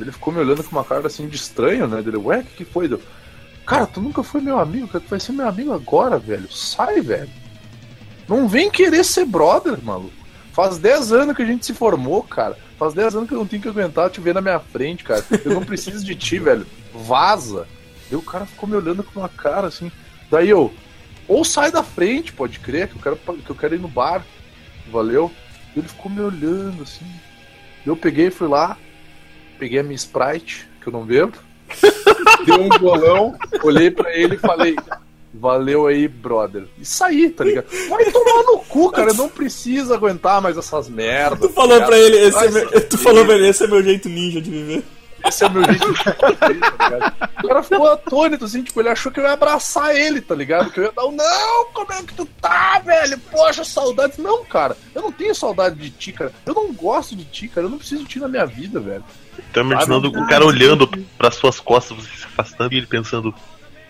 Ele ficou me olhando com uma cara assim de estranho, né? Dele, ué, o que, que foi? Deu, cara, tu nunca foi meu amigo, cara, tu vai ser meu amigo agora, velho. Sai, velho. Não vem querer ser brother, maluco. Faz 10 anos que a gente se formou, cara. Faz 10 anos que eu não tenho que aguentar te ver na minha frente, cara. Eu não preciso de ti, velho. Vaza. E o cara ficou me olhando com uma cara assim. Daí eu, ou sai da frente, pode crer, que eu quero, que eu quero ir no bar. Valeu. Ele ficou me olhando assim. Eu peguei, fui lá, peguei a minha Sprite, que eu não bebo, (laughs) dei um bolão, olhei pra ele e falei, valeu aí, brother. E saí, tá ligado? Vai tomar no cu, cara, não preciso aguentar mais essas merdas.
Tu falou
tá
pra
ligado?
ele, esse é meu, tu falou pra ele, esse é meu jeito ninja de viver.
Esse é o meu jeito de tá ligado? O cara ficou atônito, assim, tipo, ele achou que eu ia abraçar ele, tá ligado? Que eu ia dar um, não, como é que tu tá, velho? Poxa, saudades. Não, cara, eu não tenho saudade de ti, cara. Eu não gosto de ti, cara. Eu não preciso de ti na minha vida, velho.
Tô imaginando o cara olhando pras suas costas, você se afastando e ele pensando.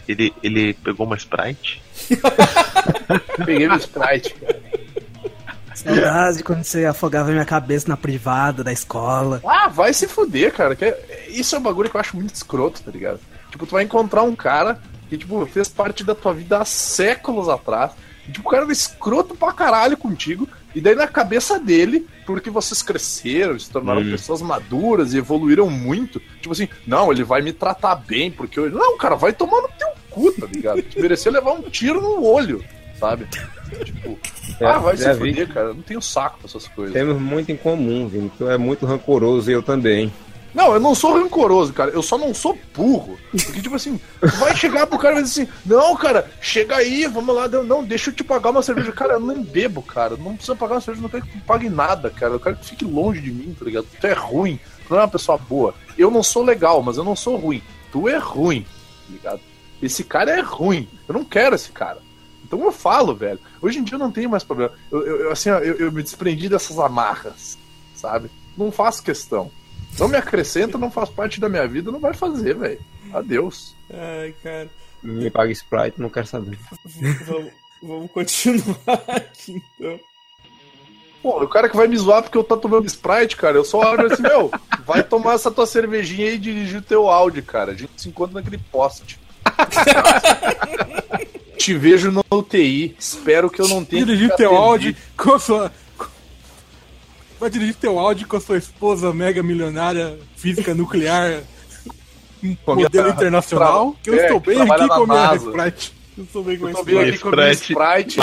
Ele, ele pegou uma Sprite? (laughs)
Peguei meu Sprite, cara.
Saudade de quando você afogava minha cabeça na privada da escola.
Ah, vai se fuder, cara. que é- Isso é um bagulho que eu acho muito escroto, tá ligado? Tipo, tu vai encontrar um cara que, tipo, fez parte da tua vida há séculos atrás. E, tipo, o cara era escroto pra caralho contigo. E daí na cabeça dele, porque vocês cresceram, se tornaram pessoas maduras e evoluíram muito. Tipo assim, não, ele vai me tratar bem, porque eu. Não, cara, vai tomar no teu cu, tá ligado? Tu merecia levar um tiro no olho, sabe? Tipo,
Já-
ah, vai
já
se fuder, cara. Eu não tenho saco pra essas coisas.
Temos muito em comum, Vini. Tu é muito rancoroso e eu também.
Não, eu não sou rancoroso, cara. Eu só não sou burro. Porque, tipo assim, tu vai chegar pro cara e vai dizer assim: Não, cara, chega aí, vamos lá. Não, deixa eu te pagar uma cerveja. Cara, eu nem bebo, cara. Não precisa pagar uma cerveja, não quero que tu pague nada, cara. Eu quero que tu fique longe de mim, tá ligado? Tu é ruim, tu não é uma pessoa boa. Eu não sou legal, mas eu não sou ruim. Tu é ruim, tá ligado? Esse cara é ruim. Eu não quero esse cara. Então eu falo, velho. Hoje em dia eu não tenho mais problema. Eu, eu- eu, assim, ó, eu, eu me desprendi dessas amarras, sabe? Não faço questão. Não me acrescenta, não faz parte da minha vida, não vai fazer, velho. Adeus.
Ai, cara.
Me paga Sprite, não quero saber.
Vamos, vamos continuar aqui então.
Pô, o cara que vai me zoar porque eu tô tomando Sprite, cara, eu só olho assim, meu, vai tomar essa tua cervejinha aí e dirigir o teu áudio, cara. A gente se encontra naquele poste. (laughs) Te vejo no UTI. Espero que eu não tenha.
dirigir
te
teu áudio com a sua. Vai dirigir teu áudio com a sua esposa mega milionária, física nuclear,
a
modelo internacional. Que eu
é,
estou
que
bem aqui
na
com a minha. Sprite.
Eu tô bem com
bem aqui com a minha
Sprite,
Sprite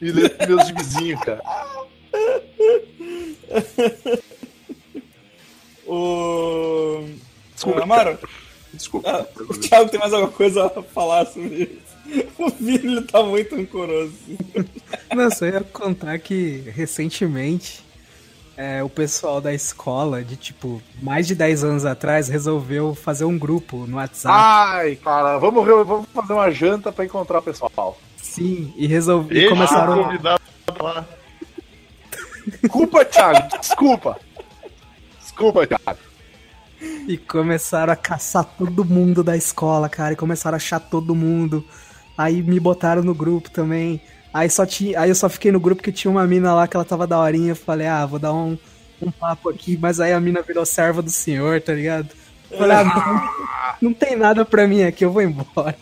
e meus vizinhos, cara. (laughs)
O.
Desculpa,
Amaro,
Desculpa.
ah, o Thiago tem mais alguma coisa a falar sobre isso? (laughs) O ele tá muito rancoroso.
Não, só ia contar que recentemente é, o pessoal da escola, de tipo, mais de 10 anos atrás, resolveu fazer um grupo no WhatsApp.
Ai, cara, vamos, vamos fazer uma janta pra encontrar o pessoal.
Sim, e resolve, e
Esse
começaram.
convidado lá.
Desculpa, Thiago, desculpa. Desculpa, Thiago.
E começaram a caçar todo mundo da escola, cara. E começaram a achar todo mundo. Aí me botaram no grupo também. Aí só tinha. Aí eu só fiquei no grupo que tinha uma mina lá que ela tava da horinha. Eu falei, ah, vou dar um, um papo aqui. Mas aí a mina virou serva do senhor, tá ligado? Eu Falei, ah, não, (laughs) não tem nada pra mim aqui, eu vou embora.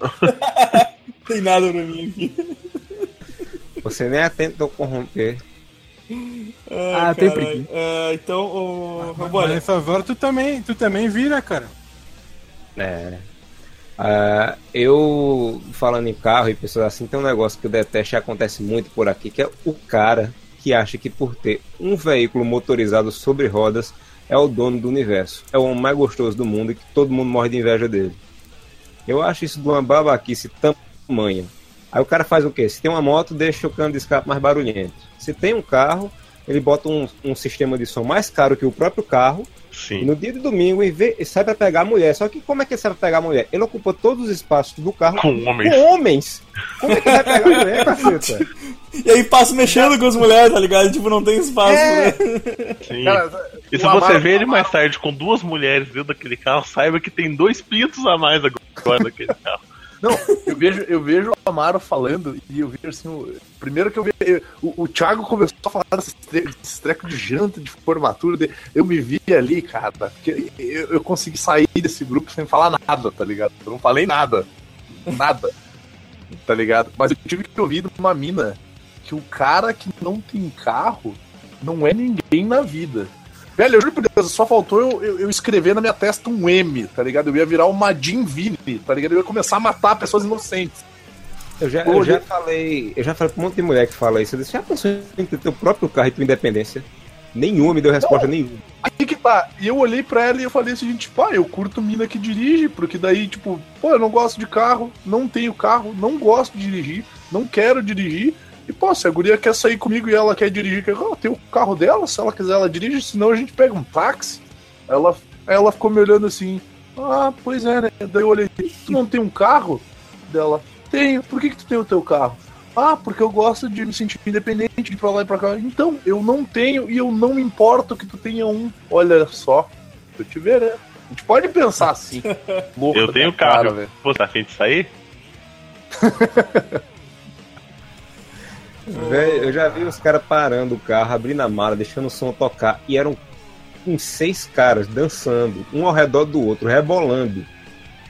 (laughs)
Tem nada pra mim aqui.
Você nem atenta corromper.
Ah, tem preguiça.
Ah, então, o.
Mas
Olha,
nessas horas tu também, tu também vira, cara.
É. Ah, eu, falando em carro e pessoas assim, tem um negócio que eu detesto e acontece muito por aqui, que é o cara que acha que por ter um veículo motorizado sobre rodas é o dono do universo. É o homem mais gostoso do mundo e que todo mundo morre de inveja dele. Eu acho isso de uma babaquice tamanha. Aí o cara faz o quê? Se tem uma moto, deixa o cano de escape mais barulhento. Se tem um carro, ele bota um, um sistema de som mais caro que o próprio carro
Sim.
no dia de domingo e, vê, e sai pra pegar a mulher. Só que como é que ele sai pra pegar a mulher? Ele ocupa todos os espaços do carro
Com homens.
com homens. Como é que vai pegar a mulher, caceta? (laughs)
e aí passa mexendo com as mulheres, tá ligado? Tipo, não tem espaço,
É.
né?
Sim.
Cara,
E se você
Amaro-
vê ele mais tarde com duas mulheres dentro daquele carro, saiba que tem dois pintos a mais agora naquele carro.
Não, eu vejo, eu vejo o Amaro falando e eu vejo assim. O, primeiro que eu vi. eu- o, o Thiago começou a falar desse, desse treco de janta, de formatura. de- eu me vi ali, cara, porque eu, eu consegui sair desse grupo sem falar nada, tá ligado? Eu não falei nada. Nada. Tá ligado? Mas eu tive que ouvir de uma mina que o cara que não tem carro não é ninguém na vida. Velho, eu juro por Deus, só faltou eu, eu, eu escrever na minha testa um M, tá ligado? Eu ia virar uma Jim Vini, tá ligado? Eu ia começar a matar pessoas inocentes.
Eu já, eu já falei, eu já falei pra um monte de mulher que fala isso. Eu disse, já pensou em ter teu próprio carro e tua independência? Nenhuma me deu resposta nenhuma.
Aí que tá. E eu olhei pra ela e eu falei assim, tipo, ah, eu curto mina que dirige, porque daí, tipo, pô, eu não gosto de carro, não tenho carro, não gosto de dirigir, não quero dirigir. E, pô, se a guria quer sair comigo e ela quer dirigir, que ela tem o carro dela, se ela quiser, ela dirige, senão a gente pega um táxi. Ela, aí ela ficou me olhando assim, ah, pois é, né? Daí eu olhei, tu não tem um carro? Dela, tenho, por que, que tu tem o teu carro? Ah, porque eu gosto de me sentir independente, de ir pra lá e pra cá. Então, eu não tenho e eu não me importo que tu tenha um. Olha só, eu te verei. A gente pode pensar assim. Louco (laughs)
Eu tenho
cara,
carro.
velho.
Pô, tá afim de sair? (laughs)
Velho, eu já vi os caras parando o carro, abrindo a mala, deixando o som tocar. E eram uns seis caras dançando, um ao redor do outro, rebolando.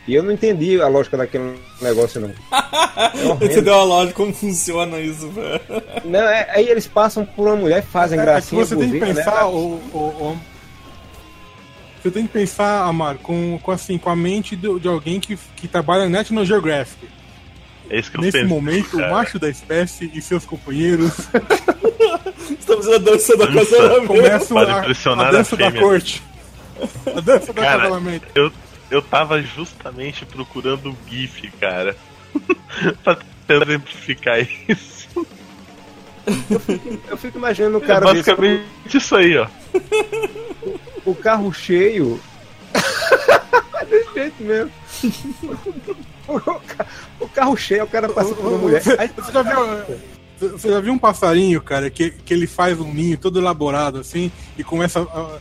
E eu não entendi a lógica daquele negócio, não. (laughs) É
Você deu uma lógica como funciona isso, velho.
Não, é- aí eles passam por uma mulher, fazem
É que
gracinha,
você tem que
né?
pensar, o, o- o- Você tem que pensar, Amaro, com, com, assim, com a mente do- de alguém que, que trabalha na National Geographic.
É isso que eu
Nesse
penso.
momento, o
cara.
macho da espécie e seus companheiros (laughs)
Estamos na dança da
Dança.
casamento.
começam
Para
a,
impressionar
a
a
dança da
fêmea.
corte. A dança do.
Eu, eu tava justamente procurando um GIF, cara. (laughs) pra exemplificar isso.
Eu fico imaginando o
É
cara desse,
basicamente isso aí, ó.
o carro cheio. (laughs) Desse jeito mesmo. (laughs) O, ca- o carro cheio, o cara passa por uma mulher. Aí,
Você já viu, você já viu um passarinho, cara, que, que ele faz um ninho todo elaborado assim e começa a.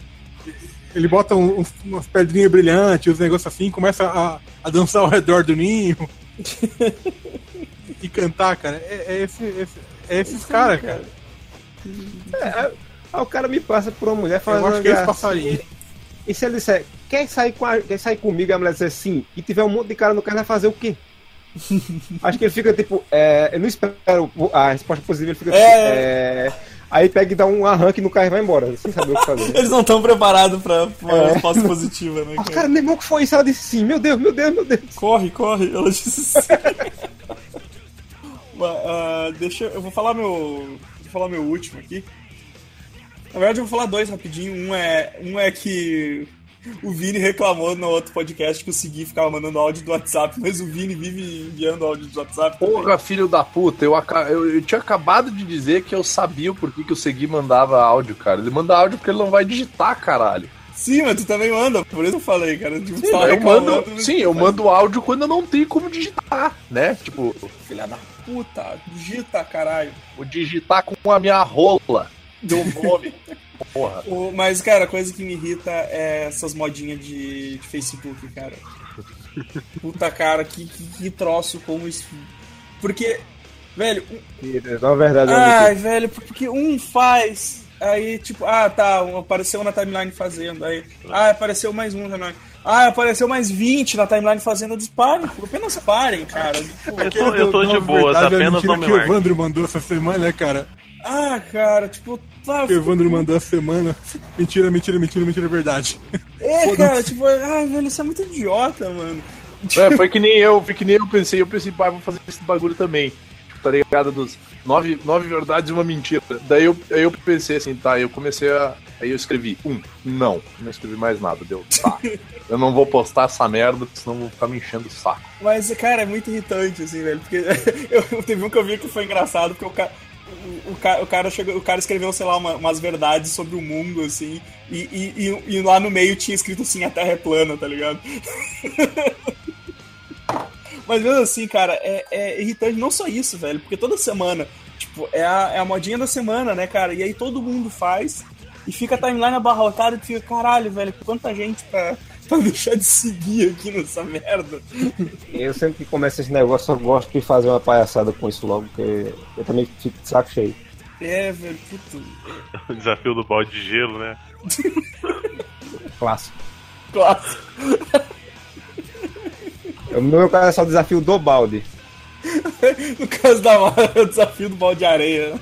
Ele bota um- um- umas pedrinhas brilhantes, uns negócios assim, e começa a, a dançar ao redor do ninho. e cantar, cara. É, é esse, esse- é esses caras, cara.
aí o cara me passa por uma mulher
Eu
fazendo
acho que é esse passarinho.
E se ele disser, quer sair, com a- quer sair comigo? E a mulher disser sim, e tiver um monte de cara no carro, vai fazer o quê? (laughs) Acho que ele fica tipo, é, eu não espero a resposta positiva, ele fica tipo,
É.
é, aí pega e dá um arranque no carro e vai embora, sem saber o que fazer.
Eles não estão preparados pra uma
É.
resposta positiva, né, (laughs)
Ah,
cara?
cara, meu irmão, o que foi isso? Ela disse sim, meu Deus, meu Deus, meu Deus.
Corre, corre. Ela disse sim. (laughs) Ah, deixa eu. Eu vou falar meu. Vou falar meu último aqui. Na verdade, eu vou falar dois rapidinho. Um é, um é que O Vini reclamou no outro podcast que o Segui ficava mandando áudio do WhatsApp, mas o Vini vive enviando áudio do WhatsApp. também.
Porra, filho da puta, eu, aca- eu, eu tinha acabado de dizer que eu sabia o porquê que o Segui mandava áudio, cara. Ele manda áudio porque ele não vai digitar, caralho.
Sim, mas tu também manda, por isso eu falei, cara. Tipo,
Sim, eu mando, sim, eu mando áudio quando eu não tenho como digitar, né? Tipo,
Filha da puta, digita, caralho.
vou digitar com a minha rola. Teu nome. (laughs) Porra.
O- mas, cara, a coisa que me irrita é essas modinhas de, de Facebook, cara. (laughs) Puta, cara, que, que, que troço como isso. Porque, velho, um-
Na verdade, é
Ai, velho, porque um faz. Aí, tipo, ah, tá, apareceu na timeline fazendo. Aí, ah, apareceu mais um na timeline. Ah, apareceu mais 20 na timeline fazendo. Eu disse, parem, apenas parem, cara. Tipo,
Eu tô, eu tô de
verdade, é
apenas não me
que o. Evandro mandou essa semana, né, cara?
Ah, cara, tipo, tá.
O Evandro mandou essa semana. Mentira, mentira, mentira, mentira, é verdade.
É, cara, tipo, ai, velho, isso é muito idiota, mano.
É, foi que nem eu, foi que nem eu pensei, eu pensei, pá, vou fazer esse bagulho também. Tipo, tá ligado? Dos nove, nove verdades e uma mentira. Daí eu, aí eu pensei assim, tá, eu comecei a. Aí eu escrevi, um, não, não escrevi mais nada, deu, tá. (laughs) Eu não vou postar essa merda, porque senão vou ficar me enchendo o saco.
Mas, cara, é muito irritante, assim, velho. Porque (laughs) eu teve um que eu vi que foi engraçado, porque o cara. O, o cara, o, cara chegou, o cara escreveu, sei lá, uma- umas verdades sobre o mundo, assim, e, e, e- lá no meio tinha escrito assim, a Terra é plana, tá ligado? (laughs) Mas mesmo assim, cara, é, é irritante não só isso, velho, porque toda semana, tipo, é a, é a modinha da semana, né, cara? E aí todo mundo faz e fica a timeline abarrotada e fica, caralho, velho, quanta gente pra, (laughs) pra deixar de seguir aqui nessa merda.
Eu sempre que começa esse negócio, eu gosto de fazer uma palhaçada com isso logo, porque eu também fico de saco cheio.
É, velho, puto. (laughs)
O desafio do balde de gelo, né? (laughs)
Clássico.
Clássico.
No meu caso é só o desafio do balde.
No caso da Mara, é o desafio do balde de areia. né?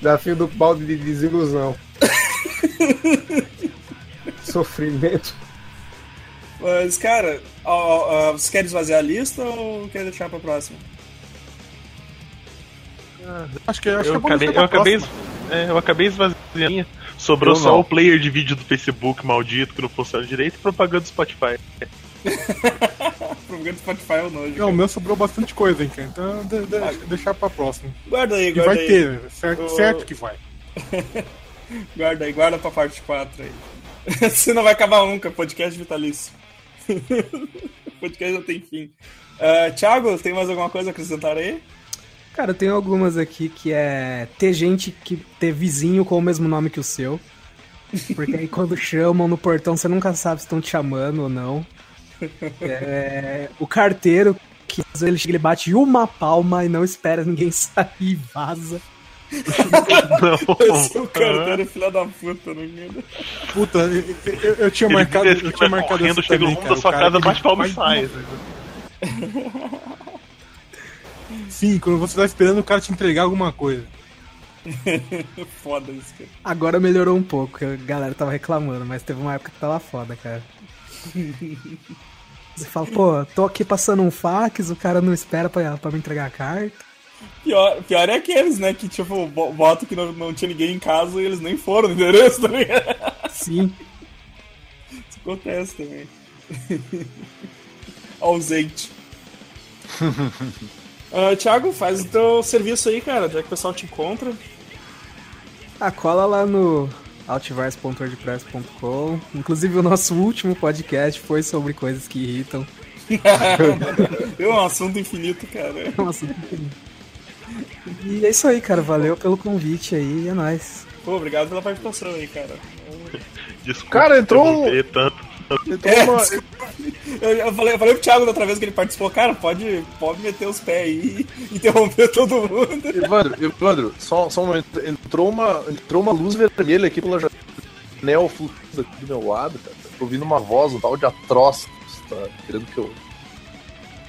Desafio do balde de desilusão. Sofrimento.
Mas, cara, ó, ó, você quer esvaziar a lista ou quer deixar pra próxima?
Acho que, acho que
Eu
é bom
acabei, eu acabei, é, eu acabei esvaziando. Sobrou
Eu
só
não.
o player de vídeo do Facebook maldito que não funciona direito e propaganda do Spotify. (laughs)
Propaganda do Spotify é o nojo.
Não, o meu sobrou bastante coisa, hein, cara. Então, de, de, deixar pra próxima.
Guarda aí,
E
guarda
vai
aí.
ter, certo,
Ô.
certo que vai. (laughs)
Guarda aí, guarda pra parte 4 aí. (laughs) Você não vai acabar nunca, podcast vitalício. (laughs) podcast não tem fim. Ah, Thiago, tem mais alguma coisa a acrescentar aí?
Cara, tem algumas aqui que é ter gente que ter vizinho com o mesmo nome que o seu. Porque aí quando (laughs) chamam no portão você nunca sabe se estão te chamando ou não. É, o carteiro, que ele ele bate uma palma e não espera ninguém sair e vaza. (laughs)
Esse é o carteiro, filha da puta, não.
Puta, eu, eu- eu tinha
Ele
marcado. Eu tinha marcado
correndo, chega no
também,
mundo
cara,
da sua
o cara
casa, bate palma e
faz-
sai.
Sim, quando você tá esperando o cara te entregar alguma coisa. (laughs)
Foda isso, cara.
Agora melhorou um pouco, que a galera tava reclamando, mas teve uma época que tava foda, cara. (laughs) Você fala, pô, tô aqui passando um fax, o cara não espera pra, pra me entregar a carta.
Pior, pior é aqueles, né, que tipo, bo- botam que não, não tinha ninguém em casa e eles nem foram no endereço, tá ligado?
Sim.
Isso acontece também. (laughs) Ausente. (laughs) Ah, Thiago, faz o teu serviço aí, cara, já que o pessoal te encontra.
Ah, cola lá no altiverse.wordpress.com. Inclusive o nosso último podcast foi sobre coisas que irritam. (laughs)
É um assunto infinito, cara.
Nossa, E é isso aí, cara. Valeu pelo convite aí, é nóis.
Pô, obrigado pela participação aí, cara.
Desculpa,
Cara, entrou um-
tanto.
Entrou
É,
uma-
eu falei, eu falei pro Thiago da outra vez que ele participou, cara, pode, pode meter os pés aí (laughs) e interromper todo mundo.
Evandro, Evandro, só, só um momento. Entrou uma, entrou uma luz vermelha aqui pela janela flutuando aqui do meu lado, cara. Tô ouvindo uma voz, um tal de atroz. Tá querendo que eu.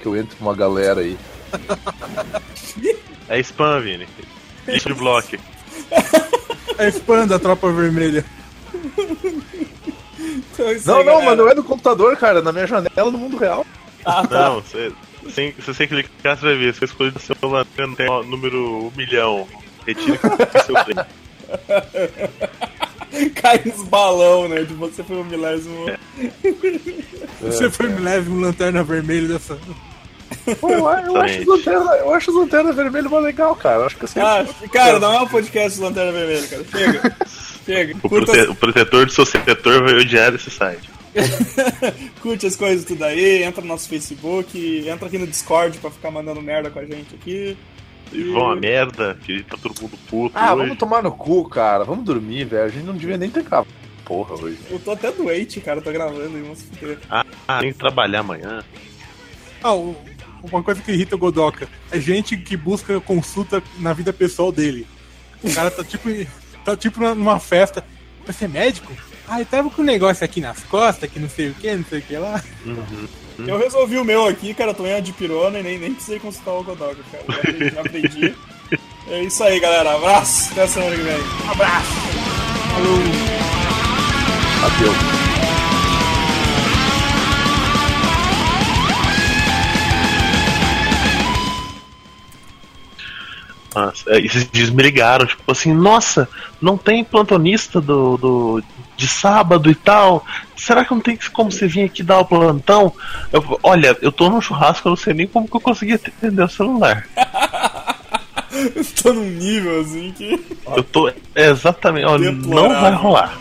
Que eu entre com uma galera aí. (laughs)
É spam, Vini. Lixo de bloco.
É spam da tropa vermelha.
Então, isso
Não,
aí,
não,
galera.
mas não é do computador, cara, é na minha janela no mundo real.
Ah, tá.
Não, você, sem, se você clicar, você vai ver. Se você escolher o seu lanterna, tem o número 1 milhão. Retire o seu play. (laughs)
Cai nos balão, né? De você foi o milésimo.
Você foi me leve um lanterna vermelha dessa.
Pô, eu, eu acho os lanterna, eu acho lanterna vermelho mais legal, cara. Eu acho que assim.
Ah, cara, não é um podcast de Lanterna Vermelha, cara. Chega. (laughs) Chega.
O, prote- o protetor do seu setor vai odiar esse site. (laughs)
curte as coisas tudo aí, entra no nosso Facebook, entra aqui no Discord pra ficar mandando merda com a gente aqui.
E vão a merda, que tá todo mundo puto
Ah,
hoje.
vamos tomar no cu, cara. Vamos dormir, velho. A gente não devia nem ter gravado. Porra, hoje.
Eu tô até doente, cara, tô gravando e vamos se fuder.
Ah, tem que trabalhar amanhã.
Ah, o- uma coisa que irrita o Godoka é gente que busca consulta na vida pessoal dele. O cara tá tipo, (laughs) tá tipo numa festa. Vai ser médico? Ah, eu tava com um negócio aqui nas costas, que não sei o que, não sei o que lá.
Eu resolvi o meu aqui, cara, tô em de pirona e nem, nem precisei consultar o Godoka, cara. Já aprendi. É isso aí, galera. Abraço. Até semana que vem. Abraço.
Adeus.
Nossa, é, esses dias me ligaram, tipo assim, nossa, não tem plantonista do, do de sábado e tal. Será que não tem como você vir aqui dar o plantão? Eu, olha, eu tô num churrasco, eu não sei nem como que eu consegui atender o celular. (laughs)
tô num nível assim que.
Eu tô exatamente, olha, não vai rolar.